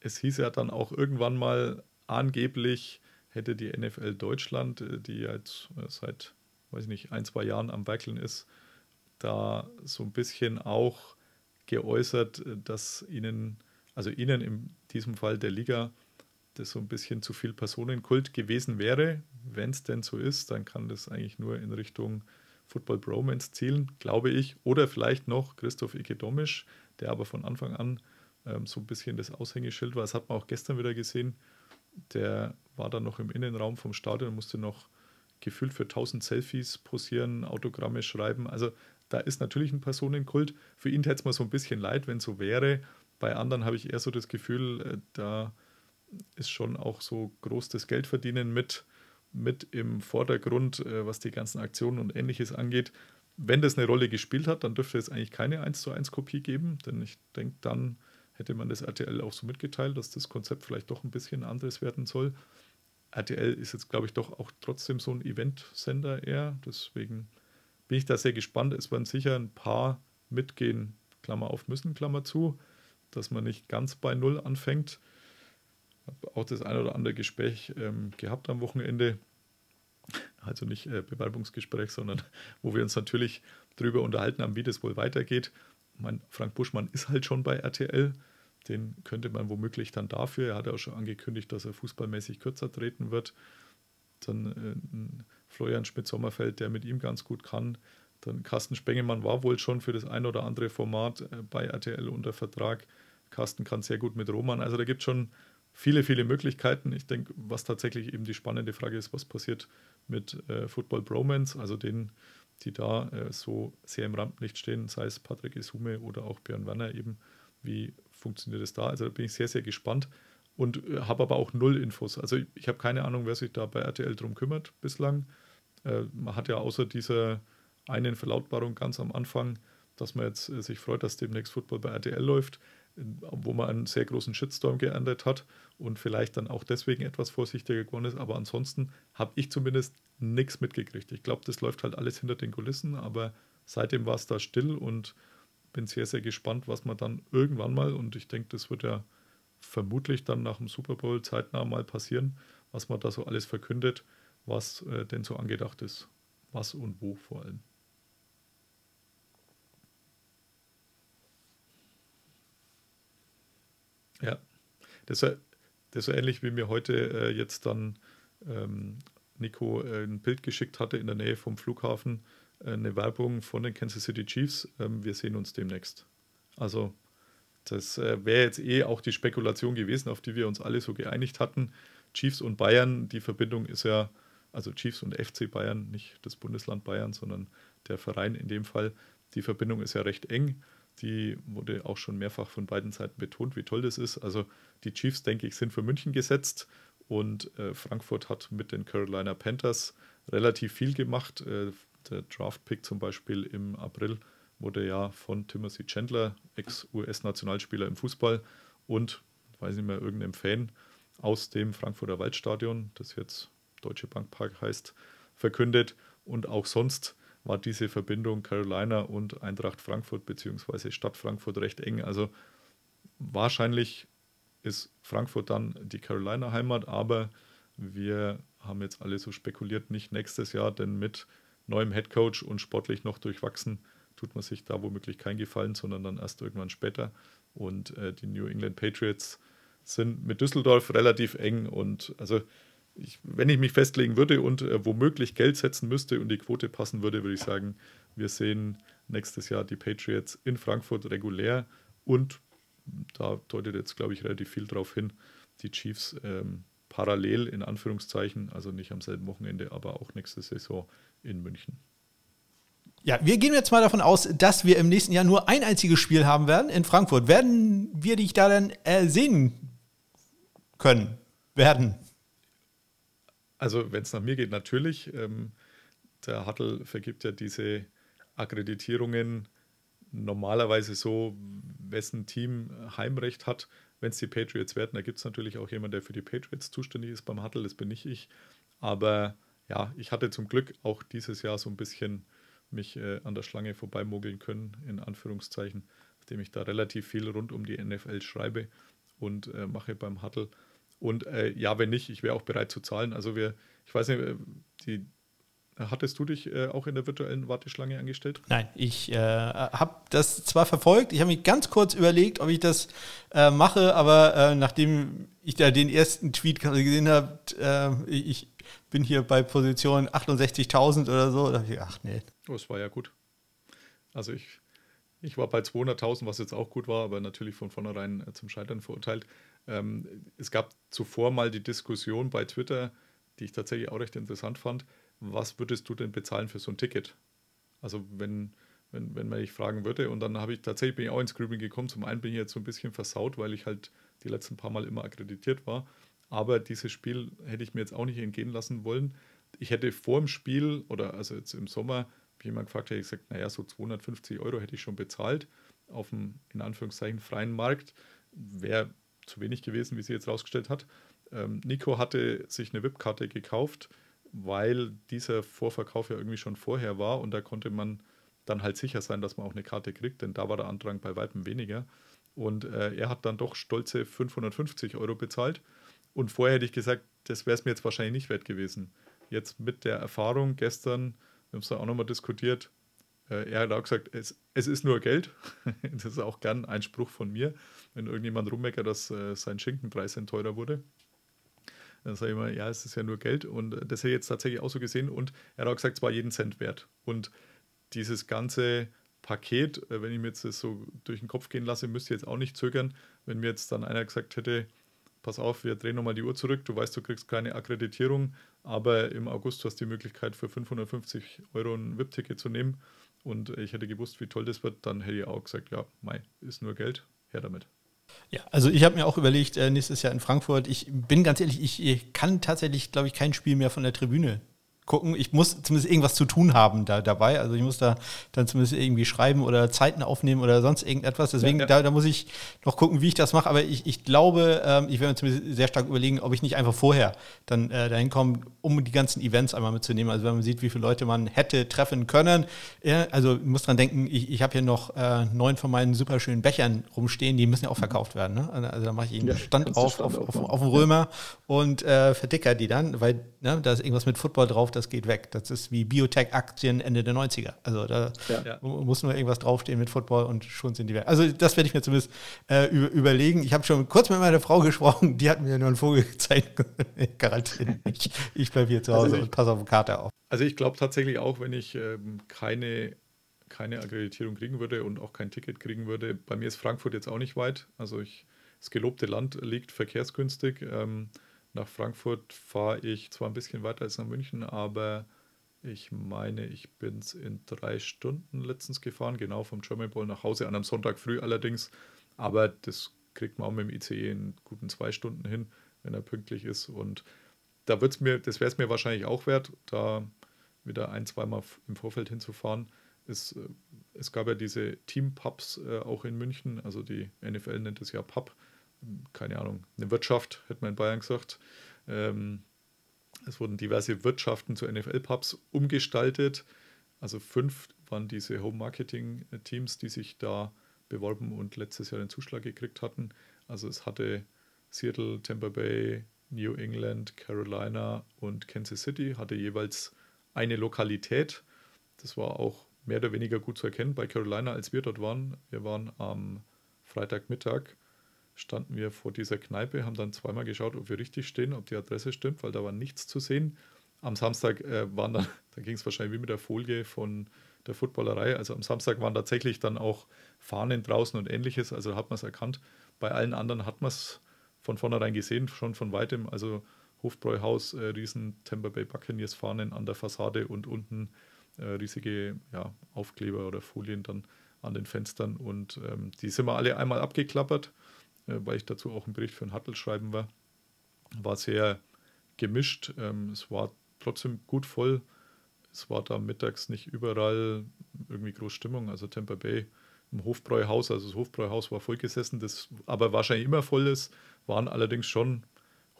Es hieß ja dann auch irgendwann mal angeblich, hätte die NFL Deutschland, äh, die jetzt äh, seit, weiß ich nicht, ein, zwei Jahren am Wackeln ist, da so ein bisschen auch geäußert, äh, dass ihnen, also ihnen in diesem Fall der Liga, das so ein bisschen zu viel Personenkult gewesen wäre. Wenn es denn so ist, dann kann das eigentlich nur in Richtung Football Bromance zielen, glaube ich. Oder vielleicht noch Christoph Ikedomisch, der aber von Anfang an ähm, so ein bisschen das Aushängeschild war. Das hat man auch gestern wieder gesehen. Der war dann noch im Innenraum vom Stadion, musste noch gefühlt für 1000 Selfies posieren, Autogramme schreiben. Also da ist natürlich ein Personenkult. Für ihn hätte es mir so ein bisschen leid, wenn so wäre. Bei anderen habe ich eher so das Gefühl, äh, da ist schon auch so groß das Geldverdienen mit, mit im Vordergrund, äh, was die ganzen Aktionen und ähnliches angeht. Wenn das eine Rolle gespielt hat, dann dürfte es eigentlich keine 1 zu 1 Kopie geben, denn ich denke, dann hätte man das RTL auch so mitgeteilt, dass das Konzept vielleicht doch ein bisschen anderes werden soll. RTL ist jetzt, glaube ich, doch auch trotzdem so ein Event-Sender eher. Deswegen bin ich da sehr gespannt. Es werden sicher ein paar mitgehen, Klammer auf müssen, Klammer zu, dass man nicht ganz bei Null anfängt. habe auch das ein oder andere Gespräch ähm, gehabt am Wochenende. Also nicht äh, Bewerbungsgespräch, sondern wo wir uns natürlich darüber unterhalten haben, wie das wohl weitergeht. Mein Frank Buschmann ist halt schon bei RTL. Den könnte man womöglich dann dafür. Er hat ja auch schon angekündigt, dass er fußballmäßig kürzer treten wird. Dann äh, Florian Schmidt-Sommerfeld, der mit ihm ganz gut kann. Dann Carsten Spengemann war wohl schon für das ein oder andere Format äh, bei RTL unter Vertrag. Carsten kann sehr gut mit Roman. Also da gibt es schon viele, viele Möglichkeiten. Ich denke, was tatsächlich eben die spannende Frage ist, was passiert mit äh, Football Bromance, also denen, die da äh, so sehr im Rampenlicht stehen, sei es Patrick Isume oder auch Björn Werner eben. Wie funktioniert es da? Also da bin ich sehr, sehr gespannt und äh, habe aber auch null Infos. Also ich, ich habe keine Ahnung, wer sich da bei RTL drum kümmert bislang. Äh, man hat ja außer dieser einen Verlautbarung ganz am Anfang, dass man jetzt äh, sich freut, dass demnächst Football bei RTL läuft, wo man einen sehr großen Shitstorm geerntet hat und vielleicht dann auch deswegen etwas vorsichtiger geworden ist. Aber ansonsten habe ich zumindest nichts mitgekriegt. Ich glaube, das läuft halt alles hinter den Kulissen, aber seitdem war es da still und bin sehr, sehr gespannt, was man dann irgendwann mal, und ich denke, das wird ja vermutlich dann nach dem Super Bowl zeitnah mal passieren, was man da so alles verkündet, was äh, denn so angedacht ist. Was und wo vor allem. Ja, das ist, das ähnlich, wie mir heute äh, jetzt dann ähm, Nico äh, ein Bild geschickt hatte in der Nähe vom Flughafen, äh, eine Werbung von den Kansas City Chiefs. Ähm, wir sehen uns demnächst. Also das äh, wäre jetzt eh auch die Spekulation gewesen, auf die wir uns alle so geeinigt hatten. Chiefs und Bayern, die Verbindung ist ja, also Chiefs und FC Bayern, nicht das Bundesland Bayern, sondern der Verein in dem Fall. Die Verbindung ist ja recht eng. Die wurde auch schon mehrfach von beiden Seiten betont, wie toll das ist. Also die Chiefs, denke ich, sind für München gesetzt und äh, Frankfurt hat mit den Carolina Panthers relativ viel gemacht. Äh, der Draft-Pick zum Beispiel im April wurde ja von Timothy Chandler, Ex-US-Nationalspieler im Fußball und, weiß nicht mehr, irgendeinem Fan aus dem Frankfurter Waldstadion, das jetzt Deutsche Bank Park heißt, verkündet. Und auch sonst war diese Verbindung Carolina und Eintracht Frankfurt bzw. Stadt Frankfurt recht eng. Also wahrscheinlich ist Frankfurt dann die Carolina-Heimat, aber wir haben jetzt alle so spekuliert, nicht nächstes Jahr, denn mit neuem Headcoach und sportlich noch durchwachsen tut man sich da womöglich keinen Gefallen, sondern dann erst irgendwann später. Und äh, die New England Patriots sind mit Düsseldorf relativ eng und also ich, wenn ich mich festlegen würde und äh, womöglich Geld setzen müsste und die Quote passen würde, würde ich sagen, wir sehen nächstes Jahr die Patriots in Frankfurt regulär und da deutet jetzt, glaube ich, relativ viel darauf hin, die Chiefs ähm, parallel in Anführungszeichen, also nicht am selben Wochenende, aber auch nächste Saison in München. Ja, wir gehen jetzt mal davon aus, dass wir im nächsten Jahr nur ein einziges Spiel haben werden in Frankfurt. Werden wir dich da dann äh, sehen können? Werden? Also, wenn es nach mir geht, natürlich. Ähm, der Hattel vergibt ja diese Akkreditierungen normalerweise so, wessen Team Heimrecht hat. Wenn es die Patriots werden, da gibt es natürlich auch jemanden, der für die Patriots zuständig ist beim Hattel, das bin nicht ich. Aber ja, ich hatte zum Glück auch dieses Jahr so ein bisschen mich äh, an der Schlange vorbeimogeln können, in Anführungszeichen, nachdem ich da relativ viel rund um die NFL schreibe und äh, mache beim Hattel. Und äh, ja, wenn nicht, ich wäre auch bereit zu zahlen. Also wir, ich weiß nicht, äh, die, Hattest du dich äh, auch in der virtuellen Warteschlange angestellt? Nein, ich äh, habe das zwar verfolgt, ich habe mich ganz kurz überlegt, ob ich das äh, mache, aber äh, nachdem ich da den ersten Tweet gesehen habe, äh, ich bin hier bei Position 68.000 oder so, da habe ich ach nee. Oh, es war ja gut. Also ich, ich war bei 200.000, was jetzt auch gut war, aber natürlich von vornherein äh, zum Scheitern verurteilt. Ähm, es gab zuvor mal die Diskussion bei Twitter, die ich tatsächlich auch recht interessant fand was würdest du denn bezahlen für so ein Ticket? Also wenn, wenn, wenn man mich fragen würde. Und dann habe ich tatsächlich bin ich auch ins Grübeln gekommen. Zum einen bin ich jetzt so ein bisschen versaut, weil ich halt die letzten paar Mal immer akkreditiert war. Aber dieses Spiel hätte ich mir jetzt auch nicht entgehen lassen wollen. Ich hätte vor dem Spiel oder also jetzt im Sommer, wie jemand gefragt hätte, ich gesagt, naja, so 250 Euro hätte ich schon bezahlt auf dem in Anführungszeichen freien Markt. Wäre zu wenig gewesen, wie sie jetzt rausgestellt hat. Ähm, Nico hatte sich eine VIP-Karte gekauft weil dieser Vorverkauf ja irgendwie schon vorher war und da konnte man dann halt sicher sein, dass man auch eine Karte kriegt, denn da war der Andrang bei weitem weniger. Und äh, er hat dann doch stolze 550 Euro bezahlt. Und vorher hätte ich gesagt, das wäre es mir jetzt wahrscheinlich nicht wert gewesen. Jetzt mit der Erfahrung gestern, wir haben es da auch nochmal diskutiert, äh, er hat auch gesagt, es, es ist nur Geld. das ist auch gern ein Spruch von mir, wenn irgendjemand rummeckert, dass äh, sein Schinkenpreis teurer wurde. Dann sage ich immer, ja, es ist ja nur Geld. Und das hätte ich jetzt tatsächlich auch so gesehen. Und er hat auch gesagt, es war jeden Cent wert. Und dieses ganze Paket, äh, wenn ich mir jetzt das so durch den Kopf gehen lasse, müsste ich jetzt auch nicht zögern, wenn mir jetzt dann einer gesagt hätte, pass auf, wir drehen nochmal die Uhr zurück, du weißt, du kriegst keine Akkreditierung, aber im August hast du die Möglichkeit für 550 Euro ein VIP-Ticket zu nehmen und ich hätte gewusst, wie toll das wird, dann hätte ich auch gesagt, ja, Mai, ist nur Geld, her damit. Ja, also ich habe mir auch überlegt, äh, nächstes Jahr in Frankfurt, ich bin ganz ehrlich, ich, ich kann tatsächlich, glaube ich, kein Spiel mehr von der Tribüne gucken. Ich muss zumindest irgendwas zu tun haben da dabei. Also ich muss da dann zumindest irgendwie schreiben oder Zeiten aufnehmen oder sonst irgendetwas. Deswegen, ja, ja. Da, da muss ich noch gucken, wie ich das mache. Aber ich, ich glaube, ähm, ich werde mir zumindest sehr stark überlegen, ob ich nicht einfach vorher dann äh, dahin komme, um die ganzen Events einmal mitzunehmen. Also wenn man sieht, wie viele Leute man hätte treffen können. Ja, also ich muss dran denken, ich, ich habe hier noch äh, neun von meinen super schönen Bechern rumstehen, die müssen ja auch verkauft werden. Ne? Also, also da mache ich einen Stand auf, Stand auf, auf, auf, dem Römer und äh, verdicker die dann, weil ne, da ist irgendwas mit Football drauf, das geht weg. Das ist wie Biotech-Aktien Ende der 90er. Also da ja. muss nur irgendwas draufstehen mit Football und schon sind die weg. Also das werde ich mir zumindest äh, überlegen. Ich habe schon kurz mit meiner Frau gesprochen, die hat mir nur einen Vogel gezeigt. Garantiert nicht. Ich bleibe hier zu Hause also ich, und passe auf die Karte auf. Also ich glaube tatsächlich auch, wenn ich ähm, keine keine Akkreditierung kriegen würde und auch kein Ticket kriegen würde. Bei mir ist Frankfurt jetzt auch nicht weit. Also ich, das gelobte Land liegt verkehrsgünstig. Ähm, nach Frankfurt fahre ich zwar ein bisschen weiter als nach München, aber ich meine, ich bin es in drei Stunden letztens gefahren, genau vom German Bowl nach Hause, an einem Sonntag früh allerdings. Aber das kriegt man auch mit dem ICE in guten zwei Stunden hin, wenn er pünktlich ist. Und da wird's mir, das wäre es mir wahrscheinlich auch wert, da wieder ein, zweimal im Vorfeld hinzufahren. Es, äh, es gab ja diese Team-Pubs äh, auch in München, also die NFL nennt es ja Pub keine Ahnung, eine Wirtschaft, hätte man in Bayern gesagt. Ähm, es wurden diverse Wirtschaften zu NFL-Pubs umgestaltet. Also fünf waren diese Home-Marketing-Teams, die sich da beworben und letztes Jahr den Zuschlag gekriegt hatten. Also es hatte Seattle, Tampa Bay, New England, Carolina und Kansas City, hatte jeweils eine Lokalität. Das war auch mehr oder weniger gut zu erkennen bei Carolina, als wir dort waren. Wir waren am Freitagmittag standen wir vor dieser Kneipe, haben dann zweimal geschaut, ob wir richtig stehen, ob die Adresse stimmt, weil da war nichts zu sehen. Am Samstag äh, waren dann, da ging es wahrscheinlich wie mit der Folie von der Footballerei. Also am Samstag waren tatsächlich dann auch Fahnen draußen und ähnliches. Also hat man es erkannt. Bei allen anderen hat man es von vornherein gesehen, schon von weitem. Also Hofbräuhaus, äh, riesen Tampa Bay Buccaneers Fahnen an der Fassade und unten äh, riesige ja, Aufkleber oder Folien dann an den Fenstern. Und ähm, die sind wir alle einmal abgeklappert. Äh, weil ich dazu auch einen Bericht für ein Hattel schreiben war. War sehr gemischt. Ähm, es war trotzdem gut voll. Es war da mittags nicht überall irgendwie groß Stimmung. Also Tampa Bay im Hofbräuhaus, also das Hofbräuhaus war vollgesessen, das aber wahrscheinlich immer voll ist, waren allerdings schon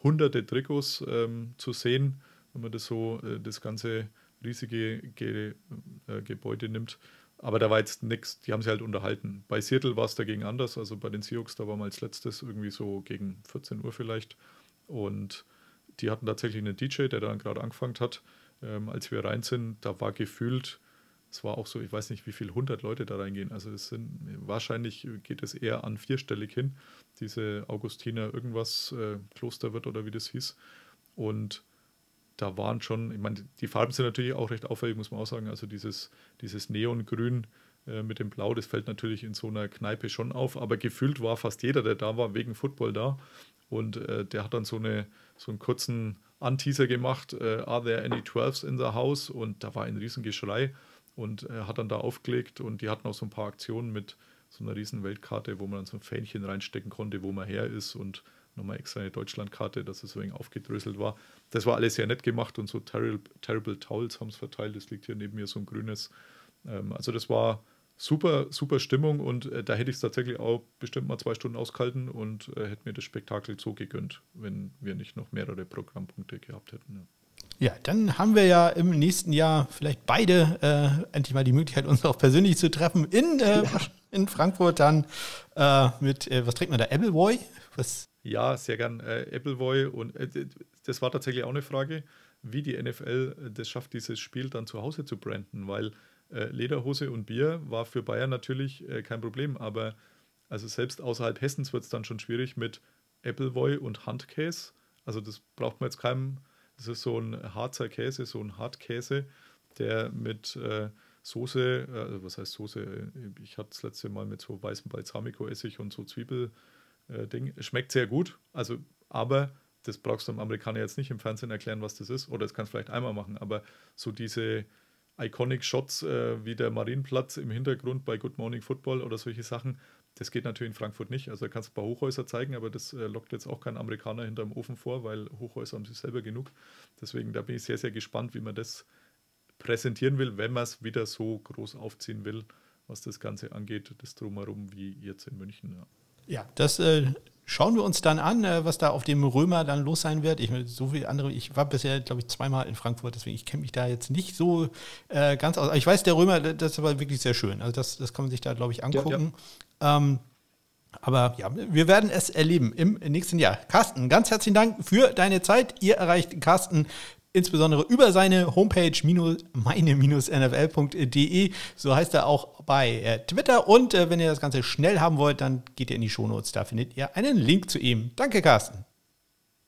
hunderte Trikots ähm, zu sehen, wenn man das so, äh, das ganze riesige Ge äh, Gebäude nimmt. Aber da war jetzt nichts, die haben sich halt unterhalten. Bei Seattle war es dagegen anders, also bei den Seahawks, da waren wir als letztes irgendwie so gegen 14 Uhr vielleicht. Und die hatten tatsächlich einen DJ, der dann gerade angefangen hat. Ähm, als wir rein sind, da war gefühlt, es war auch so, ich weiß nicht, wie viele hundert Leute da reingehen. Also es sind wahrscheinlich geht es eher an vierstellig hin, diese Augustiner irgendwas äh, Kloster wird oder wie das hieß. Und da waren schon, ich meine, die Farben sind natürlich auch recht auffällig, muss man auch sagen. Also dieses, dieses Neongrün äh, mit dem Blau, das fällt natürlich in so einer Kneipe schon auf, aber gefühlt war fast jeder, der da war, wegen Football da. Und äh, der hat dann so, eine, so einen kurzen Anteaser gemacht, äh, Are there any 12s in the house? Und da war ein Riesengeschrei und er hat dann da aufgelegt und die hatten auch so ein paar Aktionen mit so einer riesen Weltkarte, wo man dann so ein Fähnchen reinstecken konnte, wo man her ist und nochmal extra eine Deutschlandkarte, dass es wenig aufgedröselt war. Das war alles sehr nett gemacht und so Terrible, terrible Towels haben es verteilt. Das liegt hier neben mir so ein grünes. Ähm, also das war super, super Stimmung und äh, da hätte ich es tatsächlich auch bestimmt mal zwei Stunden ausgehalten und äh, hätte mir das Spektakel so gegönnt, wenn wir nicht noch mehrere Programmpunkte gehabt hätten. Ja. Ja, dann haben wir ja im nächsten Jahr vielleicht beide äh, endlich mal die Möglichkeit, uns auch persönlich zu treffen in, äh, ja. in Frankfurt dann äh, mit, äh, was trinkt man da, Appleboy? Was Ja, sehr gern. Äh, Appleboy und äh, das war tatsächlich auch eine Frage, wie die NFL das schafft, dieses Spiel dann zu Hause zu branden, weil äh, Lederhose und Bier war für Bayern natürlich äh, kein Problem, aber also selbst außerhalb Hessens wird es dann schon schwierig mit Appleboy und Handkäse. Also das braucht man jetzt keinem, das ist so ein Harzer Käse, so ein Hartkäse, der mit äh, Soße, äh, was heißt Soße? Ich hatte das letzte Mal mit so weißem Balsamico-Essig und so Zwiebel-Ding. Äh, Schmeckt sehr gut, also, aber das brauchst du dem Amerikaner jetzt nicht im Fernsehen erklären, was das ist. Oder das kannst du vielleicht einmal machen, aber so diese Iconic Shots äh, wie der Marienplatz im Hintergrund bei Good Morning Football oder solche Sachen, das geht natürlich in Frankfurt nicht. Also da kannst du ein paar Hochhäuser zeigen, aber das äh, lockt jetzt auch kein Amerikaner hinterm Ofen vor, weil Hochhäuser haben sie selber genug. Deswegen da bin ich sehr, sehr gespannt, wie man das präsentieren will, wenn man es wieder so groß aufziehen will, was das Ganze angeht, das drumherum wie jetzt in München. Ja, ja das äh, schauen wir uns dann an, äh, was da auf dem Römer dann los sein wird. Ich so viel andere, ich war bisher, glaube ich, zweimal in Frankfurt, deswegen ich kenne mich da jetzt nicht so äh, ganz aus. Ich weiß, der Römer, das aber wirklich sehr schön. Also das, das kann man sich da, glaube ich, angucken. Ja, ja. Ähm, aber ja, wir werden es erleben im nächsten Jahr. Carsten, ganz herzlichen Dank für deine Zeit. Ihr erreicht Carsten insbesondere über seine Homepage meine-nfl.de. So heißt er auch bei äh, Twitter. Und äh, wenn ihr das Ganze schnell haben wollt, dann geht ihr in die Shownotes. Da findet ihr einen Link zu ihm. Danke, Carsten.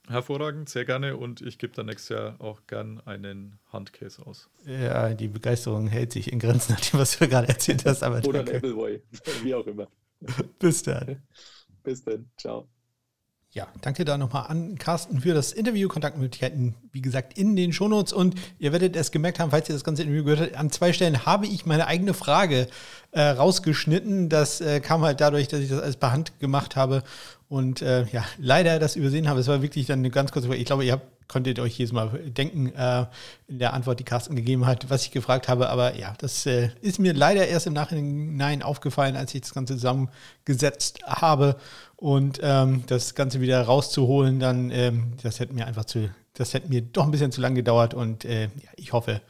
Hervorragend, sehr gerne. Und ich gebe dann nächstes Jahr auch gern einen Handcase aus. Ja, die Begeisterung hält sich in Grenzen nach dem, was du gerade erzählt hast. Aber Oder ein Appleboy, wie auch immer. Bis dann. Bis dann. Ciao. Ja, danke da nochmal an Carsten für das Interview. Kontaktmöglichkeiten, wie gesagt, in den Shownotes. Und ihr werdet es gemerkt haben, falls ihr das ganze Interview gehört habt, an zwei Stellen habe ich meine eigene Frage äh, rausgeschnitten. Das äh, kam halt dadurch, dass ich das alles per Hand gemacht habe und äh, ja, leider das übersehen habe. Es war wirklich dann eine ganz kurze Frage. Ich glaube, ihr habt konntet euch jedes Mal denken äh, in der Antwort, die Carsten gegeben hat, was ich gefragt habe. Aber ja, das äh, ist mir leider erst im Nachhinein aufgefallen, als ich das Ganze zusammengesetzt habe. Und ähm, das Ganze wieder rauszuholen, dann, ähm, das hätte mir einfach zu, das hätte mir doch ein bisschen zu lang gedauert. Und äh, ja, ich hoffe,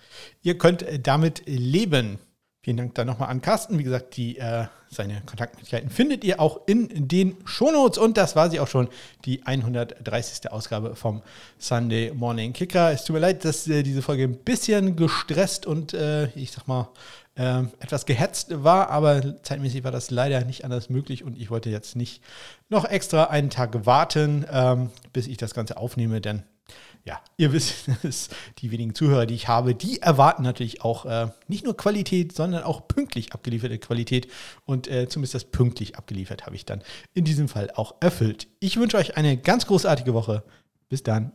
ihr könnt damit leben. Vielen Dank dann nochmal an Carsten. Wie gesagt, die, äh, seine Kontaktmöglichkeiten findet ihr auch in den Shownotes. Und das war sie auch schon, die 130. Ausgabe vom Sunday Morning Kicker. Es tut mir leid, dass äh, diese Folge ein bisschen gestresst und äh, ich sag mal äh, etwas gehetzt war, aber zeitmäßig war das leider nicht anders möglich und ich wollte jetzt nicht noch extra einen Tag warten, ähm, bis ich das Ganze aufnehme, denn ja, ihr wisst die wenigen Zuhörer, die ich habe, die erwarten natürlich auch äh, nicht nur Qualität, sondern auch pünktlich abgelieferte Qualität. Und äh, zumindest das pünktlich abgeliefert habe ich dann in diesem Fall auch erfüllt. Ich wünsche euch eine ganz großartige Woche. Bis dann.